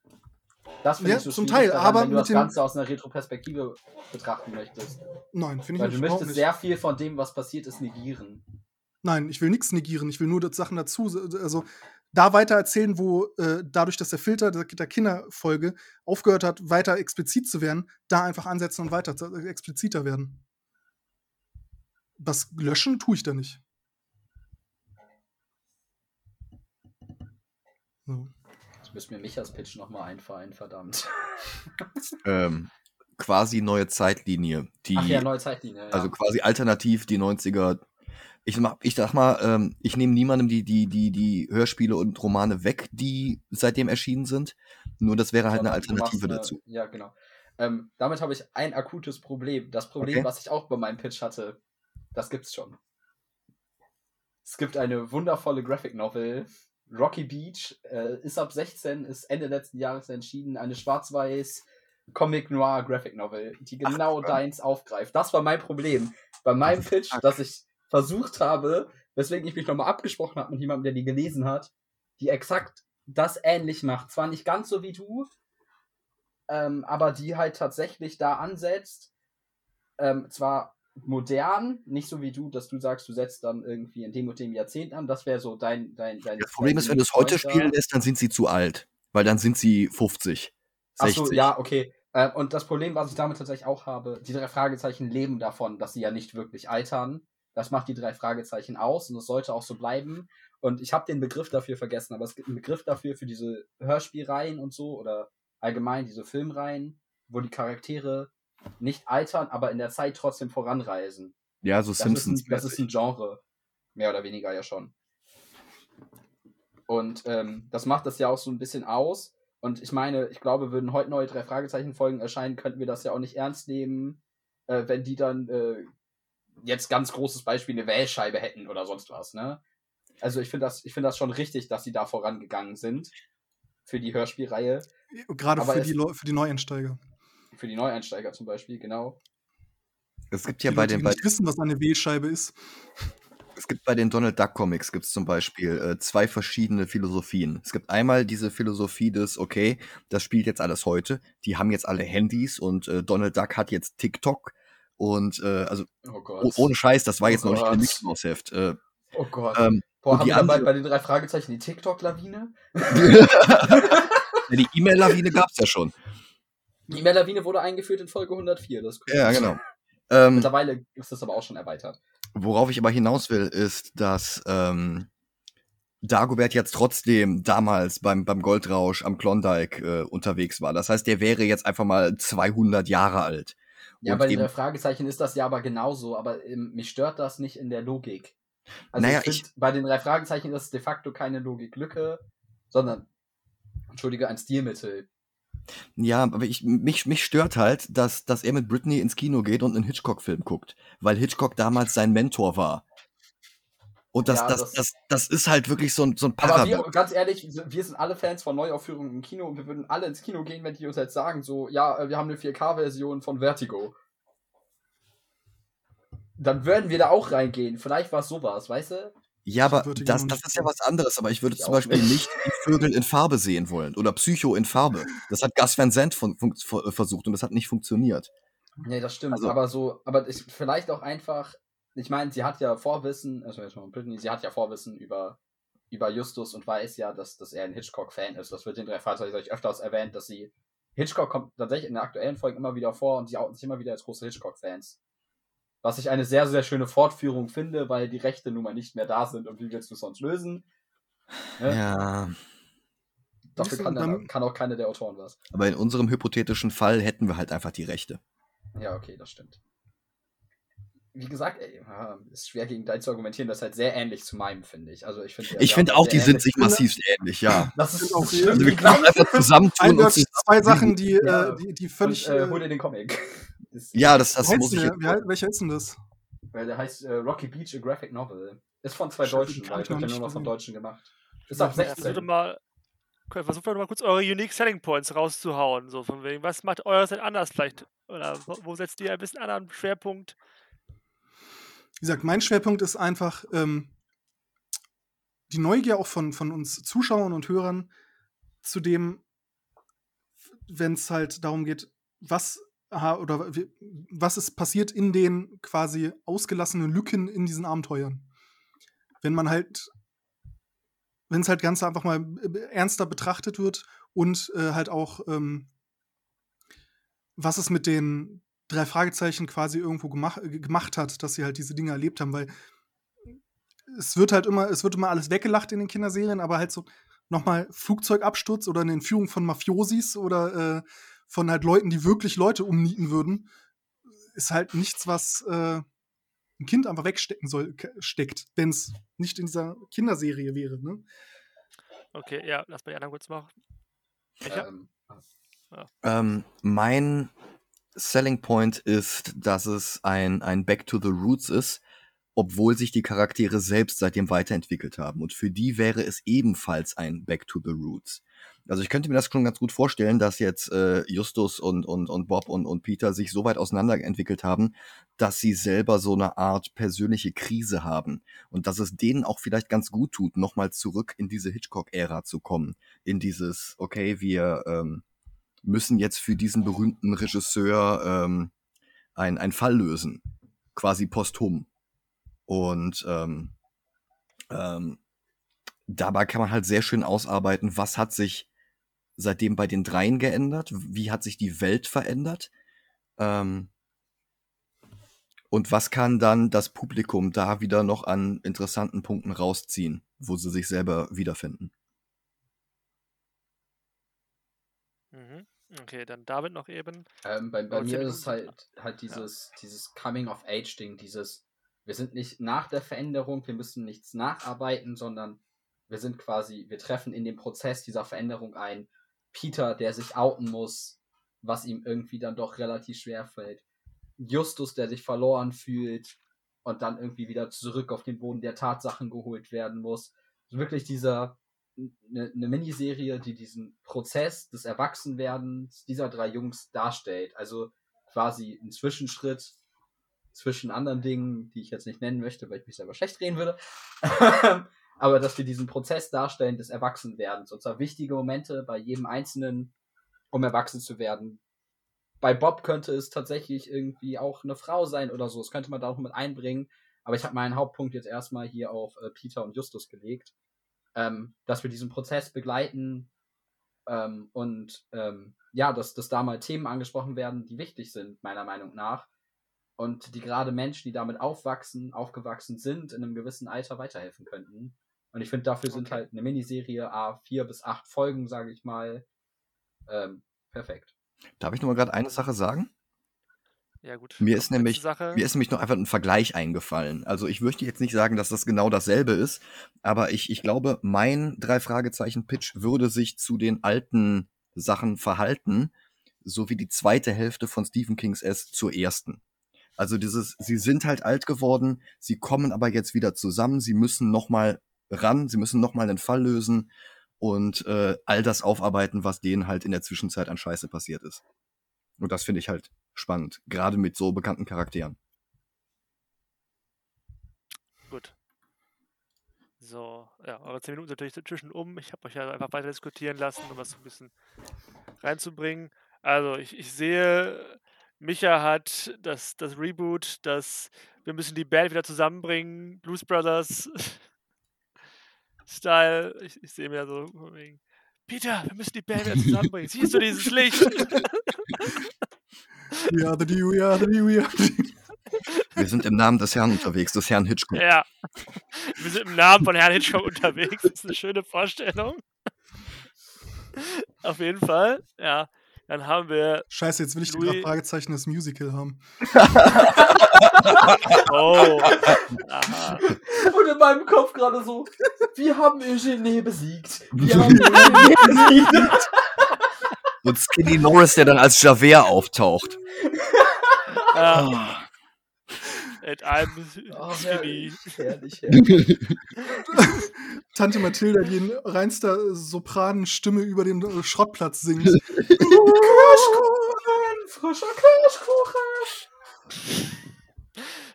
das finde Ja, ich so zum Teil, daran, aber wenn du das Ganze aus einer Retroperspektive betrachten möchtest. nein, finde ich Weil nicht. du überhaupt möchtest nicht. sehr viel von dem, was passiert ist, negieren. Nein, ich will nichts negieren. Ich will nur das Sachen dazu, also da weiter erzählen, wo äh, dadurch, dass der Filter der, der Kinderfolge aufgehört hat, weiter explizit zu werden, da einfach ansetzen und weiter äh, expliziter werden. Das löschen tue ich da nicht. So. Jetzt müsste mir Michas Pitch nochmal einfallen, verdammt. *laughs* Ähm, quasi neue Zeitlinie. Die, Ach ja, neue Zeitlinie. Ja. Also quasi alternativ die 90er. Ich, mach, ich sag mal, ähm, ich nehme niemandem die, die, die, die Hörspiele und Romane weg, die seitdem erschienen sind. Nur das wäre halt eine Alternative eine- dazu. Ja, genau. Ähm, damit habe ich ein akutes Problem. Das Problem, Okay. was ich auch bei meinem Pitch hatte, das gibt's schon. Es gibt eine wundervolle Graphic Novel, Rocky Beach, äh, ist ab 16, ist Ende letzten Jahres entschieden, eine schwarz-weiß Comic Noir Graphic Novel, die genau deins aufgreift. Das war mein Problem. Bei meinem *laughs* Pitch, dass ich versucht habe, weswegen ich mich nochmal abgesprochen habe mit jemandem, der die gelesen hat, die exakt das ähnlich macht. Zwar nicht ganz so wie du, ähm, aber die halt tatsächlich da ansetzt. Ähm, zwar modern, nicht so wie du, dass du sagst, du setzt dann irgendwie in dem und dem Jahrzehnt an. Das wäre so dein, dein, dein. Das Problem ist, wenn du es heute spielen lässt, dann sind sie zu alt. Weil dann sind sie 50. 60. Achso, ja, okay. Äh, und das Problem, was ich damit tatsächlich auch habe, die drei Fragezeichen leben davon, dass sie ja nicht wirklich altern. Das macht die drei Fragezeichen aus und es sollte auch so bleiben. Und ich habe den Begriff dafür vergessen, aber es gibt einen Begriff dafür für diese Hörspielreihen und so oder allgemein diese Filmreihen, wo die Charaktere nicht altern, aber in der Zeit trotzdem voranreisen. Ja, so Das Simpsons. Ist ein, das ist ein Genre. Mehr oder weniger ja schon. Und ähm, das macht das ja auch so ein bisschen aus. Und ich meine, ich glaube, würden heute neue drei Fragezeichen-Folgen erscheinen, könnten wir das ja auch nicht ernst nehmen, äh, wenn die dann äh, jetzt ganz großes Beispiel eine Wählscheibe hätten oder sonst was, ne? Also ich finde das, ich finde das schon richtig, dass sie da vorangegangen sind für die Hörspielreihe, Gerade Aber für die, Leu- für die Neueinsteiger. Für die Neueinsteiger zum Beispiel, genau. Es gibt ja die bei Leute, den, die bei, nicht wissen, was eine Wählscheibe ist. es gibt bei den Donald Duck Comics gibt's zum Beispiel äh, zwei verschiedene Philosophien. Es gibt einmal diese Philosophie des, okay, das spielt jetzt alles heute. Die haben jetzt alle Handys und äh, Donald Duck hat jetzt TikTok. Und äh, also Oh Gott. oh, ohne Scheiß, das war Oh jetzt noch nicht Gott. ein Mickey Mouse Heft. Äh, oh Gott. ähm, Boah, haben die wir bei, andere- bei den drei Fragezeichen die TikTok-Lawine? *laughs* die E-Mail-Lawine gab's ja schon. Die E-Mail-Lawine wurde eingeführt in Folge 104. Das. Ja, genau. *laughs* Ähm, Mittlerweile ist das aber auch schon erweitert. Worauf ich aber hinaus will, ist, dass ähm, Dagobert jetzt trotzdem damals beim, beim Goldrausch am Klondike äh, unterwegs war. Das heißt, der wäre jetzt einfach mal 200 Jahre alt. Ja, Und bei drei Fragezeichen ist das ja aber genauso, aber ähm, mich stört das nicht in der Logik. Also Naja, ich find, bei den drei Fragezeichen ist es de facto keine Logiklücke, sondern, entschuldige, ein Stilmittel. Ja, aber ich, mich, mich stört halt, dass, dass er mit Britney ins Kino geht und einen Hitchcock-Film guckt, weil Hitchcock damals sein Mentor war. Und das, Ja, das, das- das, das ist halt wirklich so ein, so ein Aber wir, ganz ehrlich, wir sind alle Fans von Neuaufführungen im Kino und wir würden alle ins Kino gehen, wenn die uns jetzt sagen, so, ja, äh, wir haben eine 4K-Version von Vertigo. Dann würden wir da auch reingehen. Vielleicht war es sowas, weißt du? Ja, aber das, noch das ist ja was anderes. Aber ich würde Ich zum Beispiel nicht. Vögel in Farbe sehen wollen oder Psycho in Farbe. Das hat Gus Van Sant von, fun- ver- versucht und das hat nicht funktioniert. Nee, das stimmt. Also- aber so, aber ich, vielleicht auch einfach, ich meine, sie hat ja Vorwissen, also jetzt mal Britney, sie hat ja Vorwissen über, über Justus und weiß ja, dass, dass er ein Hitchcock-Fan ist. Das wird in drei Fahrzeugen öfters erwähnt, dass sie. Hitchcock kommt tatsächlich in den aktuellen Folgen immer wieder vor und sie outen sich immer wieder als große Hitchcock-Fans. Was ich eine sehr, sehr schöne Fortführung finde, weil die Rechte nun mal nicht mehr da sind und wie willst du es sonst lösen? Ne? Ja, Dafür kann, dann, dann- kann auch keine der Autoren was. aber in unserem hypothetischen Fall hätten wir halt einfach die Rechte. Ja, okay, das stimmt. Wie gesagt, ey, ja, ist schwer gegen dein zu argumentieren, das ist halt sehr ähnlich zu meinem, finde ich. Also ich finde Ich finde auch, die sind sich massivst ähnlich, ja. *laughs* Das ist auch das sehr- stimmt Also wir können einfach zusammentun und zwei Sachen, die, Ja. äh, die, die völlig. Und, äh, hol äh, dir den Comic. *laughs* Das, Ja, das, das muss ich der? Welcher ist denn das? Weil der heißt äh, Rocky Beach, a Graphic Novel. Ist von zwei Deutschen, weil ich ja noch nur noch von. Deutschen gemacht. Ist ab Ja, versucht 16. mal, versucht doch mal kurz eure Unique Selling Points rauszuhauen. So von wegen, was macht eures denn anders vielleicht? Oder wo, setzt ihr ein bisschen anderen Schwerpunkt? Wie gesagt, mein Schwerpunkt ist einfach ähm, die Neugier auch von, von uns Zuschauern und Hörern zu dem, wenn es halt darum geht, was oder was ist passiert in den quasi ausgelassenen Lücken in diesen Abenteuern. Wenn man halt, wenn es halt ganz einfach mal äh, ernster betrachtet wird und äh, halt auch, ähm, was es mit den drei Fragezeichen quasi irgendwo gemach, äh, gemacht hat, dass sie halt diese Dinge erlebt haben, weil es wird halt immer, es wird immer alles weggelacht in den Kinderserien, aber halt so nochmal Flugzeugabsturz oder eine Entführung von Mafiosis oder äh, von halt Leuten, die wirklich Leute umnieten würden, ist halt nichts, was äh, ein Kind einfach wegstecken soll, steckt, wenn es nicht in dieser Kinderserie wäre. Ne? Okay, ja, lass mal die anderen kurz machen. Ähm, Ähm, mein Selling Point ist, dass es ein, ein Back to the Roots ist. Obwohl sich die Charaktere selbst seitdem weiterentwickelt haben. Und für die wäre es ebenfalls ein Back to the Roots. Also ich könnte mir das schon ganz gut vorstellen, dass jetzt äh, Justus und, und, und Bob und, und Peter sich so weit auseinanderentwickelt haben, dass sie selber so eine Art persönliche Krise haben. Und dass es denen auch vielleicht ganz gut tut, nochmal zurück in diese Hitchcock-Ära zu kommen. In dieses, okay, wir ähm, müssen jetzt für diesen berühmten Regisseur ähm, ein, ein Fall lösen. Quasi posthum. Und ähm, ähm, dabei kann man halt sehr schön ausarbeiten, was hat sich seitdem bei den dreien geändert? Wie hat sich die Welt verändert? Ähm, und was kann dann das Publikum da wieder noch an interessanten Punkten rausziehen, wo sie sich selber wiederfinden? Mhm. Okay, dann David noch eben. Ähm, bei bei 19 mir ist es halt, halt dieses, dieses Coming-of-Age-Ding, dieses, wir sind nicht nach der Veränderung, wir müssen nichts nacharbeiten, sondern wir sind quasi, wir treffen in dem Prozess dieser Veränderung ein. Peter, der sich outen muss, was ihm irgendwie dann doch relativ schwer fällt. Justus, der sich verloren fühlt und dann irgendwie wieder zurück auf den Boden der Tatsachen geholt werden muss. Wirklich dieser, eine ne Miniserie, die diesen Prozess des Erwachsenwerdens dieser drei Jungs darstellt. Also quasi ein Zwischenschritt zwischen anderen Dingen, die ich jetzt nicht nennen möchte, weil ich mich selber schlecht reden würde. *laughs* Aber dass wir diesen Prozess darstellen des Erwachsenwerdens. Und zwar wichtige Momente bei jedem Einzelnen, um erwachsen zu werden. Bei Bob könnte es tatsächlich irgendwie auch eine Frau sein oder so. Das könnte man da auch mit einbringen. Aber ich habe meinen Hauptpunkt jetzt erstmal hier auf äh, Peter und Justus gelegt. Ähm, dass wir diesen Prozess begleiten ähm, und ähm, ja, dass, dass da mal Themen angesprochen werden, die wichtig sind, meiner Meinung nach. Und die gerade Menschen, die damit aufwachsen, aufgewachsen sind, in einem gewissen Alter weiterhelfen könnten. Und ich finde, dafür sind Okay. halt eine Miniserie, A, vier bis acht Folgen, sage ich mal, ähm, perfekt. Darf ich noch mal gerade eine Sache sagen? Ja, gut. Mir ist nämlich, Sache. mir ist nämlich noch einfach ein Vergleich eingefallen. Also ich möchte jetzt nicht sagen, dass das genau dasselbe ist, aber ich, ich glaube, mein drei Fragezeichen Pitch würde sich zu den alten Sachen verhalten, so wie die zweite Hälfte von Stephen Kings S zur ersten. Also dieses, sie sind halt alt geworden, sie kommen aber jetzt wieder zusammen, sie müssen noch mal ran, sie müssen noch mal einen Fall lösen und äh, all das aufarbeiten, was denen halt in der Zwischenzeit an Scheiße passiert ist. Und das finde ich halt spannend, gerade mit so bekannten Charakteren. Gut. So, ja, eure 10 Minuten sind natürlich dazwischen um. Ich habe euch ja einfach weiter diskutieren lassen, um so ein bisschen reinzubringen. Also, ich, ich sehe, Micha hat das, das Reboot, das wir müssen die Band wieder zusammenbringen, Blues Brothers Style. Ich, ich sehe mir so von wegen, Peter, wir müssen die Band wieder zusammenbringen. Siehst du dieses Licht? We are the D, we are the D, we are the D. Wir sind im Namen des Herrn unterwegs, des Herrn Hitchcock. ja. Wir sind im Namen von Herrn Hitchcock unterwegs. Das ist eine schöne Vorstellung. Auf jeden Fall, ja. Dann haben wir. Scheiße, jetzt will ich die Louis- drei Fragezeichen das Musical haben. *laughs* Oh. Aha. Und in meinem Kopf gerade so, wir haben Eugenie besiegt. Wir haben *laughs* Eugenie besiegt. Und Skinny Norris, der dann als Javert auftaucht. Ja, At I'm Oh, skinny. herrlich, herrlich, *laughs* herrlich. Tante Mathilda, die in reinster Sopranenstimme über den äh, Schrottplatz singt. Kirschkuchen, frischer Kirschkuchen.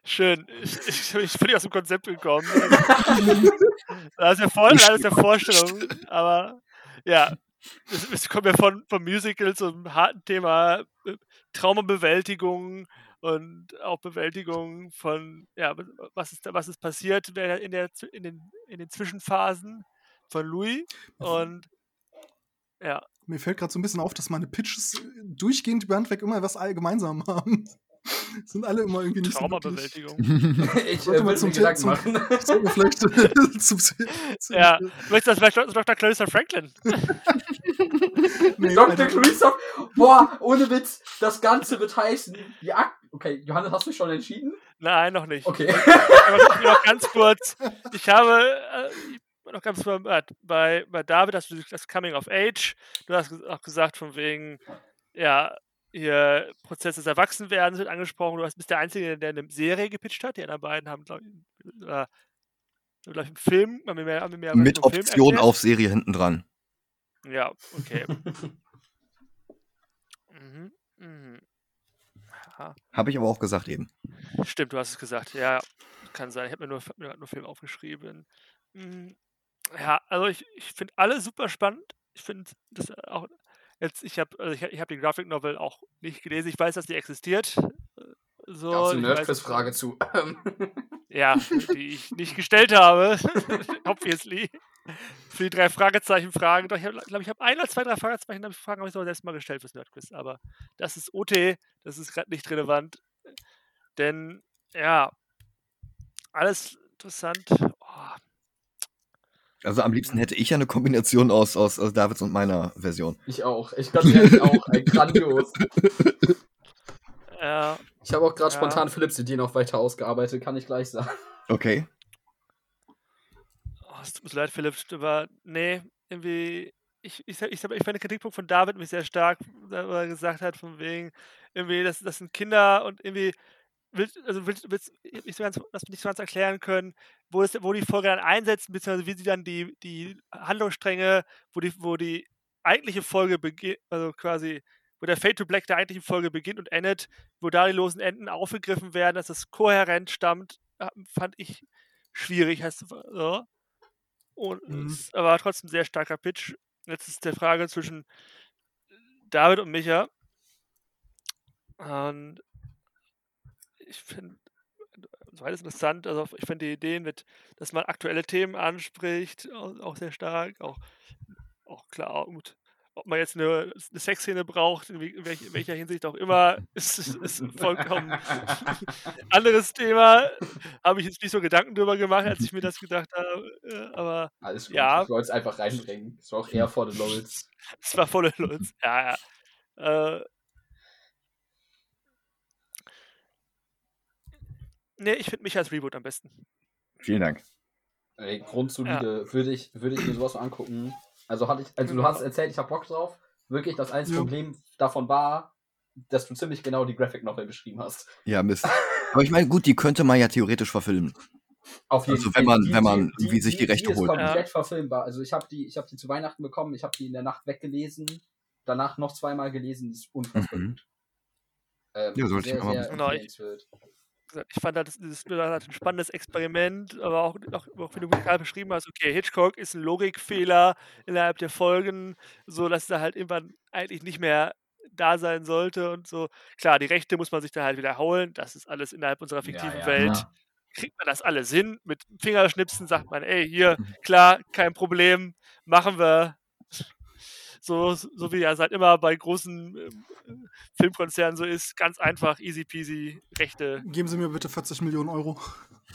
Schön. Ich, ich, ich bin nicht aus dem Konzept gekommen. *laughs* Das ist ja voll, das ist ja Vorstellung. Aber ja, es, es kommt ja von, vom Musical zum harten Thema äh, Traumabewältigung und auch Bewältigung von, ja, was ist, da- was ist passiert in, der, in, den, in den Zwischenphasen von Louis. Und ja, Mir fällt gerade so ein bisschen auf, dass meine Pitches äh, durchgehend über Handwerk immer was gemeinsam *laughs* haben. Sind alle immer irgendwie nicht so. Traumabewältigung. *laughs* Ich Sollte äh, würde zum Gedanken zum- machen. Sollten wir vielleicht äh, *laughs* zum, zum, Ja, möchtest du das vielleicht Dr. Dr. Clarissa Franklin? Dr. Alter, Christoph, boah, ohne Witz, das Ganze wird heißen, die Ak Okay, Johannes, hast du dich schon entschieden? Nein, noch nicht. Okay. Aber noch ganz kurz. Ich habe äh, noch ganz kurz äh, bei, bei David hast du das Coming of Age. Du hast auch gesagt von wegen, ja, hier Prozess des Erwachsenwerdens wird angesprochen. Du bist der Einzige, der eine Serie gepitcht hat. Die anderen beiden haben, glaube ich, äh, ich, einen Film. Haben wir mehr, haben wir mehr Mit Option auf Serie hinten dran. Ja, okay. *laughs* mhm, mhm. Habe ich aber auch gesagt eben. stimmt, du hast es gesagt. Ja, kann sein. Ich habe mir nur, mir nur Film aufgeschrieben. Mm, Ja, also ich, ich finde alle super spannend. Ich finde das auch jetzt, ich habe also ich, ich hab die Graphic Novel auch nicht gelesen. Ich weiß, dass die existiert. äh, So, Gab's eine Nerdquiz-Frage zu. Ja, *laughs* die ich nicht gestellt habe. *laughs* Obviously. Für die drei Fragezeichen-Fragen. Doch, ich glaube, ich habe ein oder zwei, drei Fragezeichen-Fragen habe ich sogar selbst mal gestellt fürs Nerdquiz. Aber das ist OT, das ist gerade nicht relevant. Denn, ja, alles interessant. Oh, Also am liebsten hätte ich ja eine Kombination aus, aus, aus Davids und meiner Version. ich auch. Ich ganz ehrlich auch. Ey, grandios. ja, Ich habe auch gerade Ja. spontan Philips Idee noch weiter ausgearbeitet, kann ich gleich sagen. Okay. Oh, es tut mir so leid, Philipp, aber nee, irgendwie. Ich, ich, ich, ich fand den Kritikpunkt von David mich sehr stark, wo er gesagt hat, von wegen, irgendwie, das, das sind Kinder und irgendwie, willst, also willst, willst, ich so ganz, das nicht so ganz erklären können, wo, es, wo die Folge dann einsetzen, beziehungsweise wie sie dann die, die Handlungsstränge, wo die, wo die eigentliche Folge beginnt, also quasi, wo der Fade to Black der eigentlichen Folge beginnt und endet, wo da die losen Enden aufgegriffen werden, dass das kohärent stammt, äh, fand ich schwierig. Heißt, so. Und Mhm. es war trotzdem ein sehr starker Pitch. Jetzt ist die Frage zwischen David und Micha. Und ich finde beides interessant. Also ich finde die Ideen mit, dass man aktuelle Themen anspricht, auch, auch sehr stark. Auch, auch klar, gut. Ob man jetzt eine, eine Sexszene braucht, in, welch, welcher Hinsicht auch immer, *laughs* ist, ist, vollkommen *laughs* anderes Thema. Habe ich jetzt nicht so Gedanken drüber gemacht, als ich mir das gedacht habe. äh, Aber Alles gut. Ja. Ich wollte es einfach reinbringen. Es war auch eher vor den Lowels. *laughs* es war voller Lutz. Ja, ja. Äh, nee, ich finde mich als Reboot am besten. Vielen Dank. Ey, grundsolide. Würde, ich, würde ich mir sowas mal angucken. Also, hatte ich, also du hast erzählt, ich habe Bock drauf. Wirklich, das einzige Ja. Problem davon war, dass du ziemlich genau die Graphic Novel beschrieben hast. Ja, Mist. Aber ich meine, gut, die könnte man ja theoretisch verfilmen. Auf jeden Also, Fall. wenn man- wenn man irgendwie sich die die Rechte ist holt. komplett verfilmbar. Also ich habe die, ich habe die zu Weihnachten bekommen, ich habe die in der Nacht weggelesen, danach noch zweimal gelesen, die ist unfassbar Mhm. Ähm, Ja, sollte ich sehr, mir mal sehr besorgen. Gesagt, ich fand das, das war ein spannendes Experiment, aber auch, auch, auch wie du gerade beschrieben hast, okay, Hitchcock ist ein Logikfehler innerhalb der Folgen, so dass er halt irgendwann eigentlich nicht mehr da sein sollte und so. Klar, die Rechte muss man sich dann halt wiederholen, das ist alles innerhalb unserer fiktiven ja, Welt. ja. Kriegt man das alles hin? Mit Fingerschnipsen sagt man, ey, hier, klar, kein Problem, machen wir. So, so wie er halt immer bei großen ähm, Filmkonzernen so ist, ganz einfach, easy peasy, Rechte Geben Sie mir bitte 40 Millionen Euro.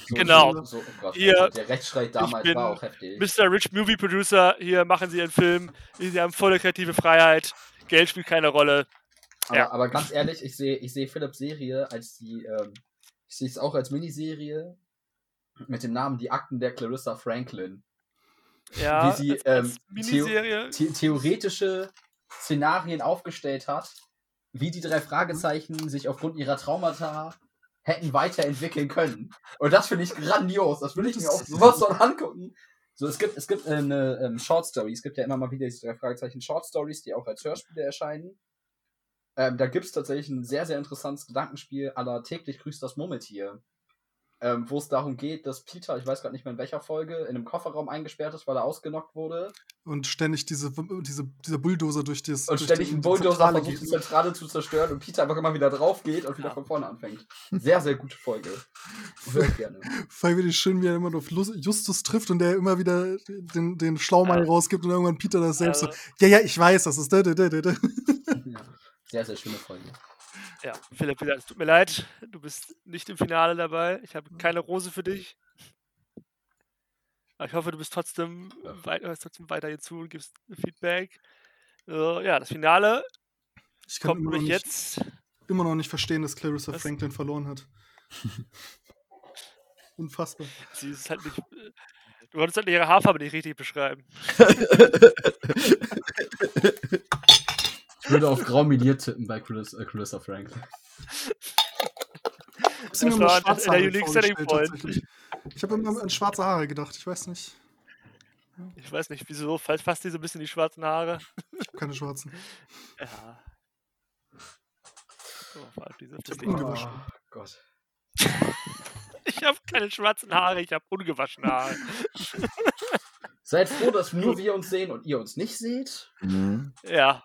So, Genau. So, oh Gott, Hier, also der Rechtsstreit damals bin war auch heftig. Mr. Rich Movie Producer, hier machen Sie Ihren Film, Sie haben volle kreative Freiheit, Geld spielt keine Rolle. Aber, ja. aber ganz ehrlich, ich sehe ich sehe Philips Serie als die, ähm, ich sehe es auch als Miniserie mit dem Namen Die Akten der Clarissa Franklin. Ja, Wie sie, als, als ähm. The theoretische Szenarien aufgestellt hat, wie die drei Fragezeichen sich aufgrund ihrer Traumata hätten weiterentwickeln können. Und das finde ich grandios. Das will ich mir auch sowas von *laughs* angucken. So, es gibt, es gibt äh, eine ähm, Short Story. Es gibt ja immer mal wieder diese drei Fragezeichen Short Stories, die auch als Hörspiele erscheinen. Ähm, da gibt es tatsächlich ein sehr, sehr interessantes Gedankenspiel aller täglich grüßt das Murmeltier. Ähm, wo es darum geht, dass Peter, ich weiß gerade nicht mehr in welcher Folge, in einem Kofferraum eingesperrt ist, weil er ausgenockt wurde. Und ständig diese, diese, dieser Bulldozer durch das. Und durch ständig die- ein Bulldozer Zentrale versucht, die. Zentrale zu zerstören und Peter einfach immer wieder drauf geht und wieder Ja. von vorne anfängt. Sehr, sehr gute Folge. Hört gerne. *laughs* Voll wie schön, wie er immer auf Justus trifft und der immer wieder den, den Schlaumann Ja. rausgibt und irgendwann Peter das selbst Also, so. Ja, ja, ich weiß, das ist. Da, da, da, da. Ja. Sehr, sehr schöne Folge. Ja, Philipp, es tut mir leid, du bist nicht im Finale dabei. Ich habe keine Rose für dich. Aber ich hoffe, du bist trotzdem, wei hörst trotzdem weiter hier zu und gibst Feedback. So, ja, das Finale Ich kommt nämlich nicht, jetzt. immer noch nicht verstehen, dass Clarissa Was? Franklin verloren hat. *laughs* Unfassbar. Sie ist halt nicht. äh, Du konntest halt ihre Haarfarbe nicht richtig beschreiben. *laughs* Ich würde auf Grau Milier tippen bei Clarissa, äh, Clarissa Frank. Ich habe Das war schwarze Haare. Ich habe immer an schwarze Haare gedacht, ich weiß nicht. Ich weiß nicht, wieso, fast fast die so ein bisschen die schwarzen Haare. Ich habe keine schwarzen. Ja. Oh, warte, diese- hab das unge- Ding. Ungewaschen. Oh, Gott. *laughs* Ich habe keine schwarzen Haare, ich habe ungewaschene Haare. Seid froh, dass nur *laughs* wir uns sehen und ihr uns nicht seht. Mhm. Ja.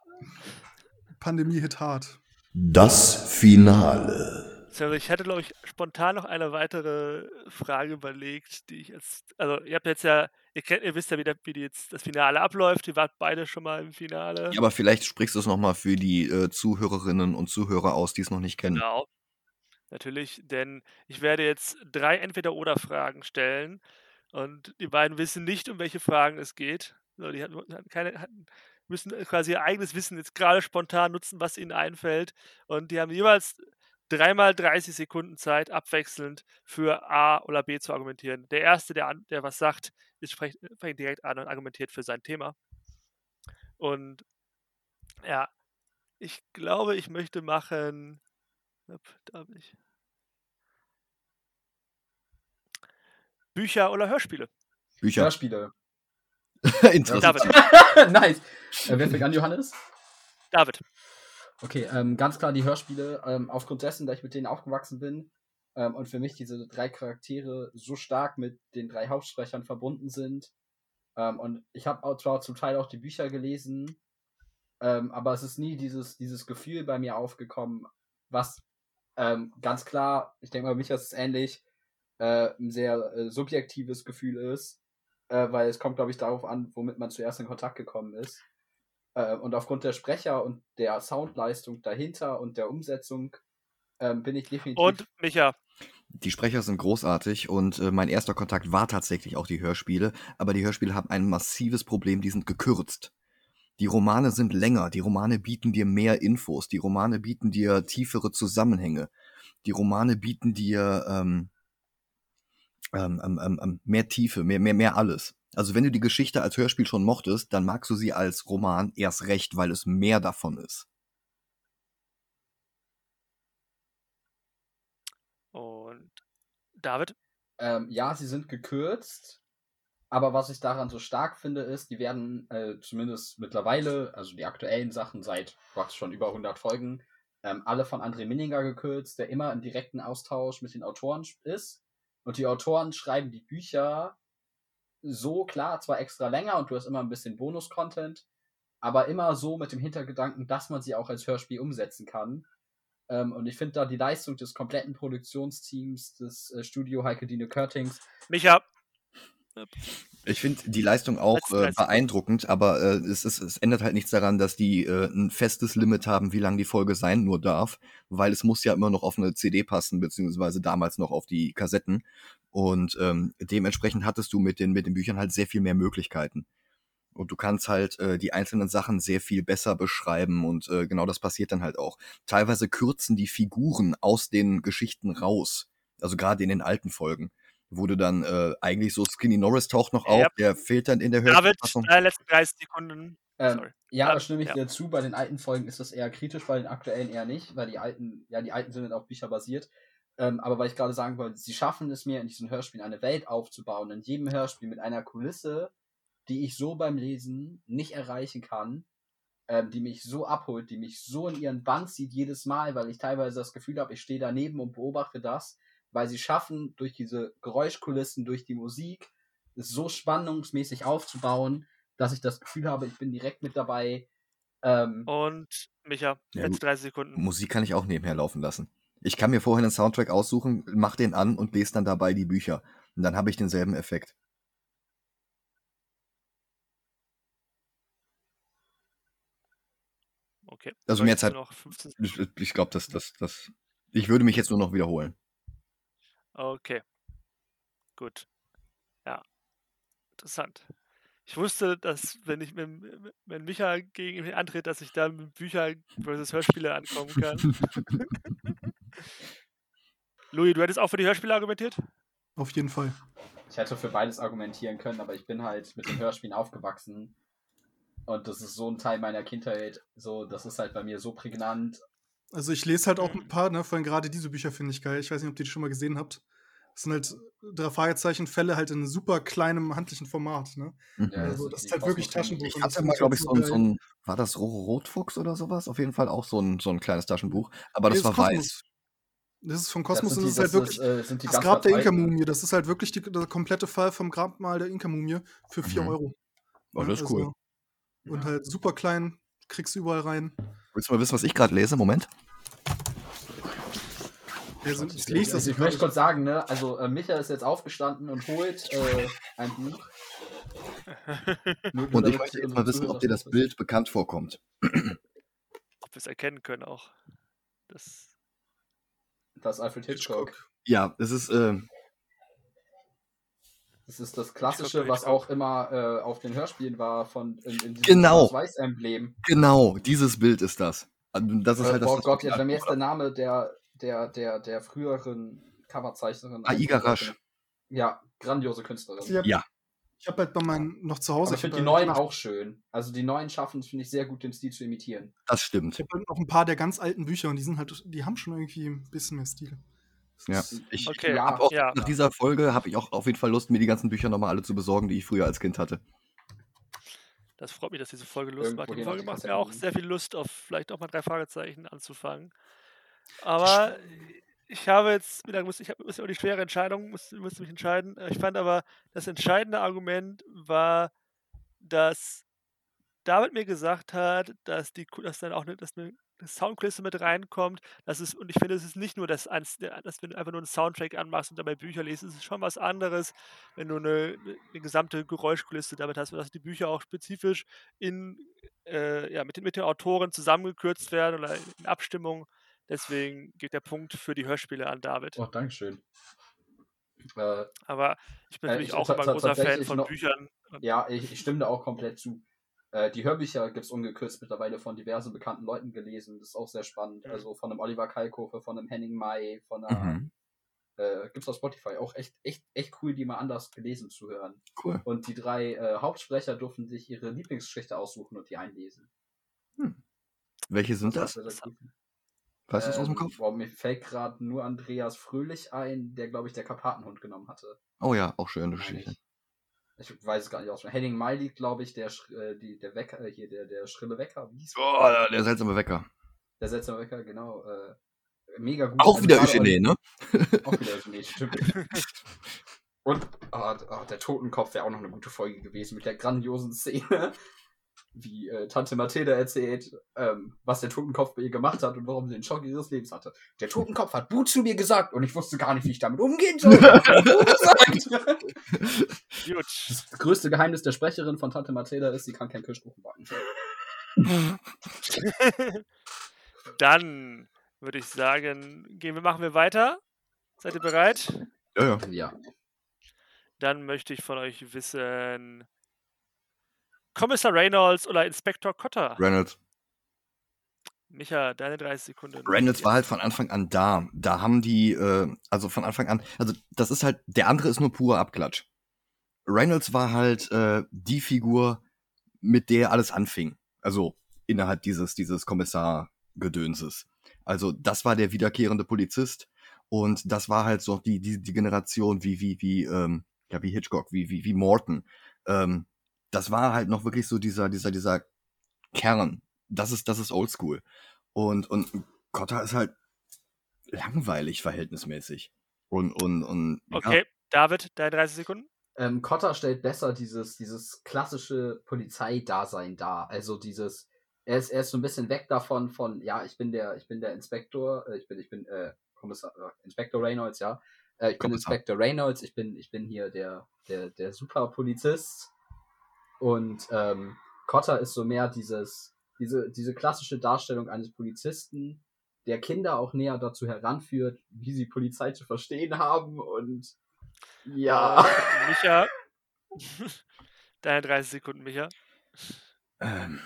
Pandemie hit hart. Das Finale. Also ich hatte, glaube ich, spontan noch eine weitere Frage überlegt, die ich jetzt. Also, ihr habt jetzt ja, ihr, kennt, ihr wisst ja, wie, der, wie jetzt das Finale abläuft. Ihr wart beide schon mal im Finale. Ja, aber vielleicht sprichst du es nochmal für die äh, Zuhörerinnen und Zuhörer aus, die es noch nicht kennen. Genau. Natürlich, denn ich werde jetzt drei Entweder-Oder-Fragen stellen und die beiden wissen nicht, um welche Fragen es geht. So, die hatten, hatten keine, hatten, müssen quasi ihr eigenes Wissen jetzt gerade spontan nutzen, was ihnen einfällt. Und die haben jeweils dreimal 30 Sekunden Zeit, abwechselnd für A oder B zu argumentieren. Der Erste, der, an, der was sagt, ist, spricht, fängt direkt an und argumentiert für sein Thema. Und ja, ich glaube, ich möchte machen. Da bin ich. Bücher oder Hörspiele? Bücher. Hörspiele. *laughs* Interessant. David, *laughs* nice. Äh, wer fängt an, Johannes? David. Okay, ähm, ganz klar die Hörspiele. Ähm, aufgrund dessen, dass ich mit denen aufgewachsen bin ähm, und für mich diese drei Charaktere so stark mit den drei Hauptsprechern verbunden sind. Ähm, und ich habe zwar zum Teil auch die Bücher gelesen, ähm, aber es ist nie dieses, dieses Gefühl bei mir aufgekommen, was ähm, ganz klar, ich denke mal, mich ist es ähnlich, äh, ein sehr äh, subjektives Gefühl ist, äh, weil es kommt, glaube ich, darauf an, womit man zuerst in Kontakt gekommen ist. Äh, und aufgrund der Sprecher und der Soundleistung dahinter und der Umsetzung ähm, bin ich definitiv. Und Micha. Die Sprecher sind großartig und äh, mein erster Kontakt war tatsächlich auch die Hörspiele, aber die Hörspiele haben ein massives Problem, die sind gekürzt. Die Romane sind länger, die Romane bieten dir mehr Infos, die Romane bieten dir tiefere Zusammenhänge, die Romane bieten dir ähm, ähm, ähm, ähm, ähm, mehr Tiefe, mehr, mehr, mehr alles. Also wenn du die Geschichte als Hörspiel schon mochtest, dann magst du sie als Roman erst recht, weil es mehr davon ist. Und David. Ähm, ja, sie sind gekürzt, aber was ich daran so stark finde, ist, die werden äh, zumindest mittlerweile, also die aktuellen Sachen seit Gott schon über 100 Folgen, ähm, alle von André Minninger gekürzt, der immer im direkten Austausch mit den Autoren ist. Und die Autoren schreiben die Bücher so klar, zwar extra länger und du hast immer ein bisschen Bonus-Content, aber immer so mit dem Hintergedanken, dass man sie auch als Hörspiel umsetzen kann. Ähm, und ich finde da die Leistung des kompletten Produktionsteams des äh, Studio Heike Dine Körtings Micha. Ich finde die Leistung auch äh, 30 beeindruckend, aber äh, es, ist, es ändert halt nichts daran, dass die äh, ein festes Limit haben, wie lang die Folge sein nur darf, weil es muss ja immer noch auf eine CD passen, beziehungsweise damals noch auf die Kassetten. Und ähm, dementsprechend hattest du mit den, mit den Büchern halt sehr viel mehr Möglichkeiten. Und du kannst halt äh, die einzelnen Sachen sehr viel besser beschreiben und äh, genau das passiert dann halt auch. Teilweise kürzen die Figuren aus den Geschichten raus, also gerade in den alten Folgen wo du dann äh, eigentlich so Skinny Norris taucht noch auf, Yep. der fehlt dann in der David, Hörspielfassung. deine letzten 30 Sekunden. Ähm, Sorry. ja, Ja, da stimme ich ja. dir zu. Bei den alten Folgen ist das eher kritisch, bei den aktuellen eher nicht, weil die alten, ja, die alten sind auf Bücher basiert. Ähm, aber weil ich gerade sagen wollte, sie schaffen es mir in diesen Hörspielen eine Welt aufzubauen, in jedem Hörspiel mit einer Kulisse, die ich so beim Lesen nicht erreichen kann, ähm, die mich so abholt, die mich so in ihren Band zieht jedes Mal, weil ich teilweise das Gefühl habe, ich stehe daneben und beobachte das, weil sie schaffen, durch diese Geräuschkulissen, durch die Musik, es so spannungsmäßig aufzubauen, dass ich das Gefühl habe, ich bin direkt mit dabei. Ähm, Und Micha, Ja, letzte gut. 30 Sekunden. Musik kann ich auch nebenher laufen lassen. Ich kann mir vorher einen Soundtrack aussuchen, mach den an und lese dann dabei die Bücher. Und dann habe ich denselben Effekt. Okay. Also mehr du Zeit- Noch 15 Ich, ich glaube, das, das, das. Ich würde mich jetzt nur noch wiederholen. Okay. Gut. Ja. Interessant. Ich wusste, dass, wenn ich mit, wenn Micha gegen mich antritt, dass ich da mit Bücher versus Hörspiele ankommen kann. *laughs* Louis, du hättest auch für die Hörspiele argumentiert? Auf jeden Fall. ich hätte für beides argumentieren können, aber ich bin halt mit den Hörspielen aufgewachsen. Und das ist so ein Teil meiner Kindheit. So, das ist halt bei mir so prägnant. Also ich lese halt auch Mhm. ein paar, ne, vor allem gerade diese Bücher finde ich geil. Ich weiß nicht, ob ihr die schon mal gesehen habt. Das sind halt drei Fragezeichen-Fälle halt in super kleinem handlichen Format, ne? Mhm. Ja, Also das ist halt wirklich Taschenbuch. Ich und das hatte mal, ich glaube halt ich, so so ein, so geil. ein, war das Rotfuchs oder sowas? Auf jeden Fall auch so ein, so ein kleines Taschenbuch. Aber das war weiß. Das ist von Kosmos und das ist halt wirklich äh, das Grab der. Inka-Mumie. Das ist halt wirklich die, der komplette Fall vom Grabmal der Inka-Mumie für 4 Mhm. Euro. Oh, ne? das ist cool. Und Ja. halt super klein, kriegst du überall rein. Willst du mal wissen, was ich gerade lese? Moment. Also, Ich, lese das ich möchte kurz sagen, ne, also äh, Micha ist jetzt aufgestanden und holt äh, ein Buch. *laughs* Und ich möchte jetzt mal wissen, ob dir das. Bild bekannt vorkommt. Ob wir es erkennen können auch. Das, Das ist Alfred Hitchcock. Hitchcock. Ja, es ist, äh, Das ist das Klassische, was auch immer äh, auf den Hörspielen war, von in, in diesem Genau. Weiß-Emblem. genau, dieses Bild ist das. Also, Das ist Äh, halt das. oh das Gott, jetzt wäre mir jetzt der Name der, der, der, der früheren Coverzeichnerin. Aiga Rasch. Ja, grandiose Künstlerin. Ich habe Ja. hab halt bei meinen noch zu Hause. Aber ich finde die hab neuen halt, auch schön. Also die neuen schaffen es, finde ich, sehr gut, den Stil zu imitieren. Das stimmt. Ich habe halt noch ein paar der ganz alten Bücher und die sind halt, die haben schon irgendwie ein bisschen mehr Stil. Ja. Ich Okay, Ja, hab auch ja. nach dieser Folge habe ich auch auf jeden Fall Lust, mir die ganzen Bücher nochmal alle zu besorgen, die ich früher als Kind hatte. das freut mich, dass diese Folge Lust Irgendwo macht. Die Folge macht mir auch sehr viel Lust, auf vielleicht auch mal drei Fragezeichen anzufangen. Aber ich habe jetzt, ich, habe muss ja auch die schwere Entscheidung, musste, musste mich entscheiden. Äh, Ich fand aber, das entscheidende Argument war, dass David mir gesagt hat, dass die, dass dann auch eine, dass eine Soundkulisse mit reinkommt. Das ist, und ich finde, es ist nicht nur, dass wenn du einfach nur einen Soundtrack anmachst und dabei Bücher liest, es ist schon was anderes, wenn du eine, eine gesamte Geräuschkulisse damit hast, dass die Bücher auch spezifisch in, äh, ja, mit, den, mit den Autoren zusammengekürzt werden oder in Abstimmung. Deswegen geht der Punkt für die Hörspiele an David. Oh, Dankeschön. Äh, Aber ich bin Äh, natürlich ich- auch immer ein großer Fan von noch- Büchern. Ja, ich, ich stimme da auch komplett zu. Äh, die Hörbücher gibt es ungekürzt mittlerweile von diversen bekannten Leuten gelesen. Das ist auch sehr spannend. Mhm. Also von einem Oliver Kalkofe, von einem Henning May, von einer. Mhm. Äh, gibt's auf Spotify auch echt, echt, echt cool, die mal anders gelesen zu hören. Cool. Und die drei äh, Hauptsprecher durften sich ihre Lieblingsgeschichte aussuchen und die einlesen. Welche sind das? cool. Weißt du es aus dem Ähm, Kopf? Boah, mir fällt gerade nur Andreas Fröhlich ein, der, glaube ich, der Karpatenhund genommen hatte. Oh ja, auch schöne Geschichte. Ich, weiß es gar nicht aus. Henning Miley, glaube ich, der, äh, die, der Wecker, äh, hier, der, der schrille Wecker. Wie hieß der? Oh, der seltsame Wecker. Der seltsame Wecker, genau. Äh, mega gut. Auch wieder Eugenie, ne? Auch wieder Eugenie, stimmt. *laughs* Und ah, ah, der Totenkopf wäre auch noch eine gute Folge gewesen mit der grandiosen Szene, wie äh, Tante Mathilda erzählt, ähm, was der Totenkopf bei ihr gemacht hat und warum sie den Schock ihres Lebens hatte. Der Totenkopf hat Bu zu mir gesagt und ich wusste gar nicht, wie ich damit umgehen soll. *laughs* Das größte Geheimnis der Sprecherin von Tante Mathilda ist, sie kann keinen Kirschkuchen backen. *laughs* Dann würde ich sagen, gehen wir, machen wir weiter. Seid ihr bereit? Ja, ja. Ja. Dann möchte ich von euch wissen: Kommissar Reynolds oder Inspektor Cotter? Reynolds. Micha, deine 30 Sekunden. Reynolds war halt von Anfang an da. Da haben die, äh, also von Anfang an, also das ist halt, der andere ist nur pure Abklatsch. Reynolds war halt äh, die Figur, mit der alles anfing. Also innerhalb dieses, dieses Kommissar-Gedönses. Also das war der wiederkehrende Polizist und das war halt so die, die, die Generation wie, wie, wie, ähm, ja, wie Hitchcock, wie, wie, wie Morton. Ähm, das war halt noch wirklich so dieser, dieser, dieser Kern. Das ist, das ist oldschool. Und, und Cotta ist halt langweilig verhältnismäßig. Und, und, und Okay, David, deine 30 Sekunden. Ähm, Cotter stellt besser dieses, dieses klassische Polizeidasein dar. Also dieses, er ist, er ist so ein bisschen weg davon von, ja, ich bin der, ich bin der Inspektor, äh, ich bin, ich bin, äh, Kommissar, äh, Inspektor Reynolds, ja. Äh, ich bin Kommissar. Inspektor Reynolds, ich bin, ich bin hier der, der, der Superpolizist. Und ähm, Cotter ist so mehr dieses, diese, diese klassische Darstellung eines Polizisten, der Kinder auch näher dazu heranführt, wie sie Polizei zu verstehen haben und ja. Äh, Micha. *laughs* deine 30 Sekunden, Micha. Ähm,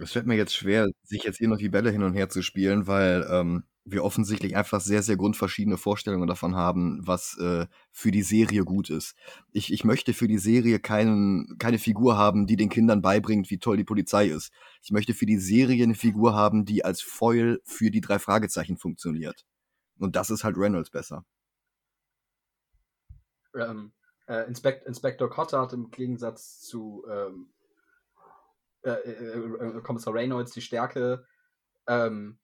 es fällt mir jetzt schwer, sich jetzt hier noch die Bälle hin und her zu spielen, weil ähm, wir offensichtlich einfach sehr, sehr grundverschiedene Vorstellungen davon haben, was äh, für die Serie gut ist. Ich, ich möchte für die Serie keinen, keine Figur haben, die den Kindern beibringt, wie toll die Polizei ist. Ich möchte für die Serie eine Figur haben, die als Foil für die drei Fragezeichen funktioniert. Und das ist halt Reynolds besser. Ähm, äh, Inspect Inspector Cotter hat im Gegensatz zu ähm, äh, äh, äh Kommissar Reynolds die Stärke, ähm,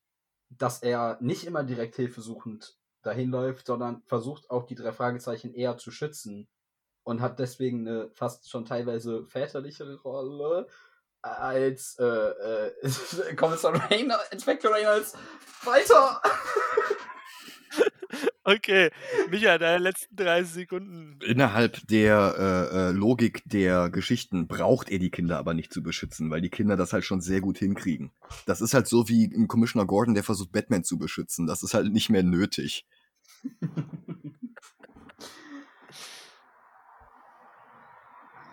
dass er nicht immer direkt hilfesuchend dahin läuft, sondern versucht auch die drei Fragezeichen eher zu schützen und hat deswegen eine fast schon teilweise väterlichere Rolle als äh, äh, *laughs* Kommissar Reynolds, Inspector Reynolds. Weiter! Okay, Micha, deine letzten 30 Sekunden. Innerhalb der äh, äh, Logik der Geschichten braucht er die Kinder aber nicht zu beschützen, weil die Kinder das halt schon sehr gut hinkriegen. Das ist halt so wie ein Commissioner Gordon, der versucht, Batman zu beschützen. Das ist halt nicht mehr nötig. *laughs*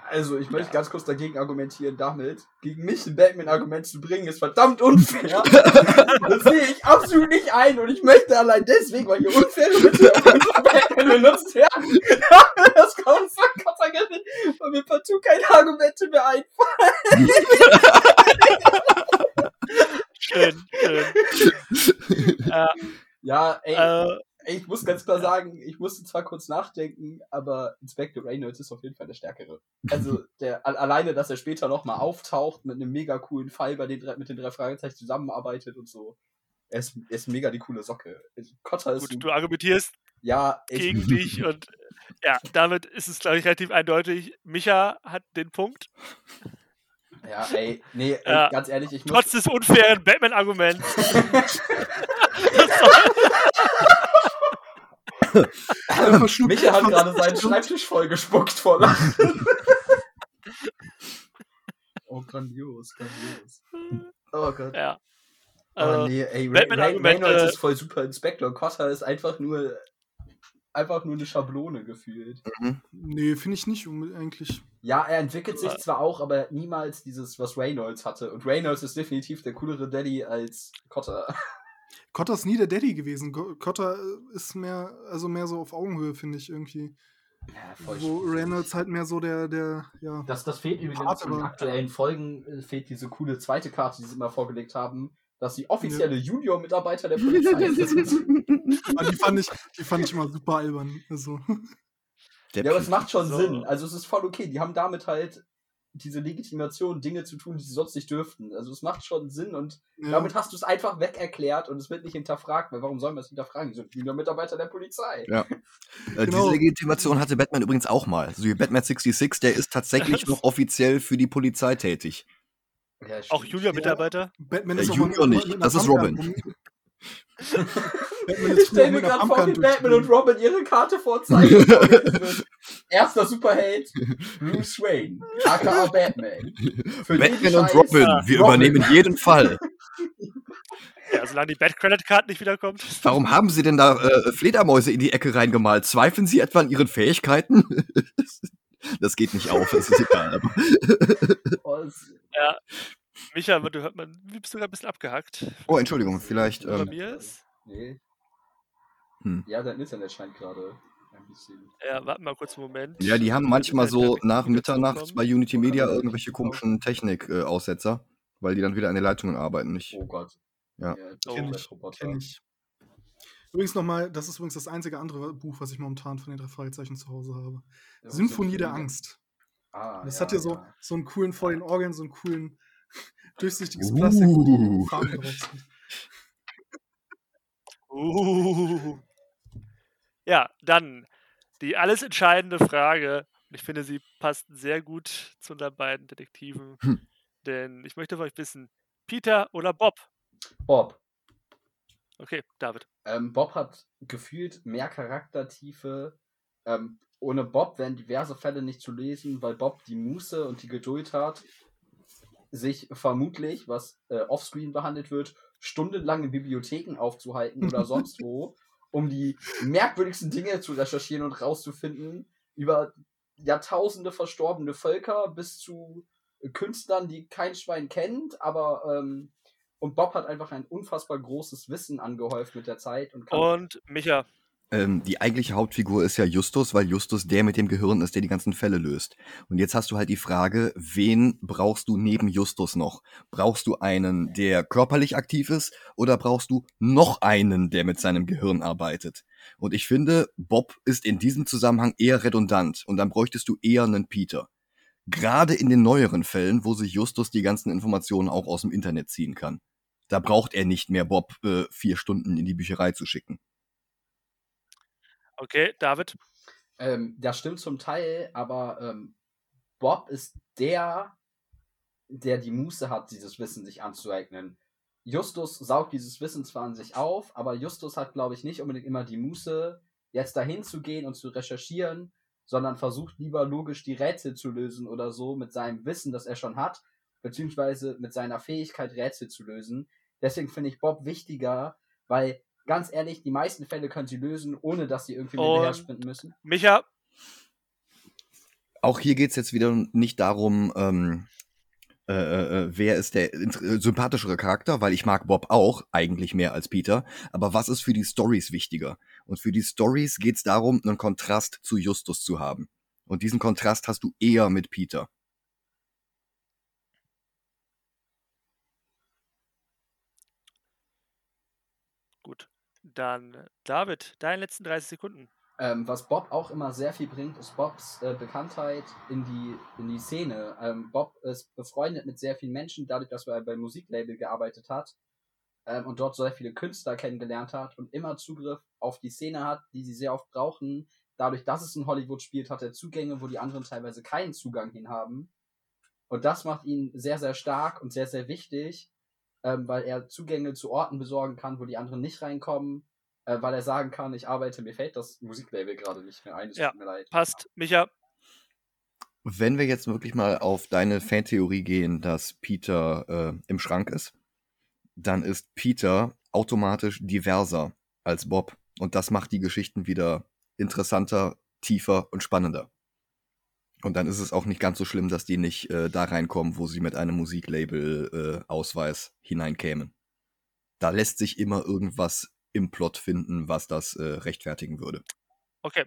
Also, ich möchte ja. ganz kurz dagegen argumentieren, damit gegen mich ein Batman-Argument zu bringen, ist verdammt unfair. *laughs* das sehe ich absolut nicht ein und ich möchte allein deswegen, weil hier unfaire Mittel Batman benutzt werden, *laughs* das kommt von Gott weil mir partout keine Argumente mehr einfallen. schön, schön. ja. *laughs* ja, ey. Äh, ich muss ganz klar sagen, ich musste zwar kurz nachdenken, aber Inspector Reynolds ist auf jeden Fall der Stärkere. Also der alleine, dass er später nochmal auftaucht mit einem mega coolen Fall, bei den mit den drei Fragezeichen zusammenarbeitet und so. Er ist, er ist mega die coole Socke. Kotter ist Gut, du argumentierst ja, gegen *laughs* dich und ja, damit ist es, glaube ich, relativ eindeutig. Micha hat den Punkt. Ja, ey, nee, ey, ganz ehrlich, ich muss. Trotz des unfairen Batman-Arguments. *laughs* *laughs* *laughs* Michael hat gerade seinen Schreibtisch vollgespuckt vor Lachen. *laughs* oh, grandios, grandios. Oh Gott. Ja. Oh nee, ey, Ray Reynolds ist voll super Inspector. Cotter ist einfach nur einfach nur eine Schablone gefühlt. Mhm. Nee, finde ich nicht eigentlich. Ja, er entwickelt sich zwar auch, aber niemals dieses, was Reynolds hatte. Und Reynolds ist definitiv der coolere Daddy als Cotter. Cotter ist nie der Daddy gewesen. Cotter äh, ist mehr, also mehr so auf Augenhöhe, finde ich irgendwie. Ja, voll Wo Reynolds halt mehr so der, der, ja. Das, das fehlt übrigens in den aktuellen Folgen, äh, fehlt diese coole zweite Karte, die sie immer vorgelegt haben, dass sie offizielle ja. Junior-Mitarbeiter der *laughs* Polizei *laughs* sind. die, fand ich, die fand ich immer super albern. Also. ja, aber es macht schon so. Sinn. Also es ist voll okay. Die haben damit halt diese Legitimation, Dinge zu tun, die sie sonst nicht dürften. Also es macht schon Sinn und ja. damit hast du es einfach weg erklärt und es wird nicht hinterfragt, weil warum sollen wir es hinterfragen? Die sind wieder Mitarbeiter der Polizei. Ja. Äh, *laughs* genau. Diese Legitimation hatte Batman übrigens auch mal. So wie Batman 66, der ist tatsächlich *laughs* noch offiziell für die Polizei tätig. Ja, auch Junior-Mitarbeiter? Batman ist ja, Junior nicht, das ist Robin. *laughs* ich stelle mir gerade vor, wie Batman und Robin ihre Karte vorzeigen. *laughs* Erster Superheld, Bruce Wayne, aka Batman. Für Batman und Robin, wir Robin. übernehmen jeden Fall. *laughs* Ja, solange die Bad-Credit-Card nicht wiederkommt. Warum haben Sie denn da äh, Fledermäuse in die Ecke reingemalt? Zweifeln Sie etwa an Ihren Fähigkeiten? *laughs* das geht nicht auf, das ist egal. ja. Micha, du hört man, wie bist du gerade ein bisschen abgehackt? Oh, Entschuldigung, vielleicht. Ähm, bei mir ist? Nee. Hm. Ja, dein Internet scheint gerade ein bisschen. Ja, warte mal kurz einen Moment. Ja, die haben manchmal so nach Mitternacht bei Unity Media irgendwelche komischen Technik-Aussetzer, weil die dann wieder an den Leitungen arbeiten. Nicht? Oh Gott. Ja. ja kenn ich, kenn ich. Übrigens nochmal, das ist übrigens das einzige andere Buch, was ich momentan von den drei Fragezeichen zu Hause habe. Ja, Symphonie der Angst. Ah, das ja, hat ja so, so einen coolen vor den Orgeln, so einen coolen *laughs* durchsichtiges Plastik, uh. wo die Farben drauf sind. Uh. Ja, dann die alles entscheidende Frage. Ich finde, sie passt sehr gut zu unseren beiden Detektiven. Hm. Denn ich möchte von euch wissen, Peter oder Bob? Bob. Okay, David. Ähm, Bob hat gefühlt mehr Charaktertiefe. Ähm, ohne Bob wären diverse Fälle nicht zu lesen, weil Bob die Muße und die Geduld hat, sich vermutlich, was äh, offscreen behandelt wird, stundenlang in Bibliotheken aufzuhalten oder *laughs* sonst wo, um die merkwürdigsten Dinge zu recherchieren und rauszufinden über Jahrtausende verstorbene Völker bis zu Künstlern, die kein Schwein kennt, aber ähm, Und Bob hat einfach ein unfassbar großes Wissen angehäuft mit der Zeit und. Und Micha, Ähm, die eigentliche Hauptfigur ist ja Justus, weil Justus der mit dem Gehirn ist, der die ganzen Fälle löst. Und jetzt hast du halt die Frage, wen brauchst du neben Justus noch? Brauchst du einen, der körperlich aktiv ist, oder brauchst du noch einen, der mit seinem Gehirn arbeitet? Und ich finde, Bob ist in diesem Zusammenhang eher redundant und dann bräuchtest du eher einen Peter. Gerade in den neueren Fällen, wo sich Justus die ganzen Informationen auch aus dem Internet ziehen kann. Da braucht er nicht mehr Bob äh, vier Stunden in die Bücherei zu schicken. Okay, David. Ähm, das stimmt zum Teil, aber ähm, Bob ist der, der die Muße hat, dieses Wissen sich anzueignen. Justus saugt dieses Wissen zwar an sich auf, aber Justus hat, glaube ich, nicht unbedingt immer die Muße, jetzt dahin zu gehen und zu recherchieren, sondern versucht lieber logisch die Rätsel zu lösen oder so mit seinem Wissen, das er schon hat, beziehungsweise mit seiner Fähigkeit, Rätsel zu lösen. Deswegen finde ich Bob wichtiger, weil ganz ehrlich, die meisten Fälle können sie lösen, ohne dass sie irgendwie Und- hinterher sprinten müssen. Micha, Auch hier geht's jetzt wieder nicht darum, ähm, äh, äh, wer ist der äh, sympathischere Charakter, weil ich mag Bob auch eigentlich mehr als Peter. Aber was ist für die Stories wichtiger? Und für die Stories geht's darum, einen Kontrast zu Justus zu haben. Und diesen Kontrast hast du eher mit Peter. gut. Dann David, deine letzten 30 Sekunden. Ähm, was Bob auch immer sehr viel bringt, ist Bobs äh, Bekanntheit in die, in die Szene. Ähm, Bob ist befreundet mit sehr vielen Menschen, dadurch, dass er beim Musiklabel gearbeitet hat ähm, und dort sehr viele Künstler kennengelernt hat und immer Zugriff auf die Szene hat, die sie sehr oft brauchen. Dadurch, dass es in Hollywood spielt, hat er Zugänge, wo die anderen teilweise keinen Zugang hin haben. Und das macht ihn sehr, sehr stark und sehr, sehr wichtig, ähm, weil er Zugänge zu Orten besorgen kann, wo die anderen nicht reinkommen äh, weil er sagen kann, ich arbeite, mir fällt das Musiklabel gerade nicht mehr ein, es Ja, tut mir leid. Passt. Micha, Wenn wir jetzt wirklich mal auf deine Fantheorie gehen, dass Peter äh, im Schrank ist, dann ist Peter automatisch diverser als Bob. Und das macht die Geschichten wieder interessanter, tiefer und spannender. Und dann ist es auch nicht ganz so schlimm, dass die nicht äh, da reinkommen, wo sie mit einem Musiklabel-Ausweis hineinkämen. Da lässt sich immer irgendwas im Plot finden, was das äh, rechtfertigen würde. okay.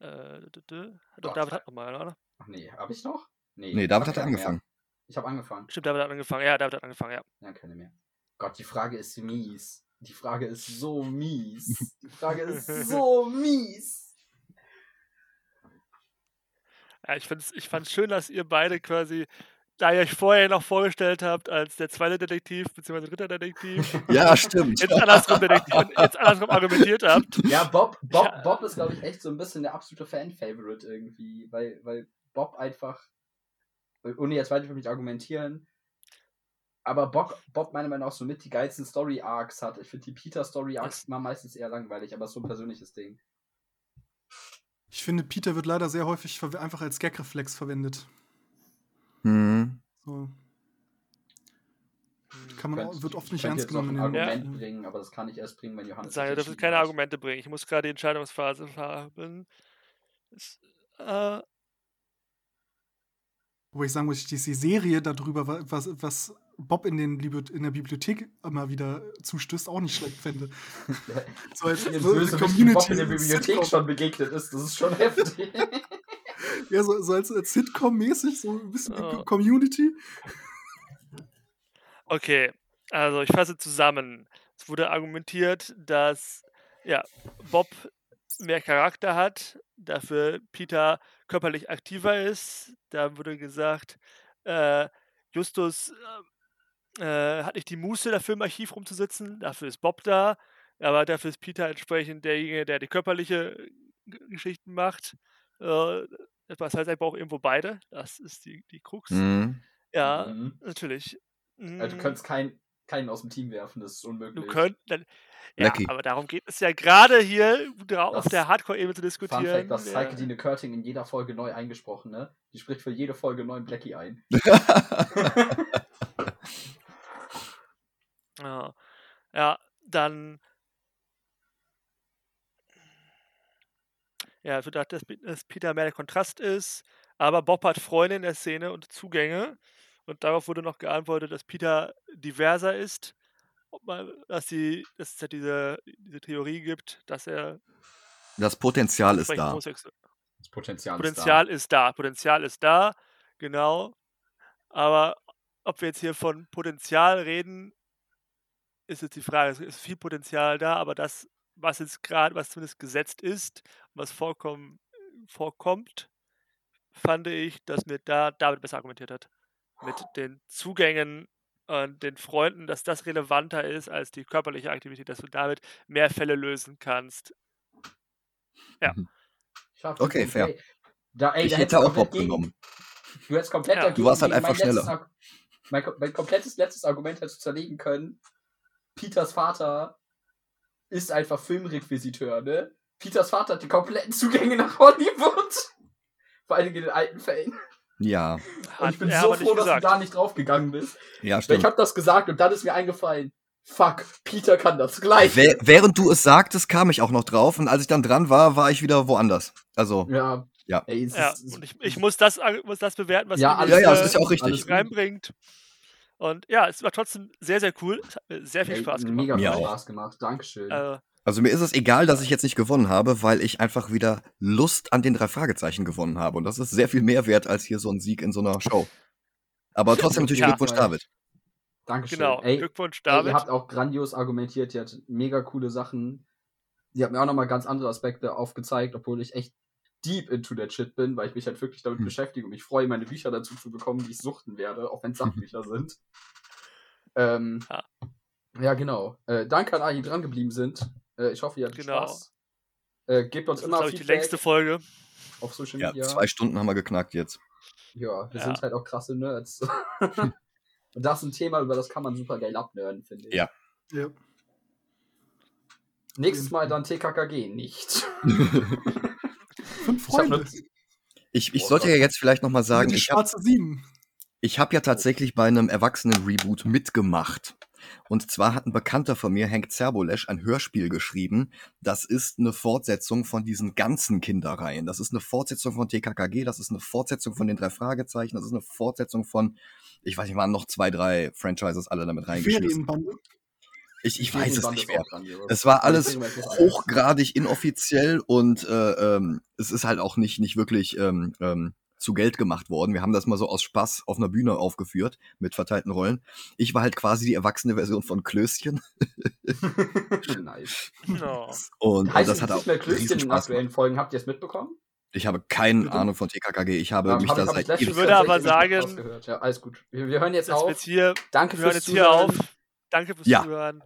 Äh, Doch. David hat nochmal, oder? Ach nee, hab ich noch? Nee, David hab hat angefangen. Mehr. Ich habe angefangen. Stimmt, David hat angefangen. Ja, David hat angefangen, ja. Ja, keine mehr. Gott, die Frage ist mies. Die Frage ist so mies. Die Frage ist *laughs* so mies. Ja, ich fand's, ich fand's schön, dass ihr beide quasi, da ihr euch vorher noch vorgestellt habt als der zweite Detektiv bzw. dritter Detektiv, Ja, stimmt. jetzt andersrum, Detektiv, jetzt andersrum argumentiert habt. Ja, Bob, Bob, Ja. Bob ist, glaube ich, echt so ein bisschen der absolute Fan-Favorite irgendwie, weil, weil Bob einfach, ohne jetzt weiter für mich argumentieren, aber Bob, Bob meiner Meinung nach so mit die geilsten Story-Arcs hat. Ich finde die Peter-Story-Arcs mal meistens eher langweilig, aber so ein persönliches Ding. Ich finde, Peter wird leider sehr häufig einfach als Gag-Reflex verwendet. Hm. So. Kann man, Könnt- wird oft ich nicht ernst ein genommen. den- Argument Ja. bringen, aber das kann ich erst bringen, wenn Johannes. Ihr sich dürft entschieden keine. Argumente bringen. Ich muss gerade die Entscheidungsphase haben. Es, äh, Wobei ich sagen muss, die, die Serie darüber, wa- was, was Bob in, den, in der Bibliothek immer wieder zustößt, auch nicht schlecht fände. *laughs* So als Wie ein so wie Bob in der Community- Bibliothek schon begegnet ist, das ist schon *laughs* heftig. Ja, so, so als, als Sitcom-mäßig, so ein bisschen Oh. Community. okay, also ich fasse zusammen. Es wurde argumentiert, dass ja, Bob mehr Charakter hat, dafür Peter körperlich aktiver ist. Da wurde gesagt, äh, Justus äh, äh, hat nicht die Muße, dafür im Archiv rumzusitzen. Dafür ist Bob da. Aber dafür ist Peter entsprechend derjenige, der die körperliche G Geschichten macht. Äh, das heißt, er braucht irgendwo beide. Das ist die, die Krux. Hm. Ja, Mhm. natürlich. Also, du Mm, könntest kein, keinen aus dem Team werfen, das ist unmöglich. Du könnt, dann, ja, Lucky. aber darum geht es ja gerade hier dra- auf Das- der Hardcore-Ebene zu Fun diskutieren. Fact, dass ja. Heike Dine Körting in jeder Folge neu eingesprochen, ne? Die spricht für jede Folge einen neuen Blackie ein. *laughs* *laughs* Ja. ja, dann. Ja, so dass, dass Peter mehr der Kontrast ist, aber Bob hat Freunde in der Szene und Zugänge Und darauf wurde noch geantwortet, dass Peter diverser ist. Ob man, dass, die, dass es ja diese, diese Theorie gibt, dass er Das Potenzial ist da. Das Potenzial, Potenzial ist da. Potenzial ist da, genau. Aber ob wir jetzt hier von Potenzial reden, ist jetzt die Frage. Es ist viel Potenzial da, aber das, was jetzt gerade, was zumindest gesetzt ist, was vorkommen, vorkommt, fand ich, dass mir da David besser argumentiert hat. Mit den Zugängen und den Freunden, dass das relevanter ist als die körperliche Aktivität, dass du damit mehr Fälle lösen kannst. da. Okay, fair. Da, ey, Ich da hätte auch Bob gegen- genommen. Du hättest komplett Ja. Du warst halt einfach schneller. Mein, mein komplettes letztes Argument hättest du zerlegen können. Peters Vater ist einfach Filmrequisiteur, ne? Peters Vater hat die kompletten Zugänge nach Hollywood. Vor allem in den alten Fällen. Ja, Und Hat ich bin er so froh, dass du gesagt. da nicht draufgegangen bist. ja, Weil ich stimmt. habe das gesagt und dann ist mir eingefallen, fuck, Peter kann das gleich. Wäh- Während du es sagtest, kam ich auch noch drauf und als ich dann dran war, war ich wieder woanders. Also, Ja. Ja. Ey, Ja, ist, ich, ich muss, das, muss das bewerten, was Ja, alles- ja, ja, das ist ja auch richtig. reinbringt. Und ja, es war trotzdem sehr, sehr cool. Es hat mir sehr viel Ey, Spaß gemacht. Mega viel. Spaß gemacht. Dankeschön. Äh, also mir ist es egal, dass ich jetzt nicht gewonnen habe, weil ich einfach wieder Lust an den drei Fragezeichen gewonnen habe. Und das ist sehr viel mehr wert als hier so ein Sieg in so einer Show. Aber *laughs* trotzdem natürlich Ja. Glückwunsch, David. Dankeschön. genau. Ey, Glückwunsch, Ey, David. ihr habt auch grandios argumentiert, ihr hattet mega coole Sachen. Ihr habt mir auch nochmal ganz andere Aspekte aufgezeigt, obwohl ich echt deep into that shit bin, weil ich mich halt wirklich damit Hm. beschäftige und mich freue, meine Bücher dazu zu bekommen, die ich suchten werde, auch wenn es. *laughs* Sachbücher sind. Ähm, Ja. ja, genau. Äh, danke an alle, die dran geblieben sind. Äh, ich hoffe, ihr hattet Genau. Spaß. Äh, gebt uns das ist, immer glaube ich, die Feedback längste Folge. auf Social Ja, Media. zwei Stunden haben wir geknackt jetzt. Ja, wir Ja. sind halt auch krasse Nerds. *laughs* und das ist ein Thema, über das kann man super geil abnörden, finde ich. Ja. Ja. Nächstes Mal dann TKKG nicht. *laughs* Fünf Ich Freunde. Ich, ich Oh sollte ja jetzt vielleicht nochmal sagen, ich habe ich hab ja tatsächlich bei einem Erwachsenen-Reboot mitgemacht. Und zwar hat ein Bekannter von mir, Hank Zerbolesch, ein Hörspiel geschrieben. Das ist eine Fortsetzung von diesen ganzen Kinderreihen. Das ist eine Fortsetzung von TKKG, das ist eine Fortsetzung von den drei Fragezeichen, das ist eine Fortsetzung von, ich weiß nicht, waren noch zwei, drei Franchises alle damit reingeschmissen. Ferienbande. Ich, ich weiß es nicht mehr. Es war alles hochgradig inoffiziell und äh, ähm, es ist halt auch nicht, nicht wirklich ähm, ähm, zu Geld gemacht worden. Wir haben das mal so aus Spaß auf einer Bühne aufgeführt mit verteilten Rollen. Ich war halt quasi die erwachsene Version von Klößchen *laughs* nice. No. und Heißt das hat nicht auch mehr Klößchen riesen in Spaß aktuellen gemacht. Folgen? Habt ihr es mitbekommen? Ich habe keine Bitte? Ahnung von TKKG. Ich habe Ähm, mich hab- da seit Ich würde aber sagen-. Ja, alles gut. Wir, wir hören jetzt auf. jetzt hier, Danke wir hören fürs jetzt hier Zuhören. auf. Danke fürs Ja. Zuhören.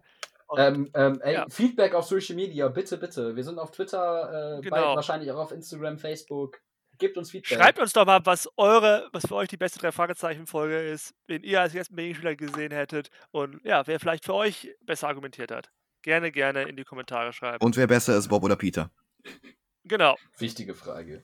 Ähm, ähm, ey, Ja. Feedback auf Social Media, bitte, bitte. Wir sind auf Twitter, äh, Genau. bald wahrscheinlich auch auf Instagram, Facebook. Gebt uns Feedback. Schreibt uns doch mal, was eure, was für euch die beste drei Fragezeichen Folge ist, wen ihr als ersten Gegenspieler gesehen hättet und ja, wer vielleicht für euch besser argumentiert hat. Gerne, gerne in die Kommentare schreiben. Und wer besser ist, Bob oder Peter? genau. Wichtige Frage.